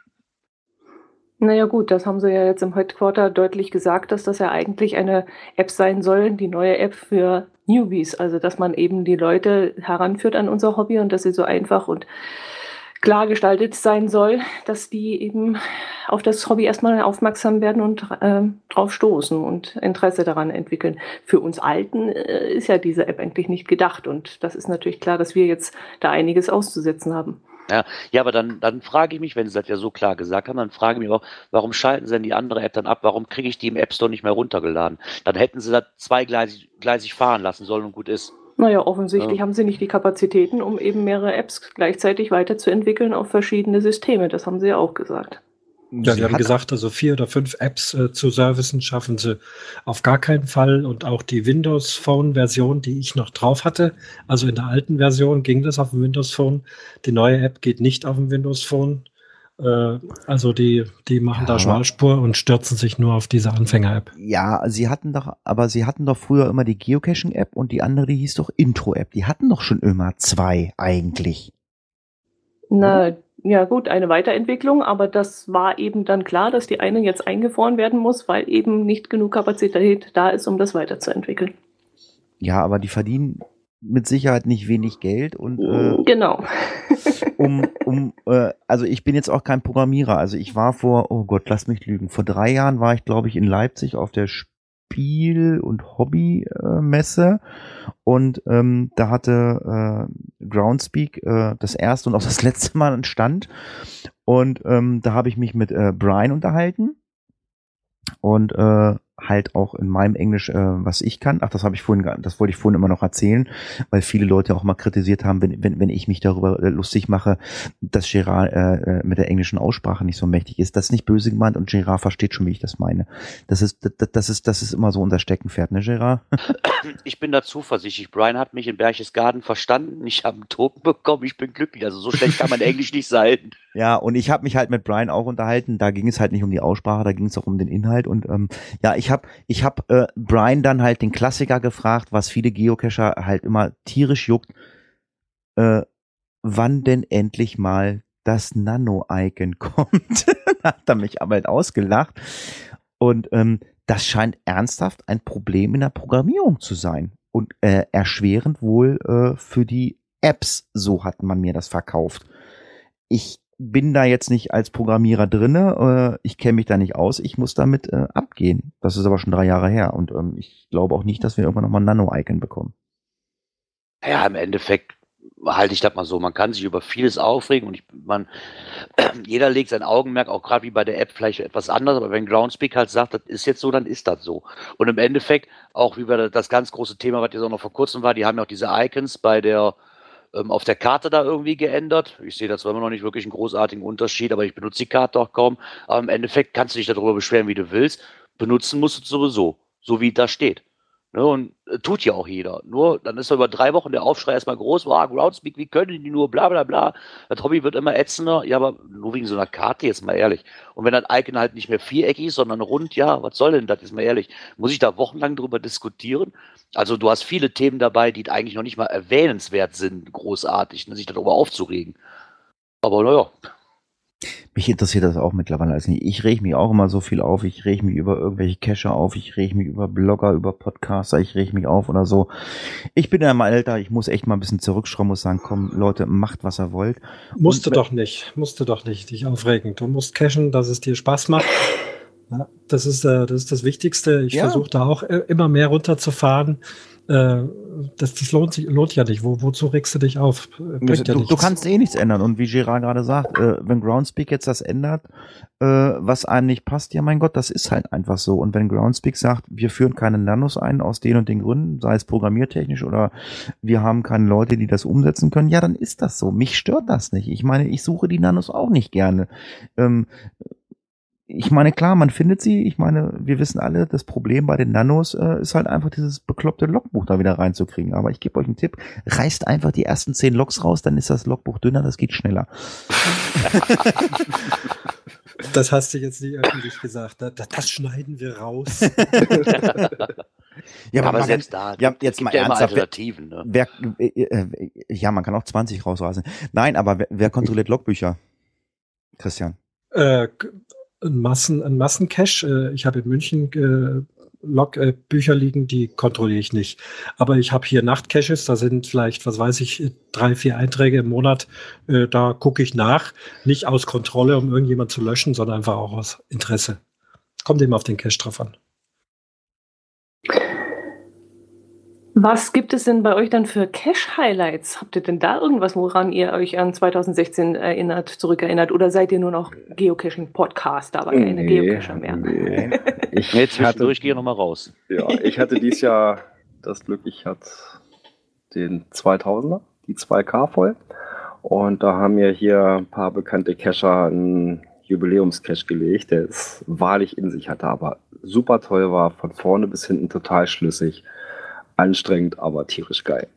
Naja gut, das haben sie ja jetzt im Headquarter deutlich gesagt, dass das ja eigentlich eine App sein soll, die neue App für Newbies. Also dass man eben die Leute heranführt an unser Hobby und dass sie so einfach und klar gestaltet sein soll, dass die eben auf das Hobby erstmal aufmerksam werden und ähm, drauf stoßen und Interesse daran entwickeln. Für uns Alten äh, ist ja diese App eigentlich nicht gedacht und das ist natürlich klar, dass wir jetzt da einiges auszusetzen haben. Ja, aber dann, dann frage ich mich, wenn sie das ja so klar gesagt haben, dann frage ich mich auch, warum schalten sie denn die andere App dann ab? Warum kriege ich die im App Store nicht mehr runtergeladen? Dann hätten sie das zweigleisig gleisig fahren lassen sollen und gut ist. Naja, offensichtlich Ja. haben sie nicht die Kapazitäten, um eben mehrere Apps gleichzeitig weiterzuentwickeln auf verschiedene Systeme. Das haben sie ja auch gesagt. Ja, Sie haben gesagt, also vier oder fünf Apps äh, zu servicen schaffen sie auf gar keinen Fall. Und auch die Windows Phone Version, die ich noch drauf hatte, also in der alten Version ging das auf dem Windows Phone. Die neue App geht nicht auf dem Windows Phone. Äh, also die, die machen Ja, da Schmalspur und stürzen sich nur auf diese Anfänger-App. Ja, sie hatten doch, aber sie hatten doch früher immer die Geocaching-App und die andere, die hieß doch Intro-App. Die hatten doch schon immer zwei eigentlich. Na, ja gut, eine Weiterentwicklung, aber das war eben dann klar, dass die eine jetzt eingefroren werden muss, weil eben nicht genug Kapazität da ist, um das weiterzuentwickeln. Ja, aber die verdienen mit Sicherheit nicht wenig Geld und äh, Genau. um, um, äh, also ich bin jetzt auch kein Programmierer. Also ich war vor, oh Gott, lass mich lügen. Vor drei Jahren war ich, glaube ich, in Leipzig auf der Spiel- und Hobbymesse. Und ähm, da hatte äh, Groundspeak äh, das erste und auch das letzte Mal einen Stand. Und ähm, da habe ich mich mit äh, Brian unterhalten. Und äh, halt auch in meinem Englisch, äh, was ich kann. Ach, das habe ich vorhin, das wollte ich vorhin immer noch erzählen, weil viele Leute auch mal kritisiert haben, wenn, wenn, wenn ich mich darüber äh, lustig mache, dass Gerard äh, äh, mit der englischen Aussprache nicht so mächtig ist. Das ist nicht böse gemeint und Gerard versteht schon, wie ich das meine. Das ist, das, das ist, das ist immer so unser Steckenpferd, ne, Gerard? Ich bin da zuversichtlich. Brian hat mich in Berchtesgaden verstanden. Ich habe einen Token bekommen. Ich bin glücklich. Also so schlecht kann man Englisch nicht sein. Ja, und ich habe mich halt mit Brian auch unterhalten. Da ging es halt nicht um die Aussprache, da ging es auch um den Inhalt. Und ähm, ja, ich habe ich hab, äh, Brian dann halt den Klassiker gefragt, was viele Geocacher halt immer tierisch juckt. Äh, wann denn endlich mal das Nano-Icon kommt? Hat er mich aber halt ausgelacht. Und ähm, das scheint ernsthaft ein Problem in der Programmierung zu sein. Und äh, erschwerend wohl äh, für die Apps, so hat man mir das verkauft. Ich bin da jetzt nicht als Programmierer drinne, äh, ich kenne mich da nicht aus, ich muss damit äh, abgehen. Das ist aber schon drei Jahre her und ähm, ich glaube auch nicht, dass wir irgendwann nochmal ein Nano-Icon bekommen. Ja, im Endeffekt halte ich das mal so. Man kann sich über vieles aufregen und ich, man, jeder legt sein Augenmerk, auch gerade wie bei der App, vielleicht etwas anders, aber wenn Groundspeak halt sagt, das ist jetzt so, dann ist das so. Und im Endeffekt, auch wie bei das ganz große Thema, was jetzt auch noch vor kurzem war, die haben ja auch diese Icons bei der ähm, auf der Karte da irgendwie geändert. Ich sehe da zwar immer noch nicht wirklich einen großartigen Unterschied, aber ich benutze die Karte auch kaum. Aber im Endeffekt kannst du dich darüber beschweren, wie du willst. Benutzen musst du sowieso, so wie da steht. Ne, und äh, tut ja auch jeder. Nur, dann ist über drei Wochen der Aufschrei erstmal groß, wow, Groundspeak, wie können die nur, bla bla bla. Das Hobby wird immer ätzender, ja, aber nur wegen so einer Karte, jetzt mal ehrlich. Und wenn das Icon halt nicht mehr viereckig ist, sondern rund, ja, was soll denn das, jetzt mal ehrlich? Muss ich da wochenlang drüber diskutieren? Also du hast viele Themen dabei, die eigentlich noch nicht mal erwähnenswert sind, großartig, ne, sich darüber aufzuregen. Aber naja, mich interessiert das auch mittlerweile als nicht. Ich reg mich auch immer so viel auf. Ich reg mich über irgendwelche Cacher auf. Ich reg mich über Blogger, über Podcaster. Ich reg mich auf oder so. Ich bin ja mal älter. Ich muss echt mal ein bisschen zurückschrauben, muss sagen, komm, Leute, macht, was ihr wollt. Musste doch nicht. Musste doch nicht dich aufregen. Du musst cashen, dass es dir Spaß macht. Ja, das ist, äh, das ist das Wichtigste. Ich ja. versuche da auch äh, immer mehr runterzufahren. Äh, das, das lohnt, sich, lohnt ja nicht. Wo, wozu regst du dich auf? Du, ja du kannst eh nichts ändern. Und wie Gerard gerade sagt, äh, wenn Groundspeak jetzt das ändert, äh, was einem nicht passt, ja mein Gott, das ist halt einfach so. Und wenn Groundspeak sagt, wir führen keine Nanos ein aus den und den Gründen, sei es programmiertechnisch oder wir haben keine Leute, die das umsetzen können, ja, dann ist das so. Mich stört das nicht. Ich meine, ich suche die Nanos auch nicht gerne. Ähm, ich meine, klar, man findet sie. Ich meine, wir wissen alle, das Problem bei den Nanos äh, ist halt einfach dieses bekloppte Logbuch da wieder reinzukriegen. Aber ich gebe euch einen Tipp, reißt einfach die ersten zehn Logs raus, dann ist das Logbuch dünner, das geht schneller. Das hast du jetzt nicht öffentlich gesagt. Das, das schneiden wir raus. ja, aber, aber selbst da, ja, jetzt mal ja ernsthaft, Alternativen. Ne? Wer, äh, äh, ja, man kann auch 20 rausreißen. Nein, aber wer, wer kontrolliert Logbücher? Christian. Äh, ein Massen, ein Massencache. Äh, ich habe in München äh, Logbücher liegen, die kontrolliere ich nicht. Aber ich habe hier Nachtcaches, da sind vielleicht, was weiß ich, drei, vier Einträge im Monat. Äh, da gucke ich nach, nicht aus Kontrolle, um irgendjemand zu löschen, sondern einfach auch aus Interesse. Kommt eben auf den Cache drauf an. Was gibt es denn bei euch dann für Cache-Highlights? Habt ihr denn da irgendwas, woran ihr euch an 2016 erinnert, zurückerinnert? Oder seid ihr nur noch Geocaching-Podcaster, aber keine nee, Geocacher mehr? Nee. Ich Jetzt hatte, durch, gehe nochmal raus. Ja, ich hatte dieses Jahr das Glück, ich hatte den 2000er, die 2K voll. Und da haben mir hier ein paar bekannte Cacher einen Jubiläumscache gelegt, der es wahrlich in sich hatte, aber super toll war, von vorne bis hinten total schlüssig anstrengend, aber tierisch geil.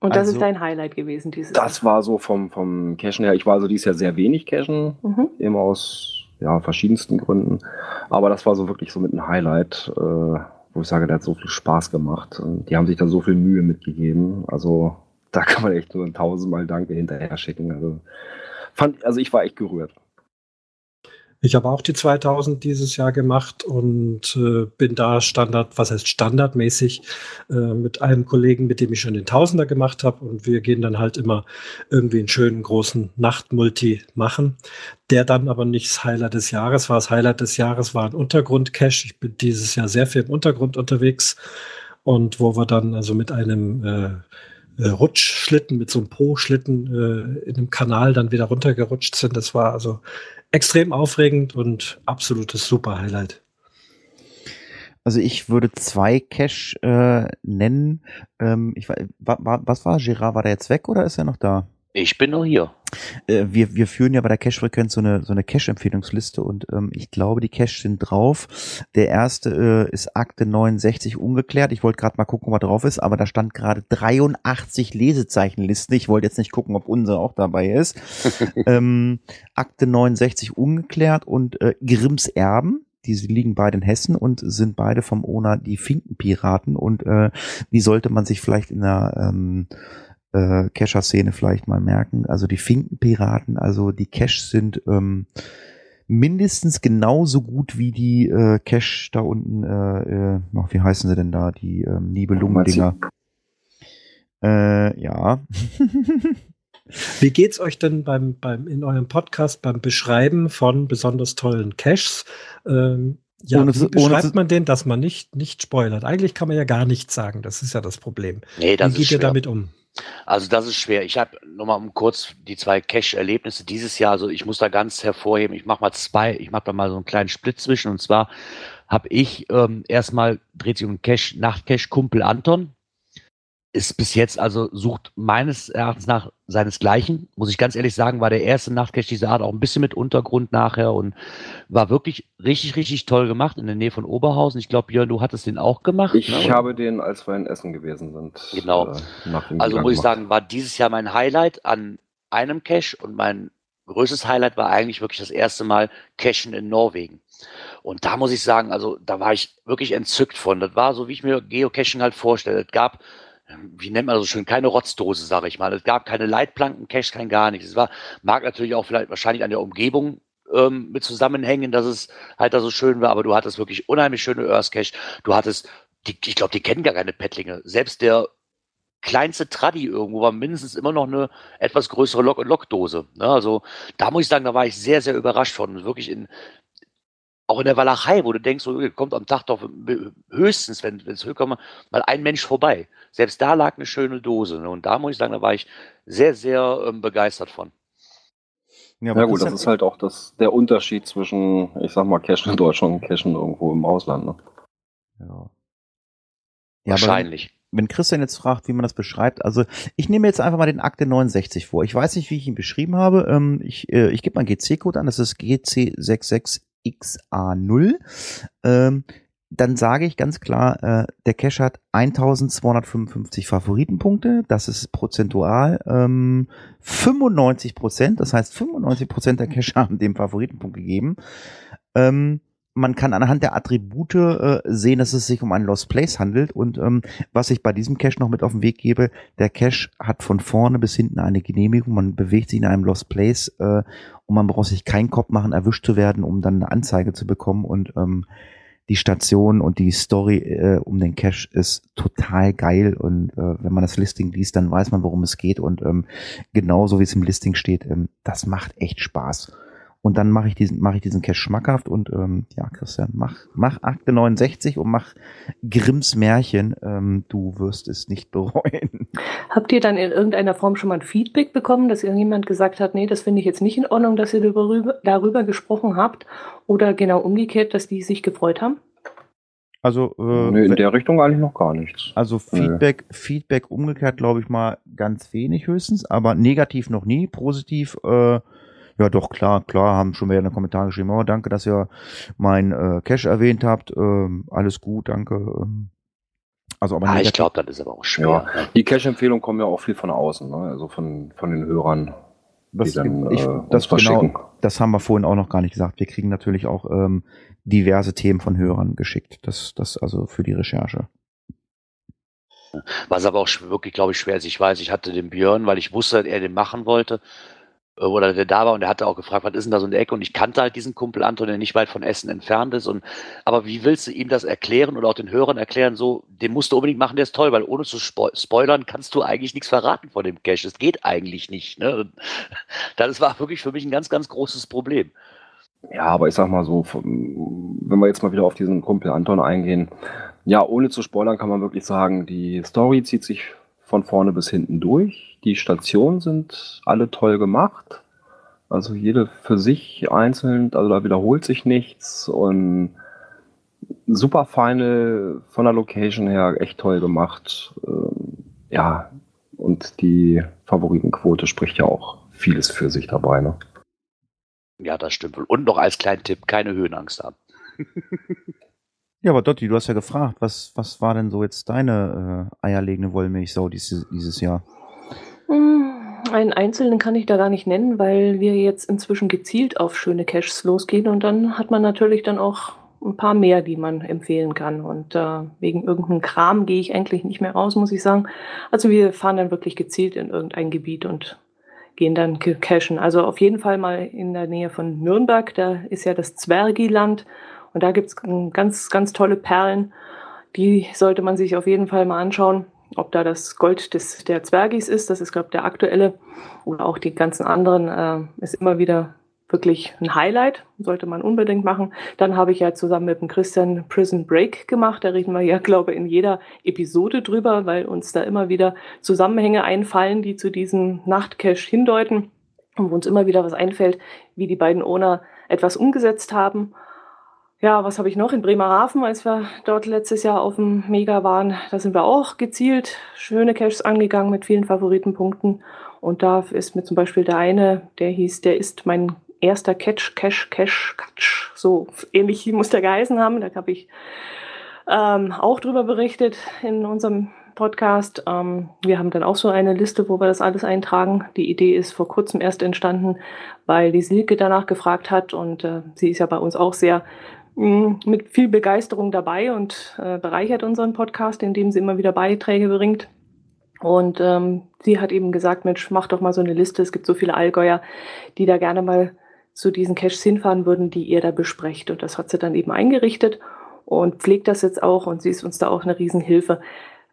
Und das also, ist dein Highlight gewesen dieses Das Jahr. war so vom, vom Cashen her. Ich war so dieses Jahr sehr wenig Cashen, mhm. eben aus ja, verschiedensten Gründen. Aber das war so wirklich so mit einem Highlight, äh, wo ich sage, der hat so viel Spaß gemacht. Und die haben sich da so viel Mühe mitgegeben. Also da kann man echt nur ein tausendmal Danke hinterher schicken. Also, fand, also ich war echt gerührt. Ich habe auch die 2000 dieses Jahr gemacht und äh, bin da Standard, was heißt standardmäßig, äh, mit einem Kollegen, mit dem ich schon den Tausender gemacht habe. Und wir gehen dann halt immer irgendwie einen schönen großen Nachtmulti machen, der dann aber nicht das Highlight des Jahres war. Das Highlight des Jahres war ein Untergrund-Cache. Ich bin dieses Jahr sehr viel im Untergrund unterwegs und wo wir dann also mit einem äh, äh Rutschschlitten, mit so einem Po-Schlitten äh, in einem Kanal dann wieder runtergerutscht sind. Das war also extrem aufregend und absolutes super Highlight. Also ich würde zwei Cash äh, nennen. Ähm, ich, war, war, was war Gerard? War der jetzt weg oder ist er noch da? Ich bin noch hier. Äh, wir, wir führen ja bei der Cache-Frequenz so eine, so eine Cache-Empfehlungsliste und ähm, ich glaube, die Cache sind drauf. Der erste äh, ist Akte 69 ungeklärt. Ich wollte gerade mal gucken, was drauf ist, aber da stand gerade 83 Lesezeichenlisten. Ich wollte jetzt nicht gucken, ob unsere auch dabei ist. ähm, Akte 69 ungeklärt und äh, Grimms Erben. Diese liegen beide in Hessen und sind beide vom Owner die Finkenpiraten. Und äh, wie sollte man sich vielleicht in der ähm, äh, Cacher-Szene vielleicht mal merken. Also die Finkenpiraten, also die Cash sind ähm, mindestens genauso gut wie die äh, Cash da unten, äh, äh, wie heißen sie denn da, die ähm, Nibelungen-Dinger. Äh, ja. Wie geht's euch denn beim, beim, in eurem Podcast beim Beschreiben von besonders tollen Caches? Ähm, ja, ohne, wie beschreibt ohne, man denn, dass man nicht, nicht spoilert? Eigentlich kann man ja gar nichts sagen. Das ist ja das Problem. Nee, das wie geht ihr damit um? Also das ist schwer. Ich habe nochmal um kurz die zwei Cache-Erlebnisse dieses Jahr. Also ich muss da ganz hervorheben. Ich mache mal zwei. Ich mache da mal so einen kleinen Split zwischen. Und zwar habe ich ähm, erstmal dreht sich um Cache Nachtcache Kumpel Anton. Ist bis jetzt, also sucht meines Erachtens nach seinesgleichen. Muss ich ganz ehrlich sagen, war der erste Nachtcache dieser Art auch ein bisschen mit Untergrund nachher und war wirklich richtig, richtig toll gemacht in der Nähe von Oberhausen. Ich glaube, Björn, du hattest den auch gemacht. Ich ne? habe den, als wir in Essen gewesen sind. Genau. Äh, Also muss ich gemacht. sagen, war dieses Jahr mein Highlight an einem Cache und mein größtes Highlight war eigentlich wirklich das erste Mal Cachen in Norwegen. Und da muss ich sagen, also da war ich wirklich entzückt von. Das war so, wie ich mir Geocaching halt vorstelle. Es gab, wie nennt man das so schön, keine Rotzdose, sage ich mal. Es gab keine Leitplanken, Cache, kein gar nichts. Es war, mag natürlich auch vielleicht wahrscheinlich an der Umgebung ähm, mit zusammenhängen, dass es halt da so schön war, aber du hattest wirklich unheimlich schöne Earth Cache. Du hattest, die, ich glaube, die kennen gar keine Pettlinge. Selbst der kleinste Traddy irgendwo war mindestens immer noch eine etwas größere Lok- und Lokdose. Ne? Also da muss ich sagen, da war ich sehr, sehr überrascht von. Wirklich in, auch in der Walachei, wo du denkst, so, kommt am Tag doch höchstens, wenn es hochkommt, mal ein Mensch vorbei. Selbst da lag eine schöne Dose. Ne? Und da muss ich sagen, da war ich sehr, sehr ähm, begeistert von. Ja, Ja gut, das ist halt auch das, der Unterschied zwischen, ich sag mal, Cashen in Deutschland und Cashen irgendwo im Ausland. Ne? Ja. Ja, Wahrscheinlich. wenn Christian jetzt fragt, wie man das beschreibt, also ich nehme jetzt einfach mal den Akte 69 vor. Ich weiß nicht, wie ich ihn beschrieben habe. Ähm, ich äh, ich gebe meinen GC-Code an, das ist GC66XA0. Ähm, dann sage ich ganz klar, äh, der Cache hat 1255 Favoritenpunkte. Das ist prozentual ähm, 95 Prozent. Das heißt, 95 Prozent der Cache haben dem Favoritenpunkt gegeben. Ähm, man kann anhand der Attribute äh, sehen, dass es sich um einen Lost Place handelt. Und ähm, was ich bei diesem Cache noch mit auf den Weg gebe, der Cache hat von vorne bis hinten eine Genehmigung. Man bewegt sich in einem Lost Place äh, und man braucht sich keinen Kopf machen, erwischt zu werden, um dann eine Anzeige zu bekommen. Und ähm, die Station und die Story äh, um den Cache ist total geil. Und äh, wenn man das Listing liest, dann weiß man, worum es geht. Und ähm, genauso wie es im Listing steht, ähm, das macht echt Spaß. Und dann mache ich diesen, mache ich diesen Cache schmackhaft und ähm, ja, Christian, mach, mach Akte 69 und mach Grimms Märchen. Ähm, du wirst es nicht bereuen. Habt ihr dann in irgendeiner Form schon mal ein Feedback bekommen, dass irgendjemand gesagt hat, nee, das finde ich jetzt nicht in Ordnung, dass ihr darüber, darüber gesprochen habt? Oder genau umgekehrt, dass die sich gefreut haben? Also, äh, nee, in der Richtung eigentlich noch gar nichts. also Feedback, Feedback umgekehrt, glaube ich mal, ganz wenig höchstens, aber negativ noch nie, positiv, äh, ja doch, klar, klar, haben schon wieder in den Kommentaren geschrieben, oh, danke, dass ihr mein äh, Cache erwähnt habt, ähm, alles gut, danke. Ähm, also aber Ah, ich glaube, das ist aber auch schwer. ne? Die Cache-Empfehlungen kommen ja auch viel von außen, ne? also von, von den Hörern, das, die dann ich, äh, das, genau, verschicken. das haben wir vorhin auch noch gar nicht gesagt. Wir kriegen natürlich auch ähm, diverse Themen von Hörern geschickt. Das, das also für die Recherche. Was aber auch wirklich, glaube ich, schwer ist. Ich weiß, ich hatte den Björn, weil ich wusste, dass er den machen wollte. Äh, Oder der da war und der hatte auch gefragt, was ist denn da so eine Ecke? Und ich kannte halt diesen Kumpel Anton, der nicht weit von Essen entfernt ist. Und aber wie willst du ihm das erklären oder auch den Hörern erklären, so, den musst du unbedingt machen, der ist toll, weil ohne zu spo spoilern kannst du eigentlich nichts verraten von dem Cache. Das geht eigentlich nicht. Ne? Das war wirklich für mich ein ganz, ganz großes Problem. Ja, aber ich sag mal so, wenn wir jetzt mal wieder auf diesen Kumpel Anton eingehen, ja, ohne zu spoilern kann man wirklich sagen, die Story zieht sich von vorne bis hinten durch. Die Stationen sind alle toll gemacht. Also jede für sich einzeln, also da wiederholt sich nichts und super Final von der Location her echt toll gemacht. Ähm, ja, und die Favoritenquote spricht ja auch vieles für sich dabei, ne? Ja, das stimmt wohl. Und noch als kleinen Tipp, keine Höhenangst haben. Ja, aber Dotti, du hast ja gefragt, was, was war denn so jetzt deine äh, eierlegende Wollmilchsau dieses, dieses Jahr? Hm, Einen einzelnen kann ich da gar nicht nennen, weil wir jetzt inzwischen gezielt auf schöne Caches losgehen und dann hat man natürlich dann auch ein paar mehr, die man empfehlen kann. Und äh, wegen irgendeinem Kram gehe ich eigentlich nicht mehr raus, muss ich sagen. Also wir fahren dann wirklich gezielt in irgendein Gebiet und gehen dann cachen. Also auf jeden Fall mal in der Nähe von Nürnberg, da ist ja das Zwergiland und da gibt's ganz, ganz tolle Perlen. Die sollte man sich auf jeden Fall mal anschauen, ob da das Gold des, der Zwergis ist. Das ist, glaube ich, der aktuelle. Oder auch die ganzen anderen äh, ist immer wieder wirklich ein Highlight. Sollte man unbedingt machen. Dann habe ich ja zusammen mit dem Christian Prison Break gemacht. Da reden wir ja, glaube ich, in jeder Episode drüber, weil uns da immer wieder Zusammenhänge einfallen, die zu diesem Nachtcache hindeuten. Und wo uns immer wieder was einfällt, wie die beiden Owner etwas umgesetzt haben. Ja, was habe ich noch? In Bremerhaven, als wir dort letztes Jahr auf dem Mega waren, da sind wir auch gezielt schöne Caches angegangen mit vielen Favoritenpunkten. Und da ist mir zum Beispiel der eine, der hieß, der ist mein erster Catch, Cash, Cash, Catch. So ähnlich muss der geheißen haben. Da habe ich ähm, auch drüber berichtet in unserem Podcast. Ähm, wir haben dann auch so eine Liste, wo wir das alles eintragen. Die Idee ist vor kurzem erst entstanden, weil die Silke danach gefragt hat und äh, sie ist ja bei uns auch sehr mit viel Begeisterung dabei und äh, bereichert unseren Podcast, indem sie immer wieder Beiträge bringt. Und ähm, sie hat eben gesagt, Mensch, mach doch mal so eine Liste. Es gibt so viele Allgäuer, die da gerne mal zu diesen Caches hinfahren würden, die ihr da besprecht. Und das hat sie dann eben eingerichtet und pflegt das jetzt auch. Und sie ist uns da auch eine Riesenhilfe.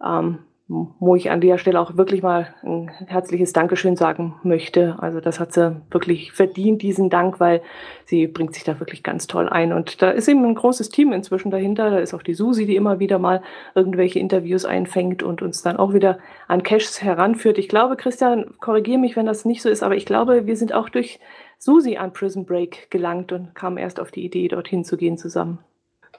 Ähm, wo ich an der Stelle auch wirklich mal ein herzliches Dankeschön sagen möchte. Also das hat sie wirklich verdient, diesen Dank, weil sie bringt sich da wirklich ganz toll ein. Und da ist eben ein großes Team inzwischen dahinter. Da ist auch die Susi, die immer wieder mal irgendwelche Interviews einfängt und uns dann auch wieder an Caches heranführt. Ich glaube, Christian, korrigiere mich, wenn das nicht so ist, aber ich glaube, wir sind auch durch Susi an Prison Break gelangt und kamen erst auf die Idee, dorthin zu gehen zusammen.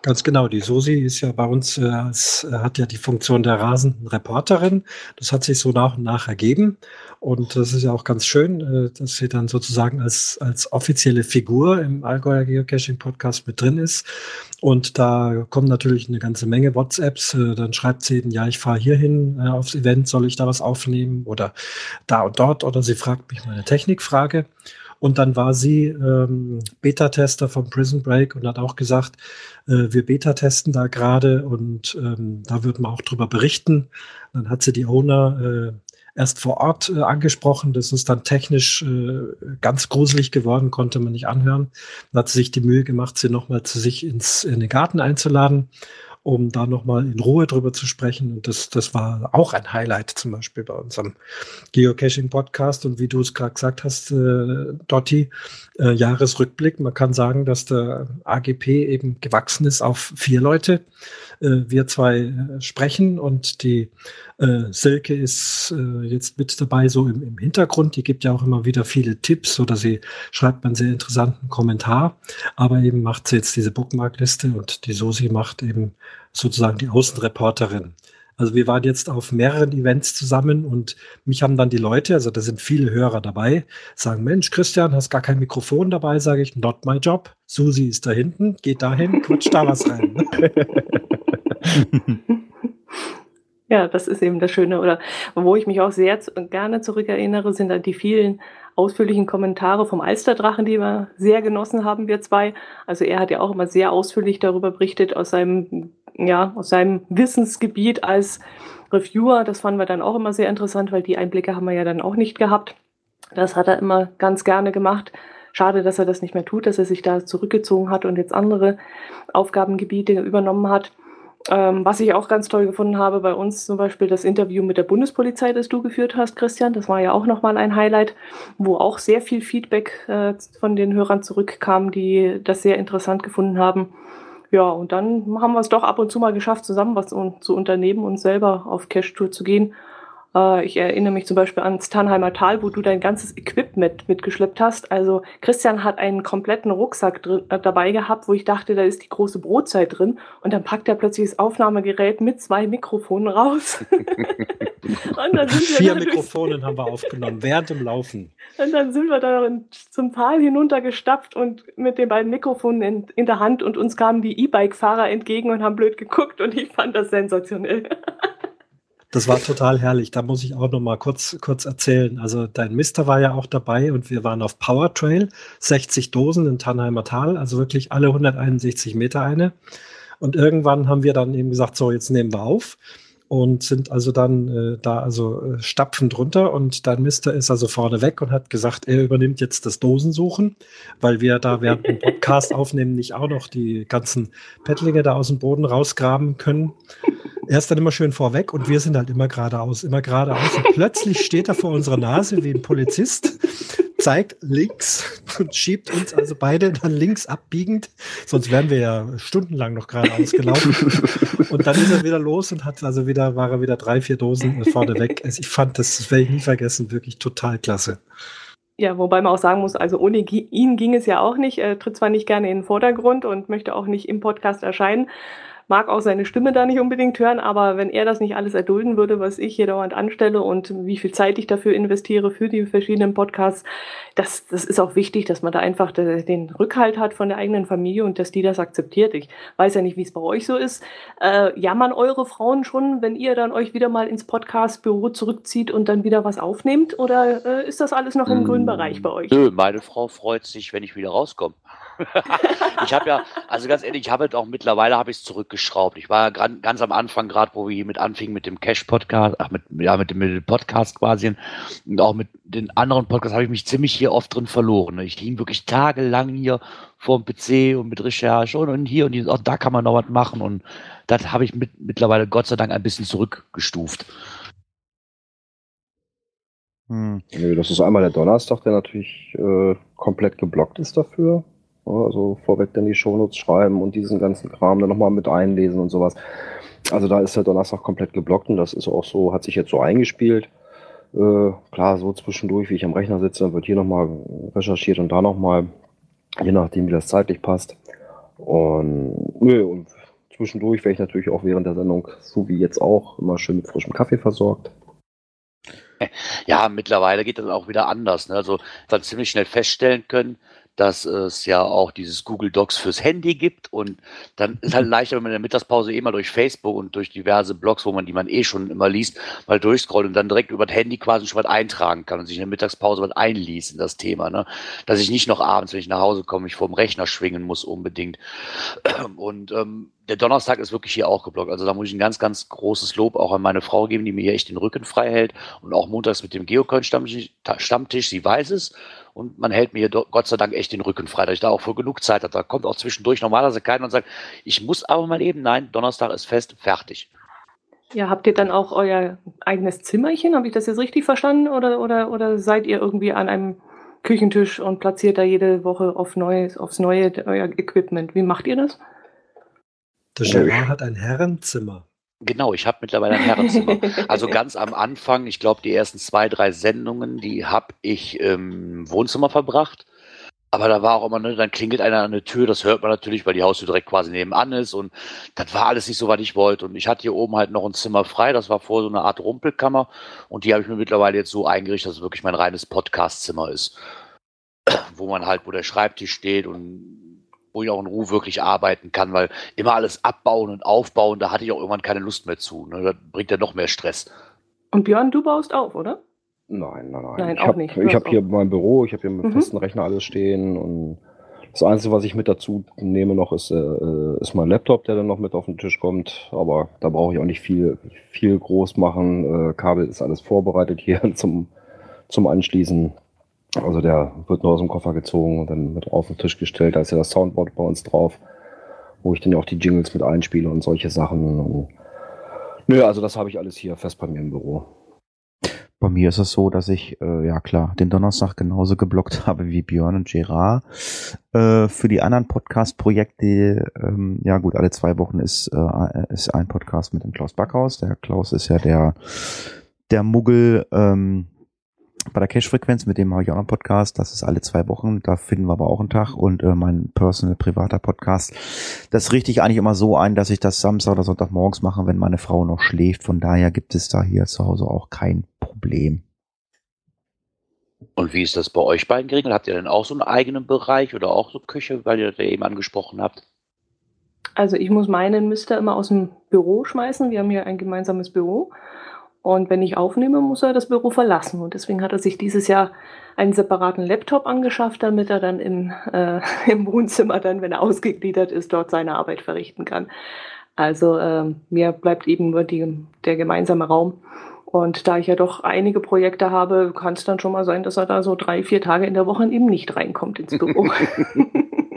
Ganz genau. Die Susi ist ja bei uns, äh, äh, hat ja die Funktion der rasenden Reporterin. Das hat sich so nach und nach ergeben. Und das ist ja auch ganz schön, äh, dass sie dann sozusagen als, als offizielle Figur im Allgäuer Geocaching Podcast mit drin ist. Und da kommen natürlich eine ganze Menge WhatsApps. Äh, dann schreibt sie, ja, ich fahre hierhin äh, aufs Event, soll ich da was aufnehmen oder da und dort? Oder sie fragt mich mal eine Technikfrage. Und dann war sie ähm, Beta-Tester vom Prison Break und hat auch gesagt, äh, wir Beta-testen da gerade und ähm, da würden wir auch drüber berichten. Dann hat sie die Owner äh, erst vor Ort äh, angesprochen. Das ist dann technisch äh, ganz gruselig geworden, konnte man nicht anhören. Dann hat sie sich die Mühe gemacht, sie nochmal zu sich ins, in den Garten einzuladen um da nochmal in Ruhe drüber zu sprechen. Und das, das war auch ein Highlight zum Beispiel bei unserem Geocaching-Podcast. Und wie du es gerade gesagt hast, äh, Dotti, äh, Jahresrückblick. Man kann sagen, dass der AGP eben gewachsen ist auf vier Leute. Äh, wir zwei äh, sprechen und die äh, Silke ist jetzt mit dabei, so im, im Hintergrund. Die gibt ja auch immer wieder viele Tipps oder sie schreibt einen sehr interessanten Kommentar. Aber eben macht sie jetzt diese Bookmarkliste und die Sosi macht eben sozusagen die Außenreporterin. Also wir waren jetzt auf mehreren Events zusammen und mich haben dann die Leute, also da sind viele Hörer dabei, sagen, Mensch, Christian, hast gar kein Mikrofon dabei, sage ich, not my job. Susi ist da hinten, geht dahin, quatscht da was rein. Ja, das ist eben das Schöne. Oder wo ich mich auch sehr gerne zurückerinnere, sind dann die vielen ausführlichen Kommentare vom Alsterdrachen, die wir sehr genossen haben, wir zwei. Also er hat ja auch immer sehr ausführlich darüber berichtet aus seinem, ja, aus seinem Wissensgebiet als Reviewer. Das fanden wir dann auch immer sehr interessant, weil die Einblicke haben wir ja dann auch nicht gehabt. Das hat er immer ganz gerne gemacht. Schade, dass er das nicht mehr tut, dass er sich da zurückgezogen hat und jetzt andere Aufgabengebiete übernommen hat. Ähm, was ich auch ganz toll gefunden habe bei uns zum Beispiel das Interview mit der Bundespolizei, das du geführt hast, Christian. Das war ja auch nochmal ein Highlight, wo auch sehr viel Feedback äh, von den Hörern zurückkam, die das sehr interessant gefunden haben. Ja, und dann haben wir es doch ab und zu mal geschafft, zusammen was zu unternehmen und selber auf Cash-Tour zu gehen. Äh, ich erinnere mich zum Beispiel ans Tannheimer Tal, wo du dein ganzes Equipment mitgeschleppt hast. Also Christian hat einen kompletten Rucksack drin, äh, dabei gehabt, wo ich dachte, da ist die große Brotzeit drin. Und dann packt er plötzlich das Aufnahmegerät mit zwei Mikrofonen raus. Vier Mikrofonen haben wir aufgenommen, während dem Laufen. Und dann sind wir da zum Tal hinuntergestapft und mit den beiden Mikrofonen in, in der Hand und uns kamen die E-Bike-Fahrer entgegen und haben blöd geguckt und ich fand das sensationell. Das war total herrlich. Da muss ich auch noch mal kurz, kurz erzählen. Also dein Mister war ja auch dabei und wir waren auf Power Trail, 60 Dosen in Tannheimer Tal, also wirklich alle 161 Meter eine. Und irgendwann haben wir dann eben gesagt, so, jetzt nehmen wir auf und sind also dann äh, da also äh, stapfend runter und dein Mister ist also vorne weg und hat gesagt, er übernimmt jetzt das Dosensuchen, weil wir da während dem Podcast aufnehmen nicht auch noch die ganzen Pettlinge da aus dem Boden rausgraben können. Er ist dann immer schön vorweg und wir sind halt immer geradeaus, immer geradeaus. Und plötzlich steht er vor unserer Nase wie ein Polizist, zeigt links und schiebt uns also beide dann links abbiegend. Sonst wären wir ja stundenlang noch geradeaus gelaufen. Und dann ist er wieder los und hat also wieder, war er wieder drei, vier Dosen vorne weg. Also ich fand das, das werde ich nie vergessen, wirklich total klasse. Ja, wobei man auch sagen muss, also ohne ihn ging es ja auch nicht. Er tritt zwar nicht gerne in den Vordergrund und möchte auch nicht im Podcast erscheinen, mag auch seine Stimme da nicht unbedingt hören, aber wenn er das nicht alles erdulden würde, was ich hier dauernd anstelle und wie viel Zeit ich dafür investiere für die verschiedenen Podcasts, das, das ist auch wichtig, dass man da einfach den Rückhalt hat von der eigenen Familie und dass die das akzeptiert. Ich weiß ja nicht, wie es bei euch so ist. Äh, jammern eure Frauen schon, wenn ihr dann euch wieder mal ins Podcast-Büro zurückzieht und dann wieder was aufnehmt? Oder äh, ist das alles noch im grünen Bereich bei euch? Nö, meine Frau freut sich, wenn ich wieder rauskomme. ich habe ja, also ganz ehrlich, ich habe halt auch mittlerweile habe ich es zurückgeschraubt. Ich war ja ganz am Anfang, gerade wo wir hier mit anfingen mit dem Cash-Podcast, ach, mit, ja, mit dem, mit dem Podcast quasi und auch mit den anderen Podcasts habe ich mich ziemlich hier oft drin verloren. Ich hing wirklich tagelang hier vor dem PC und mit Recherche und, und hier und hier, auch da kann man noch was machen und das habe ich mit, mittlerweile Gott sei Dank ein bisschen zurückgestuft. Hm. Das ist einmal der Donnerstag, der natürlich äh, komplett geblockt ist dafür. Also vorweg dann die Shownotes schreiben und diesen ganzen Kram dann nochmal mit einlesen und sowas. Also da ist der Donnerstag komplett geblockt und das ist auch so, hat sich jetzt so eingespielt. Äh, klar, so zwischendurch, wie ich am Rechner sitze, wird hier nochmal recherchiert und da nochmal, je nachdem, wie das zeitlich passt. Und, nö, und zwischendurch werde ich natürlich auch während der Sendung, so wie jetzt auch, immer schön mit frischem Kaffee versorgt. Ja, mittlerweile geht das auch wieder anders. Ne? Also dann ziemlich schnell feststellen können, dass es ja auch dieses Google Docs fürs Handy gibt und dann ist halt leichter, wenn man in der Mittagspause eh mal durch Facebook und durch diverse Blogs, wo man die man eh schon immer liest, mal durchscrollt und dann direkt über das Handy quasi schon was eintragen kann und sich in der Mittagspause was einliest in das Thema, ne? Dass ich nicht noch abends, wenn ich nach Hause komme, mich vor dem Rechner schwingen muss unbedingt. Und ähm, der Donnerstag ist wirklich hier auch geblockt. Also da muss ich ein ganz, ganz großes Lob auch an meine Frau geben, die mir hier echt den Rücken frei hält und auch montags mit dem Geocoin-Stammtisch, Stammtisch, sie weiß es und man hält mir Gott sei Dank echt den Rücken frei, dass ich da auch vor genug Zeit habe. Da kommt auch zwischendurch normalerweise keiner und sagt, ich muss aber mal eben, nein, Donnerstag ist fest, fertig. Ja, habt ihr dann auch euer eigenes Zimmerchen? Habe ich das jetzt richtig verstanden? Oder, oder, oder seid ihr irgendwie an einem Küchentisch und platziert da jede Woche auf Neues, aufs Neue euer Equipment? Wie macht ihr das? Der Gerard hat ein Herrenzimmer. Genau, ich habe mittlerweile ein Herrenzimmer. also ganz am Anfang, ich glaube, die ersten zwei, drei Sendungen, die habe ich im Wohnzimmer verbracht. Aber da war auch immer, ne, dann klingelt einer an der Tür, das hört man natürlich, weil die Haustür direkt quasi nebenan ist und das war alles nicht so, was ich wollte. Und ich hatte hier oben halt noch ein Zimmer frei, das war vor so eine Art Rumpelkammer und die habe ich mir mittlerweile jetzt so eingerichtet, dass es wirklich mein reines Podcastzimmer ist. wo man halt, wo der Schreibtisch steht und wo ich auch in Ruhe wirklich arbeiten kann, weil immer alles abbauen und aufbauen, da hatte ich auch irgendwann keine Lust mehr zu. Ne? Das bringt ja noch mehr Stress. Und Björn, du baust auf, oder? Nein, nein, nein. Nein, ich auch hab, nicht. Ich habe hier mein Büro, ich habe hier mit Mhm. festen Rechner alles stehen und das Einzige, was ich mit dazu nehme noch, ist, äh, ist mein Laptop, der dann noch mit auf den Tisch kommt. Aber da brauche ich auch nicht viel, viel groß machen. Äh, Kabel ist alles vorbereitet hier zum, zum Anschließen. Also der wird nur aus dem Koffer gezogen und dann mit auf den Tisch gestellt. Da ist ja das Soundboard bei uns drauf, wo ich dann ja auch die Jingles mit einspiele und solche Sachen. Und, nö, also das habe ich alles hier fest bei mir im Büro. Bei mir ist es so, dass ich, äh, ja klar, den Donnerstag genauso geblockt habe wie Björn und Gerard. Äh, für die anderen Podcast-Projekte, ähm, ja gut, alle zwei Wochen ist, äh, ist ein Podcast mit dem Klaus Backhaus. Der Klaus ist ja der, der Muggel ähm, bei der Cash-Frequenz, mit dem habe ich auch noch einen Podcast. Das ist alle zwei Wochen. Da finden wir aber auch einen Tag. Und äh, mein personal privater Podcast, das richte ich eigentlich immer so ein, dass ich das Samstag oder Sonntag morgens mache, wenn meine Frau noch schläft. Von daher gibt es da hier zu Hause auch kein Problem. Und wie ist das bei euch beiden geregelt? Habt ihr denn auch so einen eigenen Bereich oder auch so Küche, weil ihr das ja eben angesprochen habt? Also ich muss meinen Mister immer aus dem Büro schmeißen. Wir haben hier ein gemeinsames Büro. Und wenn ich aufnehme, muss er das Büro verlassen. Und deswegen hat er sich dieses Jahr einen separaten Laptop angeschafft, damit er dann im, äh, im Wohnzimmer dann, wenn er ausgegliedert ist, dort seine Arbeit verrichten kann. Also ähm, mir bleibt eben nur die, der gemeinsame Raum. Und da ich ja doch einige Projekte habe, kann es dann schon mal sein, dass er da so drei, vier Tage in der Woche eben nicht reinkommt ins Büro.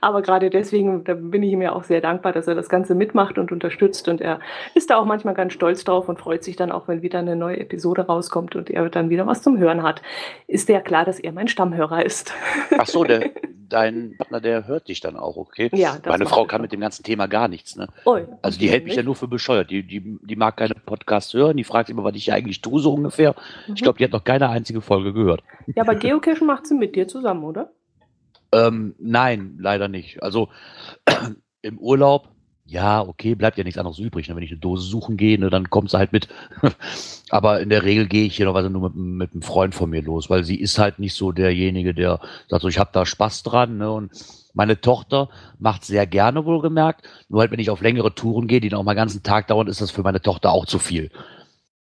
Aber gerade deswegen, da bin ich ihm ja auch sehr dankbar, dass er das Ganze mitmacht und unterstützt. Und er ist da auch manchmal ganz stolz drauf und freut sich dann auch, wenn wieder eine neue Episode rauskommt und er dann wieder was zum Hören hat. Ist ja klar, dass er mein Stammhörer ist. Ach so, der, dein Partner, der hört dich dann auch, okay? Ja, das Meine Frau kann mit dem ganzen Thema gar nichts, ne? Oh, Also die hält mich ja nur für bescheuert. Die, die, die mag keine Podcasts hören, die fragt immer, was ich eigentlich tue, so ungefähr. Ich glaube, die hat noch keine einzige Folge gehört. Mhm. Ja, aber Geocachen macht sie mit dir zusammen, oder? Ähm, nein, leider nicht. Also im Urlaub, ja, okay, bleibt ja nichts anderes übrig. Ne? Wenn ich eine Dose suchen gehe, ne, dann kommt sie halt mit. Aber in der Regel gehe ich hier noch nur mit, mit einem Freund von mir los, weil sie ist halt nicht so derjenige, der sagt, so, ich habe da Spaß dran. Ne? Und meine Tochter macht sehr gerne wohlgemerkt. Nur halt, wenn ich auf längere Touren gehe, die dann auch mal ganzen Tag dauern, ist das für meine Tochter auch zu viel.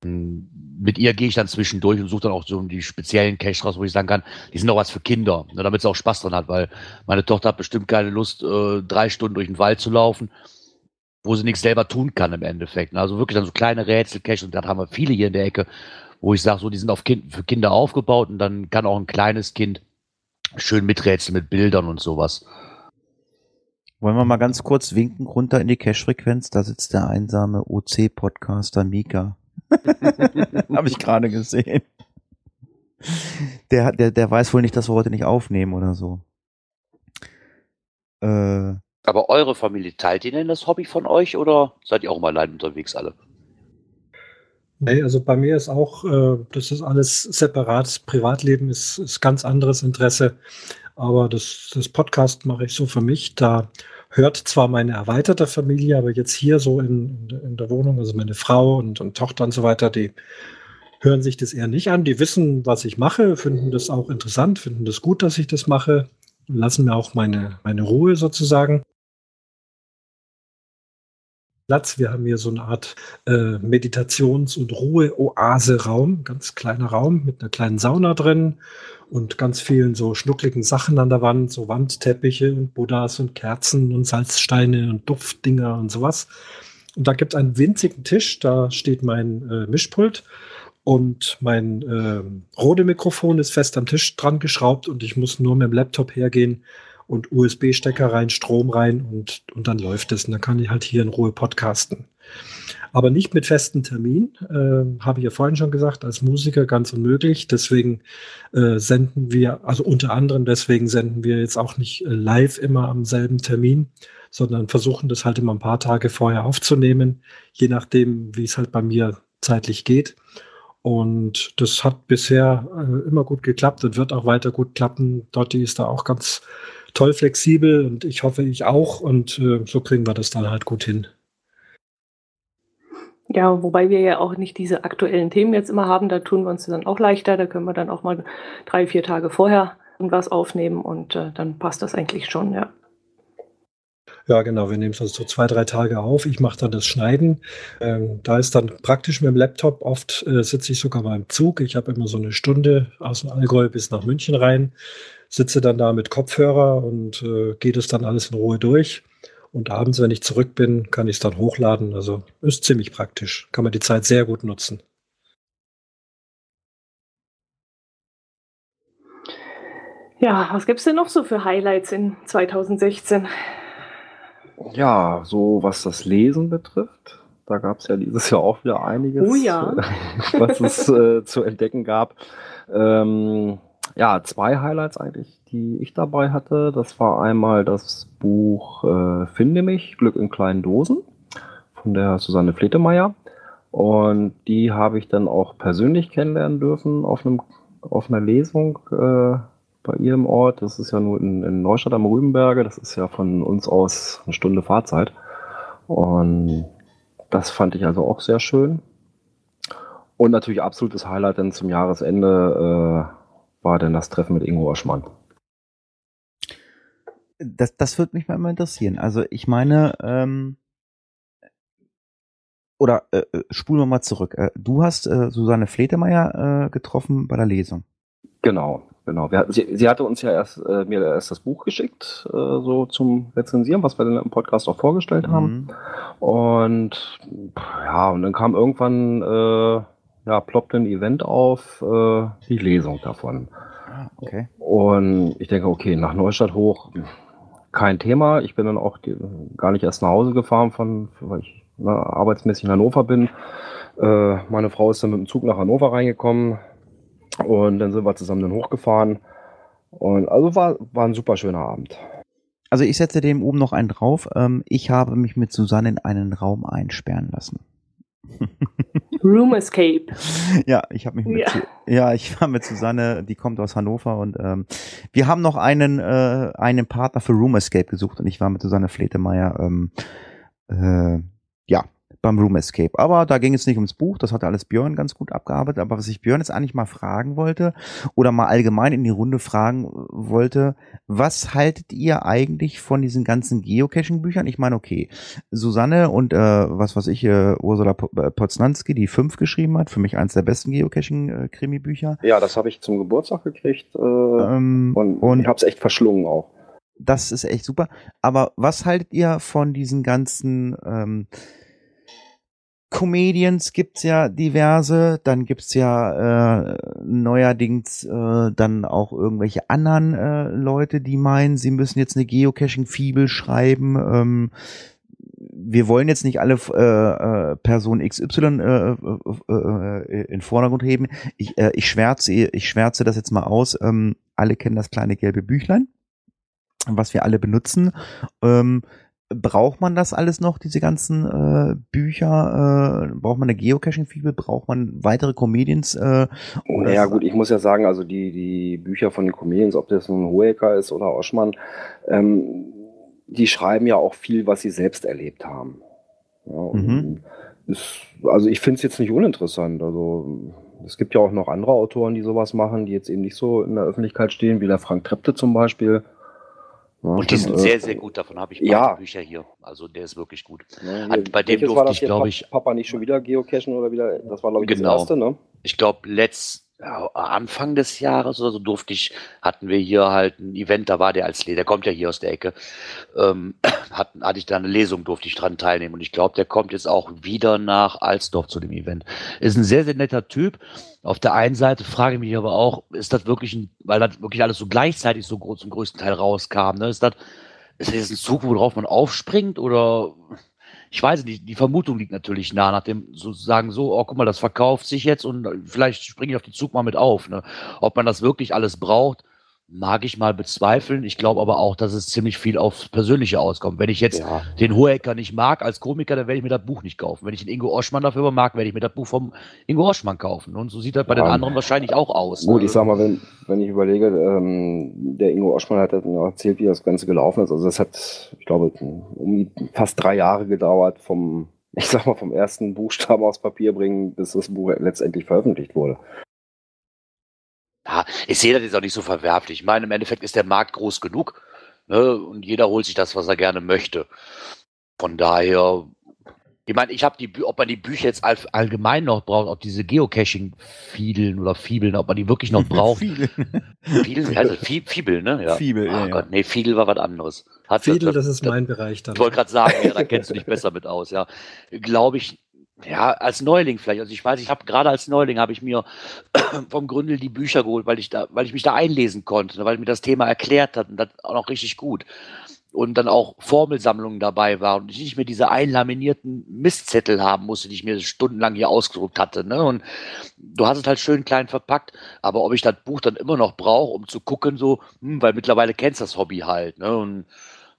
Mm, Mit ihr gehe ich dann zwischendurch und suche dann auch so die speziellen Cache raus, wo ich sagen kann, die sind doch was für Kinder, ne, damit sie auch Spaß dran hat, weil meine Tochter hat bestimmt keine Lust, äh, drei Stunden durch den Wald zu laufen, wo sie nichts selber tun kann im Endeffekt. ne. Also wirklich dann so kleine Rätsel-Cache und dann haben wir viele hier in der Ecke, wo ich sage, so, die sind auf kind, für Kinder aufgebaut und dann kann auch ein kleines Kind schön miträtseln mit Bildern und sowas. Wollen wir mal ganz kurz winken runter in die Cache-Frequenz? Da sitzt der einsame OC-Podcaster Mika. Habe ich gerade gesehen. Der, hat- der, der weiß wohl nicht, dass wir heute nicht aufnehmen oder so. Äh, Aber eure Familie, teilt ihr denn das Hobby von euch oder seid ihr auch mal allein unterwegs alle? Nee, also bei mir ist auch, äh, das ist alles separat. Das Privatleben ist, ist ganz anderes Interesse. Aber das, das Podcast mache ich so für mich. Da hört zwar meine erweiterte Familie, aber jetzt hier so in, in der Wohnung, also meine Frau und, und Tochter und so weiter, die hören sich das eher nicht an. Die wissen, was ich mache, finden das auch interessant, finden das gut, dass ich das mache, lassen mir auch meine, meine Ruhe sozusagen. Platz. Wir haben hier so eine Art äh, Meditations- und Ruhe-Oase-Raum, ganz kleiner Raum mit einer kleinen Sauna drin und ganz vielen so schnuckligen Sachen an der Wand, so Wandteppiche und Buddhas und Kerzen und Salzsteine und Duftdinger und sowas. Und da gibt es einen winzigen Tisch, da steht mein äh, Mischpult und mein ähm, Rode-Mikrofon ist fest am Tisch dran geschraubt und ich muss nur mit dem Laptop hergehen und USB-Stecker rein, Strom rein und, und dann läuft es. Und dann kann ich halt hier in Ruhe podcasten. Aber nicht mit festen Termin, äh, habe ich ja vorhin schon gesagt, als Musiker ganz unmöglich. Deswegen äh, senden wir, also unter anderem deswegen senden wir jetzt auch nicht äh, live immer am selben Termin, sondern versuchen das halt immer ein paar Tage vorher aufzunehmen, je nachdem, wie es halt bei mir zeitlich geht. Und das hat bisher äh, immer gut geklappt und wird auch weiter gut klappen. Dotti ist da auch ganz toll flexibel und ich hoffe, ich auch. Und äh, so kriegen wir das dann halt gut hin. Ja, wobei wir ja auch nicht diese aktuellen Themen jetzt immer haben, da tun wir uns dann auch leichter. Da können wir dann auch mal drei, vier Tage vorher irgendwas aufnehmen und äh, dann passt das eigentlich schon, ja. Ja, genau. Wir nehmen es also so zwei, drei Tage auf. Ich mache dann das Schneiden. Ähm, da ist dann praktisch mit dem Laptop. Oft äh, sitze ich sogar mal im Zug. Ich habe immer so eine Stunde aus dem Allgäu bis nach München rein. Sitze dann da mit Kopfhörer und äh, gehe das dann alles in Ruhe durch. Und abends, wenn ich zurück bin, kann ich es dann hochladen. Also ist ziemlich praktisch. Kann man die Zeit sehr gut nutzen. Ja, was gibt's denn noch so für Highlights in 2016? Ja, so was das Lesen betrifft, da gab es ja dieses Jahr auch wieder einiges, Oh ja. was es äh, zu entdecken gab. Ähm, ja, zwei Highlights eigentlich, die ich dabei hatte. Das war einmal das Buch äh, Finde mich, Glück in kleinen Dosen von der Susanne Fletemeyer. Und die habe ich dann auch persönlich kennenlernen dürfen auf, einem, auf einer Lesung äh, bei ihrem Ort. Das ist ja nur in, in Neustadt am Rübenberge. Das ist ja von uns aus eine Stunde Fahrzeit. Und das fand ich also auch sehr schön. Und natürlich absolutes Highlight dann zum Jahresende äh, war dann das Treffen mit Ingo Oschmann. das, das würde mich mal immer interessieren. Also ich meine, ähm, oder äh, äh, spulen wir mal zurück. Äh, du hast äh, Susanne Fletemeyer äh, getroffen bei der Lesung. Genau, genau. Wir, sie, sie hatte uns ja erst äh, mir erst das Buch geschickt, äh, so zum Rezensieren, was wir dann im Podcast auch vorgestellt haben. Mhm. Und ja, und dann kam irgendwann, äh, ja, ploppte ein Event auf, äh, die Lesung davon. Ah, okay. Und ich denke, okay, nach Neustadt hoch, kein Thema. Ich bin dann auch die, gar nicht erst nach Hause gefahren, von, weil ich ne, arbeitsmäßig in Hannover bin. Äh, meine Frau ist dann mit dem Zug nach Hannover reingekommen und dann sind wir zusammen dann hochgefahren. Und also war, war ein super schöner Abend. Also ich setze dem oben noch einen drauf. Ähm, ich habe mich mit Susanne in einen Raum einsperren lassen. Room Escape. Ja, ich habe mich mit, Ja. ja. ich war mit Susanne, die kommt aus Hannover und ähm, wir haben noch einen äh, einen Partner für Room Escape gesucht und ich war mit Susanne Fletemeyer ähm, äh, ja beim Room Escape. Aber da ging es nicht ums Buch, das hat alles Björn ganz gut abgearbeitet. Aber was ich Björn jetzt eigentlich mal fragen wollte oder mal allgemein in die Runde fragen wollte, was haltet ihr eigentlich von diesen ganzen Geocaching-Büchern? Ich meine, okay, Susanne und äh, was weiß ich, äh, Ursula äh, Poznanski, die fünf geschrieben hat, für mich eins der besten Geocaching-Krimi-Bücher. Ja, das habe ich zum Geburtstag gekriegt äh, Ähm, und, und ich habe es echt verschlungen auch. das ist echt super. Aber was haltet ihr von diesen ganzen ähm, Comedians gibt's ja diverse, dann gibt's ja äh, neuerdings äh, dann auch irgendwelche anderen äh, Leute, die meinen, sie müssen jetzt eine Geocaching-Fibel schreiben. Ähm, wir wollen jetzt nicht alle äh, äh, Person XY äh, äh, äh, in Vordergrund heben. Ich, äh, ich schwärze, ich schwärze das jetzt mal aus. Ähm, alle kennen das kleine gelbe Büchlein, was wir alle benutzen. Ähm, braucht man das alles noch, diese ganzen äh, Bücher? Äh, braucht man eine Geocaching-Fibel? Braucht man weitere Comedians? Äh, oder Naja gut, ich muss ja sagen, also die, die Bücher von den Comedians, ob das nun Hoeker ist oder Oschmann, ähm, die schreiben ja auch viel, was sie selbst erlebt haben. Ja, Mhm. ist, also ich finde es jetzt nicht uninteressant. Also es gibt ja auch noch andere Autoren, die sowas machen, die jetzt eben nicht so in der Öffentlichkeit stehen, wie der Frank Trepte zum Beispiel. Ja, Und die sind äh, sehr, sehr gut. Davon habe ich ja. Bücher hier. Also der ist wirklich gut. Ne, Hat- bei dem durfte ich, hier? glaub Pa- ich- Papa nicht schon wieder geocachen oder wieder, das war glaube ich Genau. das erste, ne? Ich glaube, letzt ja, Anfang des Jahres oder so durfte ich, hatten wir hier halt ein Event, da war der als Lehrer, der kommt ja hier aus der Ecke, ähm, hat, hatte ich da eine Lesung, durfte ich dran teilnehmen und ich glaube, der kommt jetzt auch wieder nach Alsdorf zu dem Event. Ist ein sehr, sehr netter Typ. Auf der einen Seite frage ich mich aber auch, ist das wirklich ein, weil das wirklich alles so gleichzeitig so groß zum größten Teil rauskam, ne? Ist das, ist das ein Zug, worauf man aufspringt oder ich weiß nicht, die Vermutung liegt natürlich nah, nach dem sozusagen so, oh, guck mal, das verkauft sich jetzt und vielleicht springe ich auf den Zug mal mit auf. Ne? Ob man das wirklich alles braucht, mag ich mal bezweifeln. Ich glaube aber auch, dass es ziemlich viel aufs Persönliche auskommt. Wenn ich jetzt Ja. den Hohecker nicht mag als Komiker, dann werde ich mir das Buch nicht kaufen. Wenn ich den Ingo Oschmann dafür mag, werde ich mir das Buch vom Ingo Oschmann kaufen. Und so sieht das bei den Ja. anderen wahrscheinlich auch aus. Gut, ich sag mal, wenn, wenn ich überlege, ähm, der Ingo Oschmann hat auch erzählt, wie das Ganze gelaufen ist. Also das hat, ich glaube, um fast drei Jahre gedauert vom, ich sag mal, vom ersten Buchstaben aufs Papier bringen, bis das Buch letztendlich veröffentlicht wurde. Ja, ich sehe das jetzt auch nicht so verwerflich. Ich meine, im Endeffekt ist der Markt groß genug ne, und jeder holt sich das, was er gerne möchte. Von daher, ich meine, ich habe die, ob man die Bücher jetzt all, allgemein noch braucht, ob diese Geocaching-Fiedeln oder Fibeln, ob man die wirklich noch braucht. Viele. Fiedeln, also Fie- ne? Ja. Fibel, oh ja, ja. Gott, nee, Fiedel war was anderes. Hat, Fiedel, das ist mein Bereich dann. ich wollte gerade sagen, ja, da kennst du dich besser mit aus, ja. Glaube ich, ja, als Neuling vielleicht. Also ich weiß, ich habe gerade als Neuling habe ich mir vom Gründel die Bücher geholt, weil ich da, weil ich mich da einlesen konnte, weil mir das Thema erklärt hat und das auch noch richtig gut. Und dann auch Formelsammlungen dabei waren und ich nicht mehr diese einlaminierten Mistzettel haben musste, die ich mir stundenlang hier ausgedruckt hatte. Ne? Und du hast es halt schön klein verpackt, aber ob ich das Buch dann immer noch brauche, um zu gucken, so, hm, weil mittlerweile kennst du das Hobby halt. Ne? Und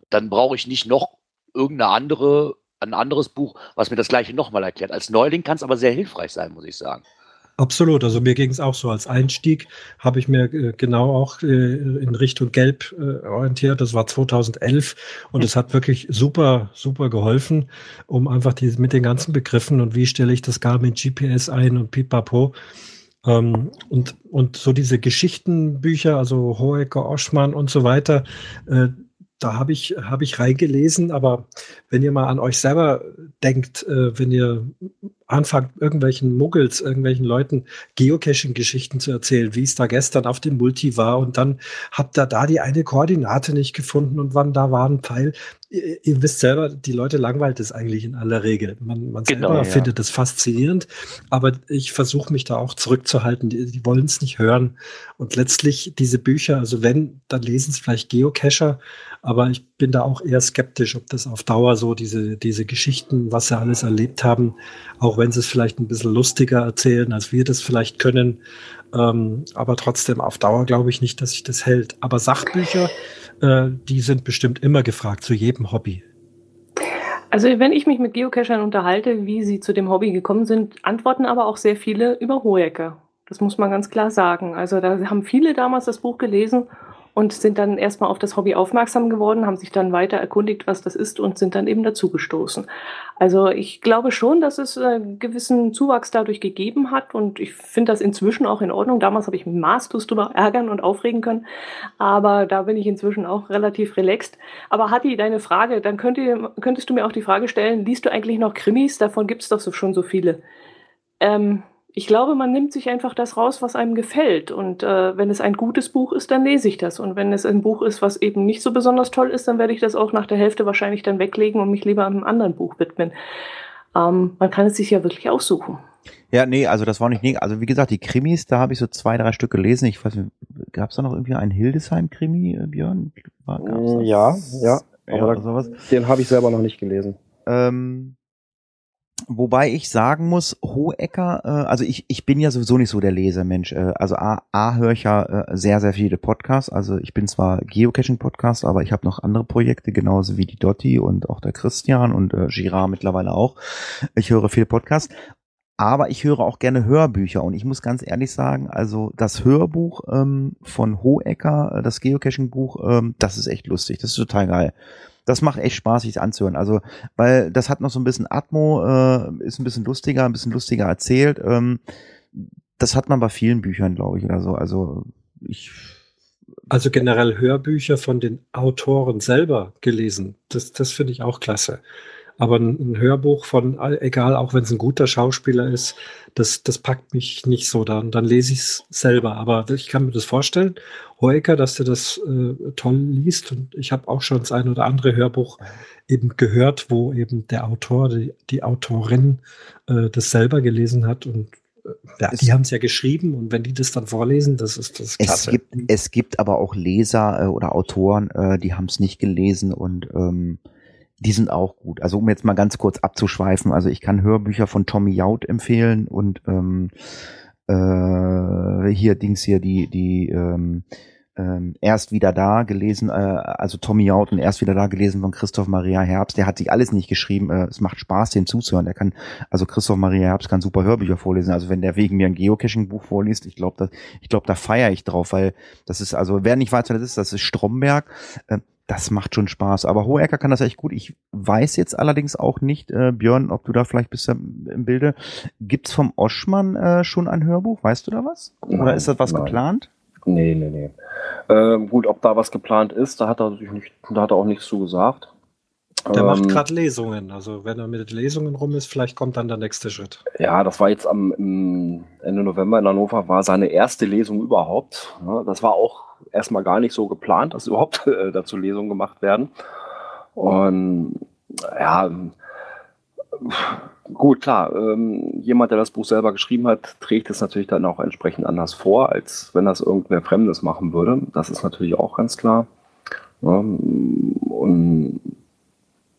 dann brauche ich nicht noch irgendeine andere, ein anderes Buch, was mir das gleiche nochmal erklärt. Als Neuling kann es aber sehr hilfreich sein, muss ich sagen. Absolut, also mir ging es auch so. Als Einstieg habe ich mir äh, genau auch äh, in Richtung Gelb äh, orientiert. Das war 2011 und es hat wirklich super, super geholfen, um einfach die, mit den ganzen Begriffen und wie stelle ich das Garmin GPS ein und pipapo. Ähm, und, und so diese Geschichtenbücher, also Hohecker, Oschmann und so weiter, äh, da habe ich, habe ich reingelesen, aber wenn ihr mal an euch selber denkt, äh, wenn ihr anfangt, irgendwelchen Muggels, irgendwelchen Leuten Geocaching-Geschichten zu erzählen, wie es da gestern auf dem Multi war und dann habt ihr da die eine Koordinate nicht gefunden und wann da war ein Pfeil. Ihr, ihr, wisst selber, die Leute langweilt es eigentlich in aller Regel. Man, man genau, selber ja. findet es faszinierend, aber ich versuche mich da auch zurückzuhalten. Die, die wollen es nicht hören. Und letztlich diese Bücher, also wenn, dann lesen es vielleicht Geocacher, aber ich bin da auch eher skeptisch, ob das auf Dauer so diese, diese Geschichten, was sie alles erlebt haben, auch wenn sie es vielleicht ein bisschen lustiger erzählen, als wir das vielleicht können. Ähm, aber trotzdem auf Dauer glaube ich nicht, dass sich das hält. Aber Sachbücher, äh, die sind bestimmt immer gefragt zu jedem Hobby. Also wenn ich mich mit Geocachern unterhalte, wie sie zu dem Hobby gekommen sind, antworten aber auch sehr viele über Hohecker. Das muss man ganz klar sagen. Also da haben viele damals das Buch gelesen und sind dann erstmal auf das Hobby aufmerksam geworden, haben sich dann weiter erkundigt, was das ist und sind dann eben dazugestoßen. Also ich glaube schon, dass es einen gewissen Zuwachs dadurch gegeben hat und ich finde das inzwischen auch in Ordnung. Damals habe ich maßlos drüber ärgern und aufregen können, aber da bin ich inzwischen auch relativ relaxed. Aber Hatti, deine Frage, dann könnt ihr, könntest du mir auch die Frage stellen, liest du eigentlich noch Krimis? Davon gibt es doch so, schon so viele. Ähm, ich glaube, man nimmt sich einfach das raus, was einem gefällt. Und äh, wenn es ein gutes Buch ist, dann lese ich das. Und wenn es ein Buch ist, was eben nicht so besonders toll ist, dann werde ich das auch nach der Hälfte wahrscheinlich dann weglegen und mich lieber einem anderen Buch widmen. Ähm, man kann es sich ja wirklich aussuchen. Ja, nee, also das war nicht, nee, also wie gesagt, die Krimis, da habe ich so zwei, drei Stück gelesen. Ich weiß nicht, gab es da noch irgendwie einen Hildesheim-Krimi, äh, Björn? ja, ja, aber ja, sowas. den habe ich selber noch nicht gelesen. Ähm, Wobei ich sagen muss, Hohecker, äh, also ich, ich bin ja sowieso nicht so der Lesermensch. Äh, also A, A höre ich ja äh, sehr, sehr viele Podcasts. Also ich bin zwar Geocaching-Podcast, aber ich habe noch andere Projekte, genauso wie die Dotti und auch der Christian und äh, Girard mittlerweile auch. Ich höre viele Podcasts. Aber ich höre auch gerne Hörbücher und ich muss ganz ehrlich sagen, also das Hörbuch ähm, von Hohecker, äh, das Geocaching-Buch, ähm, das ist echt lustig, das ist total geil das macht echt Spaß, sich anzuhören. Also, weil das hat noch so ein bisschen Atmo, äh, ist ein bisschen lustiger, ein bisschen lustiger erzählt. Ähm, das hat man bei vielen Büchern, glaube ich, oder so. Also ich. Also generell Hörbücher von den Autoren selber gelesen. Das, das finde ich auch klasse. Aber ein, ein, Hörbuch von, egal, auch wenn es ein guter Schauspieler ist, das, das packt mich nicht so. Dann, dann lese ich es selber. Aber ich kann mir das vorstellen, Hoeker, dass du das äh, toll liest. Und ich habe auch schon das ein oder andere Hörbuch eben gehört, wo eben der Autor, die, die Autorin äh, das selber gelesen hat. Und äh, ja, die haben es ja geschrieben und wenn die das dann vorlesen, das ist das klasse. Es gibt, es gibt aber auch Leser äh, oder Autoren, äh, die haben es nicht gelesen und ähm, die sind auch gut. Also um jetzt mal ganz kurz abzuschweifen, also ich kann Hörbücher von Tommy Jaud empfehlen und ähm, äh, hier Dings hier die die ähm, ähm, erst wieder da gelesen, äh, also Tommy Jaud und erst wieder da gelesen von Christoph Maria Herbst. Der hat sich alles nicht geschrieben. Äh, es macht Spaß, dem zuzuhören. Der kann, also Christoph Maria Herbst kann super Hörbücher vorlesen. Also wenn der wegen mir ein Geocaching-Buch vorliest, ich glaube, ich glaube, da feiere ich drauf, weil das ist, also wer nicht weiß, was das ist, das ist Stromberg. Äh, das macht schon Spaß. Aber Hohecker kann das echt gut. Ich weiß jetzt allerdings auch nicht, äh, Björn, ob du da vielleicht bist im Bilde. Gibt's vom Oschmann äh, schon ein Hörbuch? Weißt du da was? Oder nein, ist das was nein. geplant? Nee, nee, nee. Ähm, gut, ob da was geplant ist, da hat er sich nicht, da hat er auch nichts zu gesagt. Der ähm, macht gerade Lesungen. Also wenn er mit Lesungen rum ist, vielleicht kommt dann der nächste Schritt. Ja, das war jetzt am Ende November in Hannover, war seine erste Lesung überhaupt. Das war auch erstmal gar nicht so geplant, dass überhaupt äh, dazu Lesungen gemacht werden. Und ja, gut, klar, ähm, jemand, der das Buch selber geschrieben hat, trägt es natürlich dann auch entsprechend anders vor, als wenn das irgendwer Fremdes machen würde. Das ist natürlich auch ganz klar. Ja, und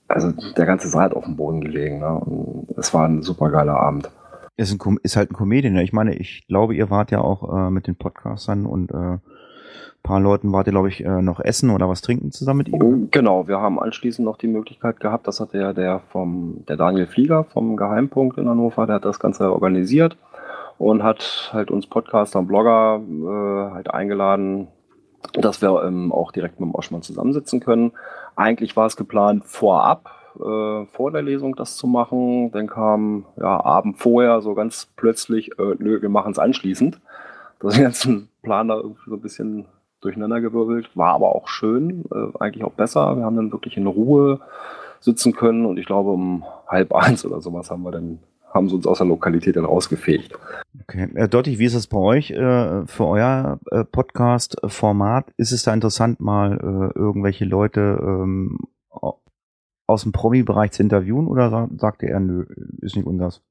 also der ganze Saal hat auf dem Boden gelegen. Ne? Und es war ein super geiler Abend. Ist, ein, ist halt ein Comedian. Ich meine, ich glaube, ihr wart ja auch äh, mit den Podcastern und äh, paar Leuten wart ihr, glaube ich, äh, noch essen oder was trinken zusammen mit ihm? Genau, wir haben anschließend noch die Möglichkeit gehabt, das hat ja der vom, der Daniel Flieger vom Geheimpunkt in Hannover, der hat das Ganze organisiert und hat halt uns Podcaster und Blogger äh, halt eingeladen, dass wir ähm, auch direkt mit dem Oschmann zusammensitzen können. Eigentlich war es geplant vorab, äh, vor der Lesung das zu machen. Dann kam ja Abend vorher so ganz plötzlich, äh, nö, wir machen es anschließend. Das ein Plan da irgendwie so ein bisschen durcheinandergewirbelt, war aber auch schön, äh, eigentlich auch besser. Wir haben dann wirklich in Ruhe sitzen können und ich glaube um halb eins oder sowas haben wir dann haben sie uns aus der Lokalität dann rausgefegt. Okay. Äh, Dotti, wie ist es bei euch äh, für euer äh, Podcast-Format? Ist es da interessant, mal äh, irgendwelche Leute ähm, aus dem Promi-Bereich zu interviewen oder sa sagte er, nö, ist nicht unseres?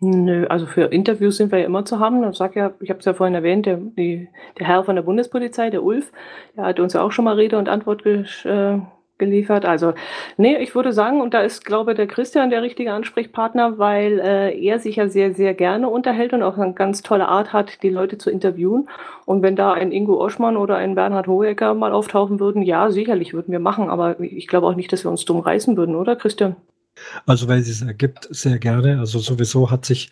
Nö, also für Interviews sind wir ja immer zu haben. Ich sag ja, ich habe es ja vorhin erwähnt, der, die, der Herr von der Bundespolizei, der Ulf, der hat uns ja auch schon mal Rede und Antwort äh, geliefert. Also, nee, ich würde sagen, und da ist, glaube der Christian der richtige Ansprechpartner, weil äh, er sich ja sehr, sehr gerne unterhält und auch eine ganz tolle Art hat, die Leute zu interviewen. Und wenn da ein Ingo Oschmann oder ein Bernhard Hohecker mal auftauchen würden, ja, sicherlich würden wir machen, aber ich glaube auch nicht, dass wir uns dumm reißen würden, oder Christian? Also, weil es ergibt, sehr gerne. Also sowieso hat sich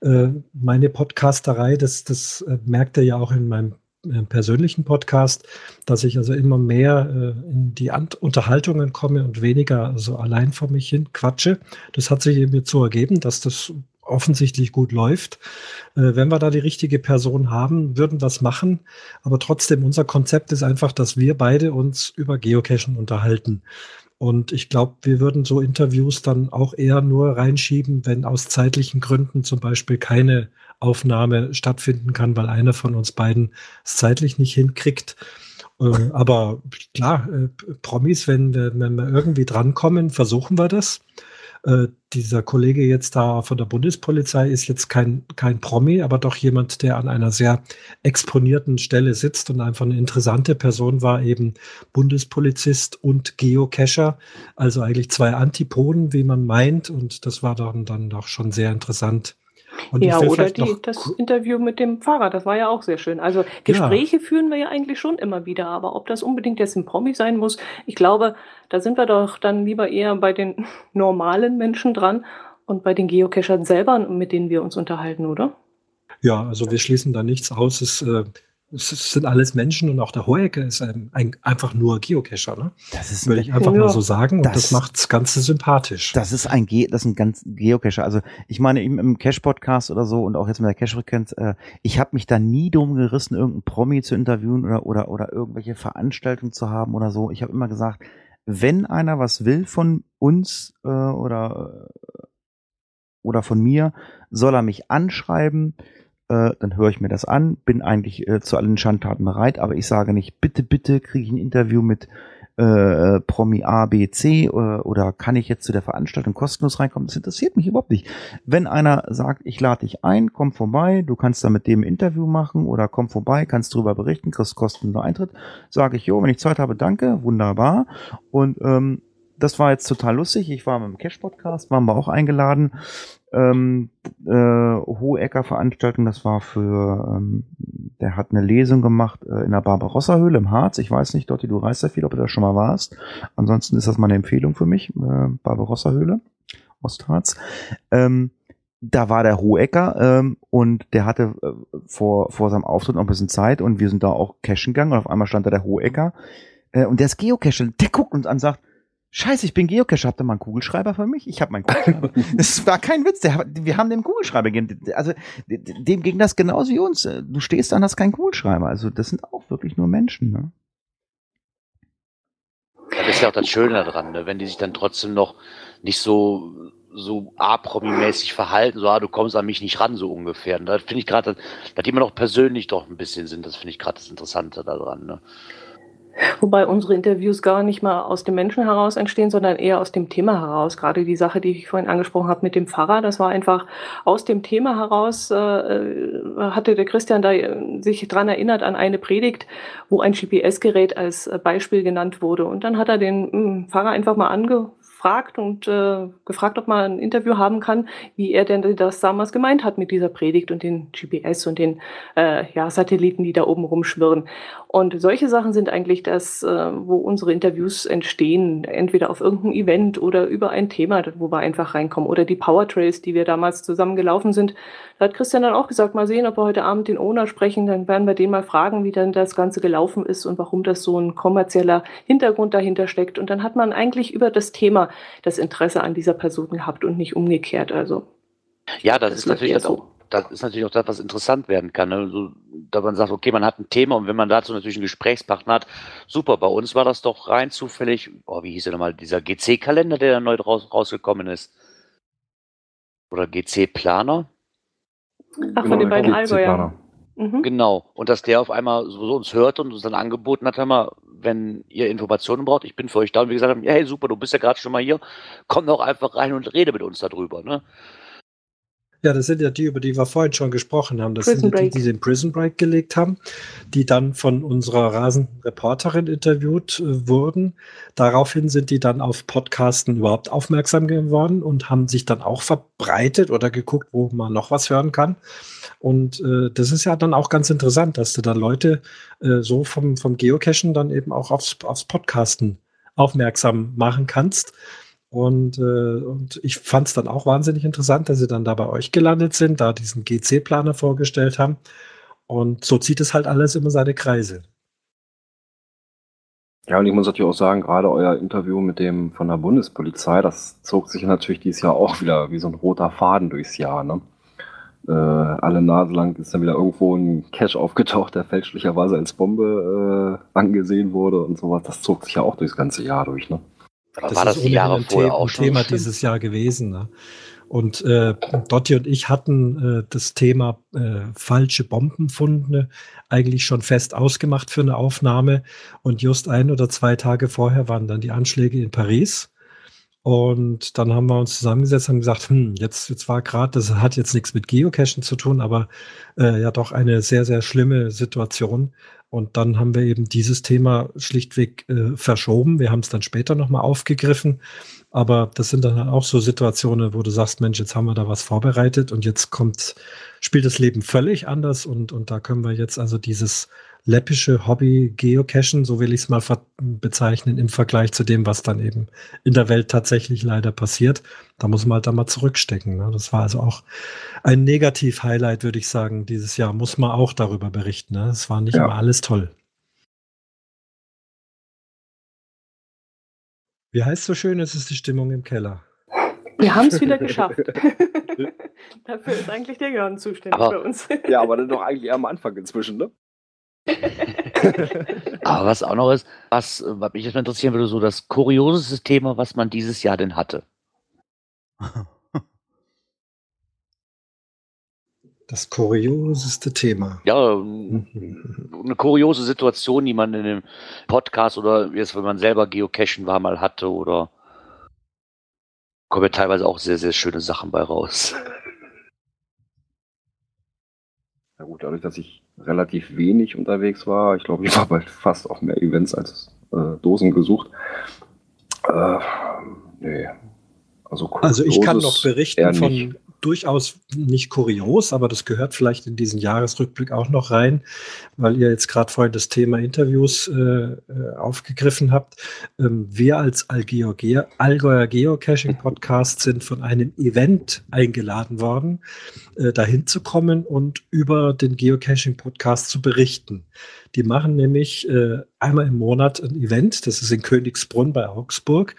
äh, meine Podcasterei, das, das äh, merkt er ja auch in meinem äh, persönlichen Podcast, dass ich also immer mehr äh, in die Ant Unterhaltungen komme und weniger also allein vor mich hin quatsche. Das hat sich eben so ergeben, dass das offensichtlich gut läuft. Äh, wenn wir da die richtige Person haben, würden wir es machen. Aber trotzdem, unser Konzept ist einfach, dass wir beide uns über Geocachen unterhalten. Und ich glaube, wir würden so Interviews dann auch eher nur reinschieben, wenn aus zeitlichen Gründen zum Beispiel keine Aufnahme stattfinden kann, weil einer von uns beiden es zeitlich nicht hinkriegt. Äh, aber klar, äh, Promis, wenn, wenn wir irgendwie drankommen, versuchen wir das. Äh, dieser Kollege jetzt da von der Bundespolizei ist jetzt kein, kein Promi, aber doch jemand, der an einer sehr exponierten Stelle sitzt und einfach eine interessante Person war, eben Bundespolizist und Geocacher. Also eigentlich zwei Antipoden, wie man meint. Und das war dann, dann doch schon sehr interessant und ja, oder die, das Interview mit dem Fahrer, das war ja auch sehr schön. Also Gespräche ja. führen wir ja eigentlich schon immer wieder, aber ob das unbedingt jetzt ein Promi sein muss, ich glaube, da sind wir doch dann lieber eher bei den normalen Menschen dran und bei den Geocachern selber, mit denen wir uns unterhalten, oder? Ja, also wir schließen da nichts aus. Es äh, es sind alles Menschen und auch der Hohecker ist ein, ein, einfach nur Geocacher, ne? Das ist, würde ich einfach ja. mal so sagen und das, das macht das Ganze sympathisch. Das ist ein Ge das ist ein ganz Geocacher. Also ich meine im, im Cache-Podcast oder so und auch jetzt mit der Cache-Frequenz, äh, ich habe mich da nie drum gerissen, irgendeinen Promi zu interviewen oder oder oder irgendwelche Veranstaltungen zu haben oder so. Ich habe immer gesagt, wenn einer was will von uns äh, oder oder von mir, soll er mich anschreiben äh, dann höre ich mir das an, bin eigentlich äh, zu allen Schandtaten bereit, aber ich sage nicht, bitte, bitte kriege ich ein Interview mit äh, Promi A, B, C oder, äh, oder kann ich jetzt zu der Veranstaltung kostenlos reinkommen? Das interessiert mich überhaupt nicht. Wenn einer sagt, ich lade dich ein, komm vorbei, du kannst da mit dem Interview machen oder komm vorbei, kannst drüber berichten, kriegst kostenlosen Eintritt, sage ich, jo, wenn ich Zeit habe, danke, wunderbar. Und ähm, das war jetzt total lustig. Ich war im Cash-Podcast, waren wir auch eingeladen. Ähm, äh, Hohecker-Veranstaltung, das war für, ähm, der hat eine Lesung gemacht äh, in der Barbarossa-Höhle im Harz. Ich weiß nicht, Dotti, du reist ja viel, ob du da schon mal warst. Ansonsten ist das mal eine Empfehlung für mich, äh, Barbarossa-Höhle, Ostharz. Ähm, da war der Hohecker ähm, und der hatte äh, vor, vor seinem Auftritt noch ein bisschen Zeit und wir sind da auch cashen gegangen und auf einmal stand da der Hohecker äh, und der ist Geocacher, der guckt uns an und sagt, Scheiße, ich bin Geocacher. Habt ihr mal einen Kugelschreiber für mich? Ich habe meinen Kugelschreiber. Es war kein Witz. Der, wir haben dem Kugelschreiber gegeben. Also dem ging das genauso wie uns. Du stehst da und hast keinen Kugelschreiber. Also das sind auch wirklich nur Menschen. Ne? Das ist ja auch das Schöne daran, ne? wenn die sich dann trotzdem noch nicht so so A-Promi-mäßig verhalten, so, ah, du kommst an mich nicht ran, so ungefähr. Und da finde ich gerade, dass die immer noch persönlich doch ein bisschen sind, das finde ich gerade das Interessante daran. Ne? Wobei unsere Interviews gar nicht mal aus dem Menschen heraus entstehen, sondern eher aus dem Thema heraus. Gerade die Sache, die ich vorhin angesprochen habe mit dem Pfarrer, das war einfach aus dem Thema heraus, äh, hatte der Christian da äh, sich dran erinnert an eine Predigt, wo ein GPS-Gerät als Beispiel genannt wurde. Und dann hat er den mh, hm, Pfarrer einfach mal ange gefragt und äh, gefragt, ob man ein Interview haben kann, wie er denn das damals gemeint hat mit dieser Predigt und den GPS und den äh, ja, Satelliten, die da oben rumschwirren. Und solche Sachen sind eigentlich das, äh, wo unsere Interviews entstehen, entweder auf irgendeinem Event oder über ein Thema, wo wir einfach reinkommen. Oder die Power Trails, die wir damals zusammen gelaufen sind. Da hat Christian dann auch gesagt, mal sehen, ob wir heute Abend den Owner sprechen, dann werden wir den mal fragen, wie dann das Ganze gelaufen ist und warum das so ein kommerzieller Hintergrund dahinter steckt. Und dann hat man eigentlich über das Thema das Interesse an dieser Person gehabt und nicht umgekehrt. Also ja, das, das ist natürlich so. auch, das ist natürlich auch das, was interessant werden kann. Ne? So, da man sagt, okay, man hat ein Thema und wenn man dazu natürlich einen Gesprächspartner hat, super. Bei uns war das doch rein zufällig, oh, wie hieß der nochmal, dieser GC-Kalender, der neu raus, rausgekommen ist. Oder GC-Planer. Ach, von den beiden Allgäuer. Mhm. Genau. Und dass der auf einmal so uns hört und uns dann angeboten hat, hör mal, wenn ihr Informationen braucht, ich bin für euch da und wir gesagt haben, hey super, du bist ja gerade schon mal hier, komm doch einfach rein und rede mit uns darüber. Ne? Ja, das sind ja die, über die wir vorhin schon gesprochen haben. Das Prison sind ja die, die den Prison Break gelegt haben, die dann von unserer Rasenreporterin interviewt äh, wurden. Daraufhin sind die dann auf Podcasten überhaupt aufmerksam geworden und haben sich dann auch verbreitet oder geguckt, wo man noch was hören kann. Und äh, das ist ja dann auch ganz interessant, dass du dann Leute äh, so vom, vom Geocachen dann eben auch aufs, aufs Podcasten aufmerksam machen kannst. Und, äh, und ich fand es dann auch wahnsinnig interessant, dass sie dann da bei euch gelandet sind, da diesen GC-Planer vorgestellt haben. Und so zieht es halt alles immer seine Kreise. Ja, und ich muss natürlich auch sagen, gerade euer Interview mit dem von der Bundespolizei, das zog sich natürlich dieses Jahr auch wieder wie so ein roter Faden durchs Jahr. Ne? Äh, alle Nase lang ist dann wieder irgendwo ein Cache aufgetaucht, der fälschlicherweise als Bombe äh, angesehen wurde und sowas. Das zog sich ja auch durchs ganze Jahr durch. Ne? Das war das die Jahre ein vorher auch schon? Thema dieses Jahr gewesen. Ne? Und äh, Dotti und ich hatten äh, das Thema äh, falsche Bombenfunde eigentlich schon fest ausgemacht für eine Aufnahme. Und just ein oder zwei Tage vorher waren dann die Anschläge in Paris. Und dann haben wir uns zusammengesetzt und gesagt, hm, jetzt, jetzt war gerade, das hat jetzt nichts mit Geocachen zu tun, aber äh, ja doch eine sehr, sehr schlimme Situation. Und dann haben wir eben dieses Thema schlichtweg äh, verschoben. Wir haben es dann später nochmal aufgegriffen. Aber das sind dann auch so Situationen, wo du sagst, Mensch, jetzt haben wir da was vorbereitet und jetzt kommt, spielt das Leben völlig anders und, und da können wir jetzt also dieses läppische Hobby Geocachen, so will ich es mal bezeichnen, im Vergleich zu dem, was dann eben in der Welt tatsächlich leider passiert. Da muss man halt da mal zurückstecken. Ne? Das war also auch ein Negativ-Highlight, würde ich sagen, dieses Jahr. Muss man auch darüber berichten. Ne? Es war nicht ja. immer alles toll. Wie heißt so schön, es ist die Stimmung im Keller. Wir haben es wieder geschafft. Dafür ist eigentlich der Jörn zuständig aber, bei uns. ja, aber dann doch eigentlich eher am Anfang inzwischen, ne? Aber was auch noch ist, was, was mich jetzt mal interessieren würde, so das kurioseste Thema, was man dieses Jahr denn hatte. Das kurioseste Thema. Ja, eine kuriose Situation, die man in dem Podcast oder jetzt, wenn man selber Geocachen war, mal hatte oder kommen ja teilweise auch sehr, sehr schöne Sachen bei raus. Ja gut, dadurch, dass ich relativ wenig unterwegs war, ich glaube, ich war bald fast auf mehr Events als äh, Dosen gesucht. Äh, nee. Also, also ich kann noch berichten von durchaus nicht kurios, aber das gehört vielleicht in diesen Jahresrückblick auch noch rein, weil ihr jetzt gerade vorhin das Thema Interviews äh, äh aufgegriffen habt. Ähm, wir als Allgäuer, Allgäuer Geocaching Podcast sind von einem Event eingeladen worden, äh, dahin zu kommen und über den Geocaching Podcast zu berichten. Die machen nämlich äh, einmal im Monat ein Event, das ist in Königsbrunn bei Augsburg,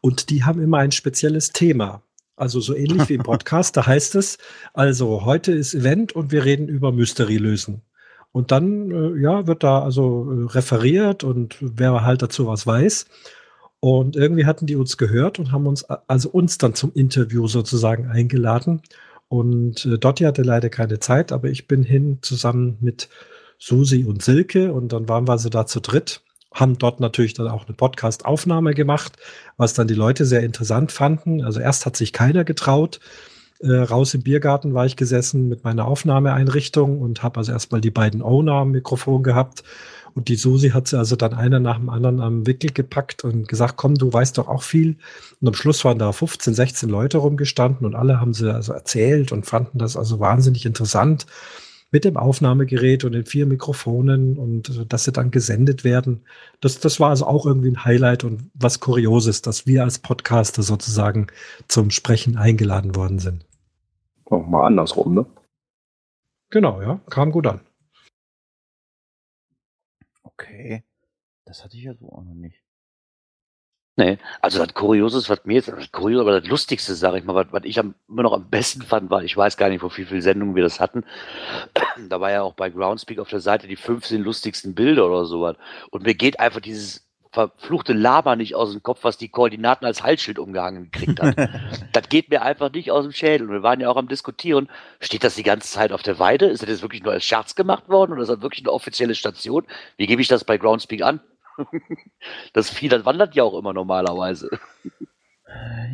und die haben immer ein spezielles Thema. Also so ähnlich wie im Podcast, da heißt es, also heute ist Event und wir reden über Mystery lösen. Und dann, äh, ja, wird da also äh, referiert und wer halt dazu was weiß. Und irgendwie hatten die uns gehört und haben uns, also uns dann zum Interview sozusagen eingeladen. Und äh, Dotti hatte leider keine Zeit, aber ich bin hin zusammen mit Susi und Silke und dann waren wir so da zu dritt haben dort natürlich dann auch eine Podcast-Aufnahme gemacht, was dann die Leute sehr interessant fanden. Also erst hat sich keiner getraut. Äh, raus im Biergarten war ich gesessen mit meiner Aufnahmeeinrichtung und habe also erstmal die beiden Owner am Mikrofon gehabt. Und die Susi hat sie also dann einer nach dem anderen am Wickel gepackt und gesagt, komm, du weißt doch auch viel. Und am Schluss waren da 15, 16 Leute rumgestanden und alle haben sie also erzählt und fanden das also wahnsinnig interessant mit dem Aufnahmegerät und den vier Mikrofonen und äh, dass sie dann gesendet werden. Das, das war also auch irgendwie ein Highlight und was Kurioses, dass wir als Podcaster sozusagen zum Sprechen eingeladen worden sind. Auch mal andersrum, ne? Genau, ja, kam gut an. Okay. Das hatte ich ja so auch noch nicht. Nee, also das Kurioses, was mir jetzt, das Kurios, aber das Lustigste, sage ich mal, was, was ich am, immer noch am besten fand, war, ich weiß gar nicht, wo viel, viel Sendungen wir das hatten. Da war ja auch bei Groundspeak auf der Seite die 15 lustigsten Bilder oder sowas. Und mir geht einfach dieses verfluchte Lama nicht aus dem Kopf, was die Koordinaten als Halsschild umgehangen gekriegt hat. das geht mir einfach nicht aus dem Schädel. Und wir waren ja auch am Diskutieren, steht das die ganze Zeit auf der Weide? Ist das jetzt wirklich nur als Scherz gemacht worden oder ist das wirklich eine offizielle Station? Wie gebe ich das bei Groundspeak an? Das Vieh, das wandert ja auch immer normalerweise.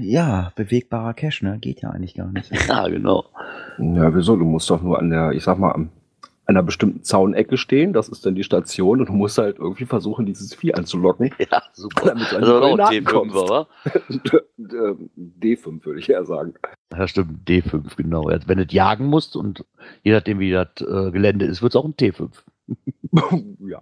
Ja, bewegbarer Cache, ne? Geht ja eigentlich gar nicht. Ja, genau. Ja, wieso? Du musst doch nur an der, ich sag mal, an einer bestimmten Zaunecke stehen. Das ist dann die Station und du musst halt irgendwie versuchen, dieses Vieh anzulocken. Ja, super. Damit du Also auch Koordinaten T5, kommst. oder? D5 würde ich eher sagen. Ja, stimmt, D5, genau. Wenn du jagen musst und je nachdem, wie das äh, Gelände ist, wird es auch ein T5. ja.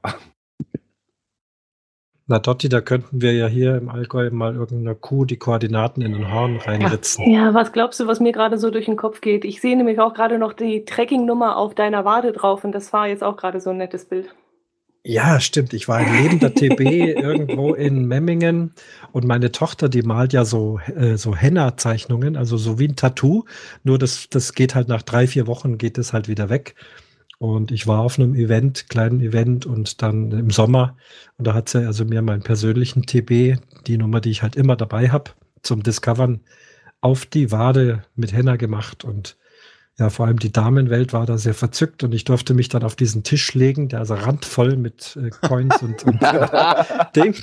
Na Dotti, da könnten wir ja hier im Allgäu mal irgendeiner Kuh die Koordinaten in den Horn reinritzen. Ja, was glaubst du, was mir gerade so durch den Kopf geht? Ich sehe nämlich auch gerade noch die Tracking-Nummer auf deiner Wade drauf und das war jetzt auch gerade so ein nettes Bild. Ja, stimmt. Ich war ein lebender TB irgendwo in Memmingen und meine Tochter, die malt ja so, äh, so Henna-Zeichnungen, also so wie ein Tattoo. Nur das, das geht halt nach drei, vier Wochen geht es halt wieder weg. Und ich war auf einem Event, kleinen Event und dann im Sommer. Und da hat sie also mir meinen persönlichen TB, die Nummer, die ich halt immer dabei habe, zum Discovern auf die Wade mit Henna gemacht. Und ja, vor allem die Damenwelt war da sehr verzückt und ich durfte mich dann auf diesen Tisch legen, der also randvoll mit äh, Coins und, und Ding.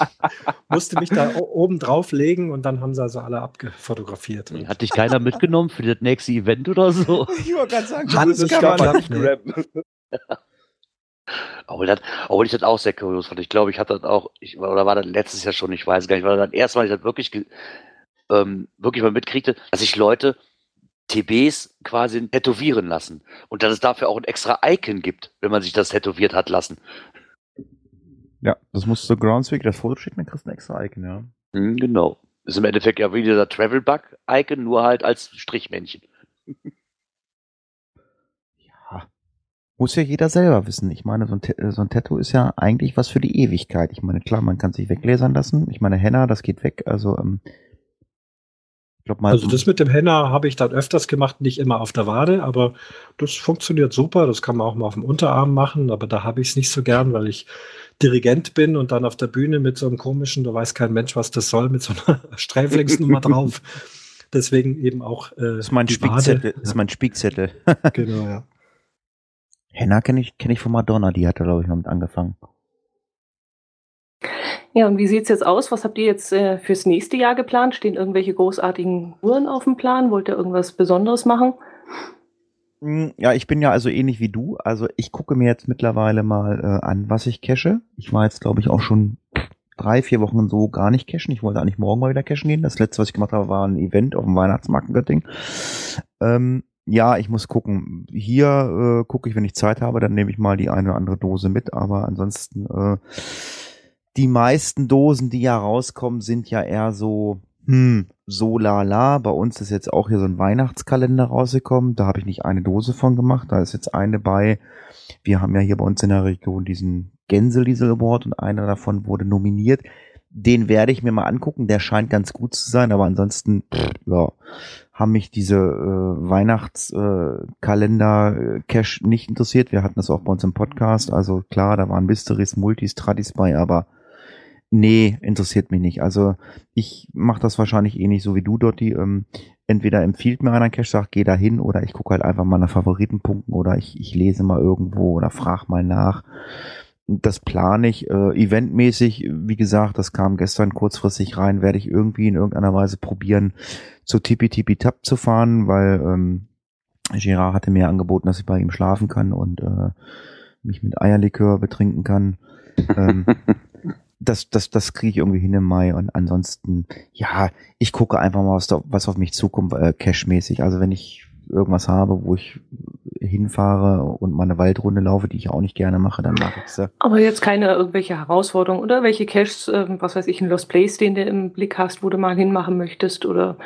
Musste mich da oben drauf legen und dann haben sie also alle abgefotografiert. Hat dich keiner mitgenommen für das nächste Event oder so? Ich wollte gerade sagen, Hans, ich glaub, man nicht grabben. Obwohl, das, obwohl ich das auch sehr kurios fand. Ich glaube, ich hatte das auch, ich, oder war das letztes Jahr schon, ich weiß gar nicht, war das erste Mal, ich das wirklich, ähm, wirklich mal mitkriegte, dass sich Leute TBs quasi tätowieren lassen. Und dass es dafür auch ein extra Icon gibt, wenn man sich das tätowiert hat lassen. Ja, das musst du Groundspeak das Foto schicken, dann kriegst du ein extra Icon, ja. Hm, genau. Ist im Endeffekt ja wie dieser Travel-Bug-Icon, nur halt als Strichmännchen. Ja. Muss ja jeder selber wissen. Ich meine, so ein, so ein Tattoo ist ja eigentlich was für die Ewigkeit. Ich meine, klar, man kann sich weglasern lassen. Ich meine, Henna, das geht weg. Also, ähm, ich glaube mal. Also das mit dem Henna habe ich dann öfters gemacht, nicht immer auf der Wade, aber das funktioniert super. Das kann man auch mal auf dem Unterarm machen, aber da habe ich es nicht so gern, weil ich Dirigent bin und dann auf der Bühne mit so einem komischen, da weiß kein Mensch, was das soll, mit so einer Sträflingsnummer drauf. Deswegen eben auch äh, das ist mein Spickzettel. Wade. ist mein Spickzettel. Genau, ja. Henna kenne ich, kenne ich von Madonna, die hat da, glaube ich, mal mit angefangen. Ja, und wie sieht es jetzt aus? Was habt ihr jetzt äh, fürs nächste Jahr geplant? Stehen irgendwelche großartigen Uhren auf dem Plan? Wollt ihr irgendwas Besonderes machen? Mm, Ja, ich bin ja also ähnlich wie du. Also ich gucke mir jetzt mittlerweile mal äh, an, was ich cache. Ich war jetzt, glaube ich, auch schon drei, vier Wochen so gar nicht cashen. Ich wollte eigentlich morgen mal wieder cashen gehen. Das letzte, was ich gemacht habe, war ein Event auf dem Weihnachtsmarkt in Göttingen. Ähm, ja, ich muss gucken. Hier äh, gucke ich, wenn ich Zeit habe, dann nehme ich mal die eine oder andere Dose mit. Aber ansonsten, äh, die meisten Dosen, die ja rauskommen, sind ja eher so, hm, so lala. Bei uns ist jetzt auch hier so ein Weihnachtskalender rausgekommen. Da habe ich nicht eine Dose von gemacht. Da ist jetzt eine bei. Wir haben ja hier bei uns in der Region diesen Gänseliesel Award und einer davon wurde nominiert. Den werde ich mir mal angucken. Der scheint ganz gut zu sein, aber ansonsten, pff, ja, haben mich diese äh, Weihnachtskalender äh, Cash nicht interessiert. Wir hatten das auch bei uns im Podcast. Also klar, da waren Mysteries, Multis, Tradis bei, aber nee, interessiert mich nicht. Also ich mache das wahrscheinlich eh nicht so wie du, Dotti. Ähm, entweder empfiehlt mir einer Cache, sagt, geh da hin, oder ich gucke halt einfach mal nach Favoritenpunkten oder ich, ich lese mal irgendwo oder frag mal nach. Das plane ich äh, eventmäßig. Wie gesagt, das kam gestern kurzfristig rein, werde ich irgendwie in irgendeiner Weise probieren, zu Tipi Tipi Tap zu fahren, weil ähm, Gerard hatte mir angeboten, dass ich bei ihm schlafen kann und äh, mich mit Eierlikör betrinken kann. ähm, das, das, das kriege ich irgendwie hin im Mai und ansonsten, ja, ich gucke einfach mal, was, da, was auf mich zukommt, äh, cashmäßig. Also wenn ich irgendwas habe, wo ich hinfahre und mal eine Waldrunde laufe, die ich auch nicht gerne mache, dann mache ich sie. Aber jetzt keine irgendwelche Herausforderungen oder welche Caches, ähm, was weiß ich, ein Lost Place, den du im Blick hast, wo du mal hinmachen möchtest oder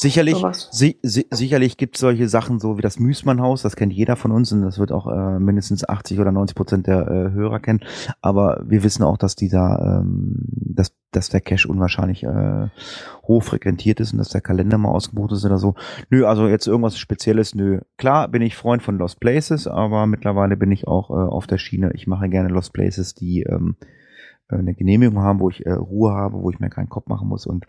Sicherlich, si si sicherlich gibt es solche Sachen so wie das Müßmannhaus, das kennt jeder von uns und das wird auch äh, mindestens 80 oder 90 Prozent der äh, Hörer kennen. Aber wir wissen auch, dass dieser, ähm, dass, dass der Cache unwahrscheinlich äh, hoch frequentiert ist und dass der Kalender mal ausgebucht ist oder so. Nö, also jetzt irgendwas Spezielles, nö. Klar bin ich Freund von Lost Places, aber mittlerweile bin ich auch äh, auf der Schiene. Ich mache gerne Lost Places, die ähm, äh, eine Genehmigung haben, wo ich äh, Ruhe habe, wo ich mir keinen Kopf machen muss und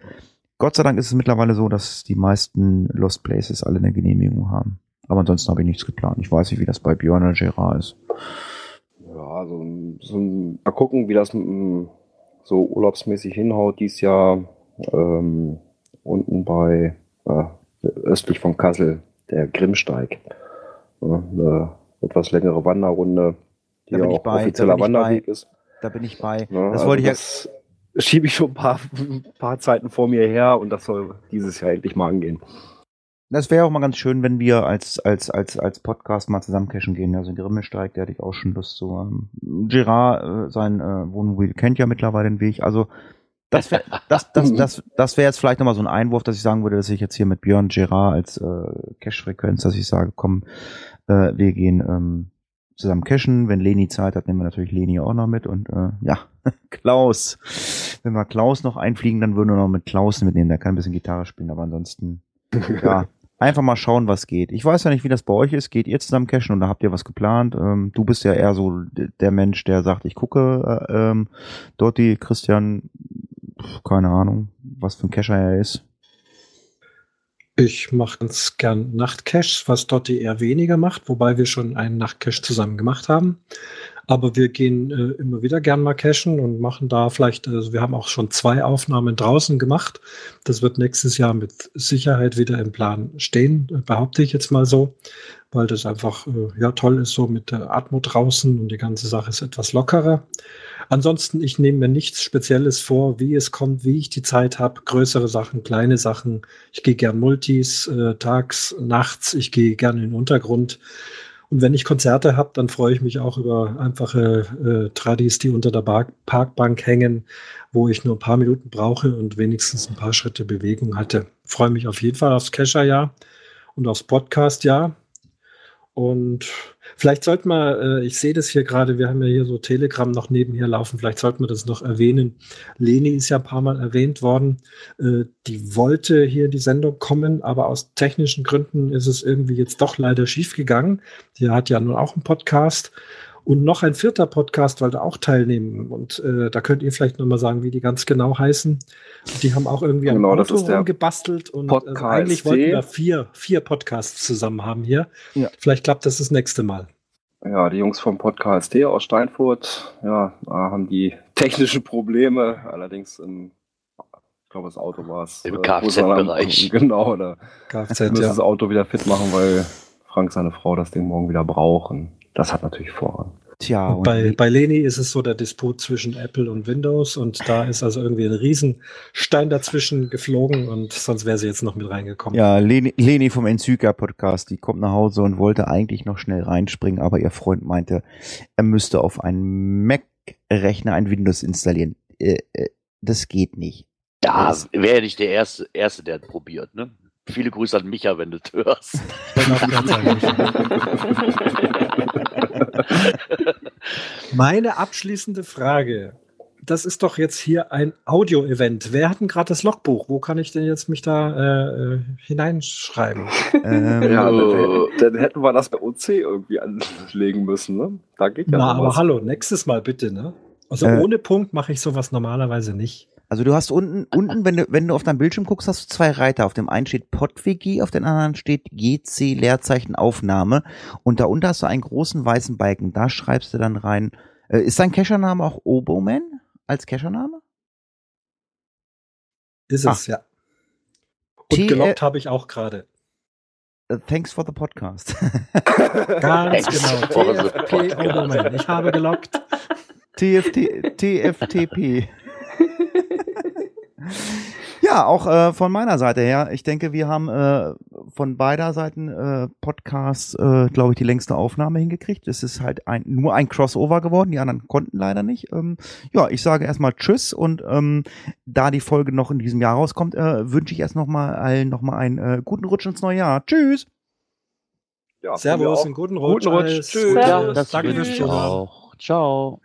Gott sei Dank ist es mittlerweile so, dass die meisten Lost Places alle eine Genehmigung haben. Aber ansonsten habe ich nichts geplant. Ich weiß nicht, wie das bei Björn oder Gerard ist. Ja, so, ein- so ein- mal gucken, wie das mm, so urlaubsmäßig hinhaut, dies Jahr ähm, unten bei äh, östlich von Kassel, der Grimmsteig. Eine etwas längere Wanderrunde, die ja auch bei, offizieller ich bei. Wanderweg ist. Da bin ich bei. Ja, das also wollte ich ja. Schiebe ich schon ein paar, ein paar Zeiten vor mir her und das soll dieses Jahr endlich mal angehen. Das wäre auch mal ganz schön, wenn wir als, als, als, als Podcast mal zusammen cashen gehen. Also Grimmesteig, der hatte ich auch schon Lust zu. Ähm, Gerard, äh, sein äh, Wohnmobil kennt ja mittlerweile den Weg. Also das wäre das, das, das, das wär jetzt vielleicht nochmal so ein Einwurf, dass ich sagen würde, dass ich jetzt hier mit Björn Gerard als äh, Cash-Frequenz, dass ich sage, komm, äh, wir gehen ähm, zusammen cashen. Wenn Leni Zeit hat, nehmen wir natürlich Leni auch noch mit. Und äh, ja, Klaus. Wenn wir Klaus noch einfliegen, dann würden wir noch mit Klaus mitnehmen. Der kann ein bisschen Gitarre spielen, aber ansonsten, ja, einfach mal schauen, was geht. Ich weiß ja nicht, wie das bei euch ist. Geht ihr zusammen cashen oder habt ihr was geplant? Ähm, du bist ja eher so der Mensch, der sagt, ich gucke. Äh, ähm, Dotti, Christian, keine Ahnung, was für ein Cacher er ist. Ich mache ganz gern Nachtcache, was Dotti eher weniger macht, wobei wir schon einen Nachtcache zusammen gemacht haben. Aber wir gehen äh, immer wieder gern mal cachen und machen da vielleicht, also wir haben auch schon zwei Aufnahmen draußen gemacht. Das wird nächstes Jahr mit Sicherheit wieder im Plan stehen, behaupte ich jetzt mal so, weil das einfach äh, ja toll ist, so mit der Atmo draußen und die ganze Sache ist etwas lockerer. Ansonsten, ich nehme mir nichts Spezielles vor, wie es kommt, wie ich die Zeit habe. Größere Sachen, kleine Sachen. Ich gehe gern Multis, äh, tags, nachts. Ich gehe gerne in den Untergrund. Und wenn ich Konzerte habe, dann freue ich mich auch über einfache äh, Tradis, die unter der Bar Parkbank hängen, wo ich nur ein paar Minuten brauche und wenigstens ein paar Schritte Bewegung hatte. Freue mich auf jeden Fall aufs Kescher-Jahr und aufs Podcast-Jahr. Und vielleicht sollten wir, äh, ich sehe das hier gerade, wir haben ja hier so Telegram noch nebenher laufen, vielleicht sollten wir das noch erwähnen. Leni ist ja ein paar Mal erwähnt worden. Äh, die wollte hier in die Sendung kommen, aber aus technischen Gründen ist es irgendwie jetzt doch leider schief gegangen. Die hat ja nun auch einen Podcast. Und noch ein vierter Podcast wollte auch teilnehmen. Und äh, da könnt ihr vielleicht nochmal sagen, wie die ganz genau heißen. Die haben auch irgendwie Genau, ein Auto gebastelt. Und Podcast eigentlich wollten wir vier, vier Podcasts zusammen haben hier. Ja. Vielleicht klappt das das nächste Mal. Ja, die Jungs vom Podcast T aus Steinfurt, ja, da haben die technischen Probleme, allerdings im, ich glaube, das Auto war es. Im äh, Kfz-Bereich. Genau, da Kfz, müssen ja. das Auto wieder fit machen, weil Frank seine Frau das Ding morgen wieder braucht. Das hat natürlich Vorrang. Tja, Und bei, bei Leni ist es so der Disput zwischen Apple und Windows und da ist also irgendwie ein Riesenstein dazwischen geflogen und sonst wäre sie jetzt noch mit reingekommen. Ja, Leni, Leni vom Enzyka Podcast, die kommt nach Hause und wollte eigentlich noch schnell reinspringen, aber ihr Freund meinte, er müsste auf einen Mac-Rechner ein Windows installieren. Äh, äh, das geht nicht. Da wäre nicht der Erste, Erste, der probiert, ne? Viele Grüße an Micha, wenn du das hörst. Meine abschließende Frage. Das ist doch jetzt hier ein Audio-Event. Wer hat denn gerade das Logbuch? Wo kann ich denn jetzt mich da äh, äh, hineinschreiben? Ähm, Ja, Oh. dann, hätten wir das bei OC irgendwie anlegen müssen, ne? Da geht ja Na, aber was. hallo, nächstes Mal bitte, ne? Also Äh. ohne Punkt mache ich sowas normalerweise nicht. Also du hast unten, unten, wenn du, wenn du auf deinem Bildschirm guckst, hast du zwei Reiter. Auf dem einen steht PodWG, auf dem anderen steht GC Leerzeichen Aufnahme. Und da unten hast du einen großen weißen Balken. Da schreibst du dann rein. Äh, ist dein Cachername auch Oboman als Cachername? Ist es, ja. T- Und gelockt habe ich auch gerade. Äh, Thanks for the podcast. Ganz genau. TFP. Oberman. Ich habe gelockt. TFT, TFTP. Ja, auch äh, von meiner Seite her. Ich denke, wir haben äh, von beider Seiten äh, Podcasts, äh, glaube ich, die längste Aufnahme hingekriegt. Es ist halt ein, nur ein Crossover geworden. Die anderen konnten leider nicht. Ähm, ja, ich sage erstmal Tschüss und ähm, da die Folge noch in diesem Jahr rauskommt, äh, wünsche ich erst noch mal allen noch mal einen äh, guten Rutsch ins neue Jahr. Tschüss. Ja, Servus, einen guten Rutsch. Guten Rutsch. Tschüss. Ja, Das fürs ich Zuhören. auch. Ciao.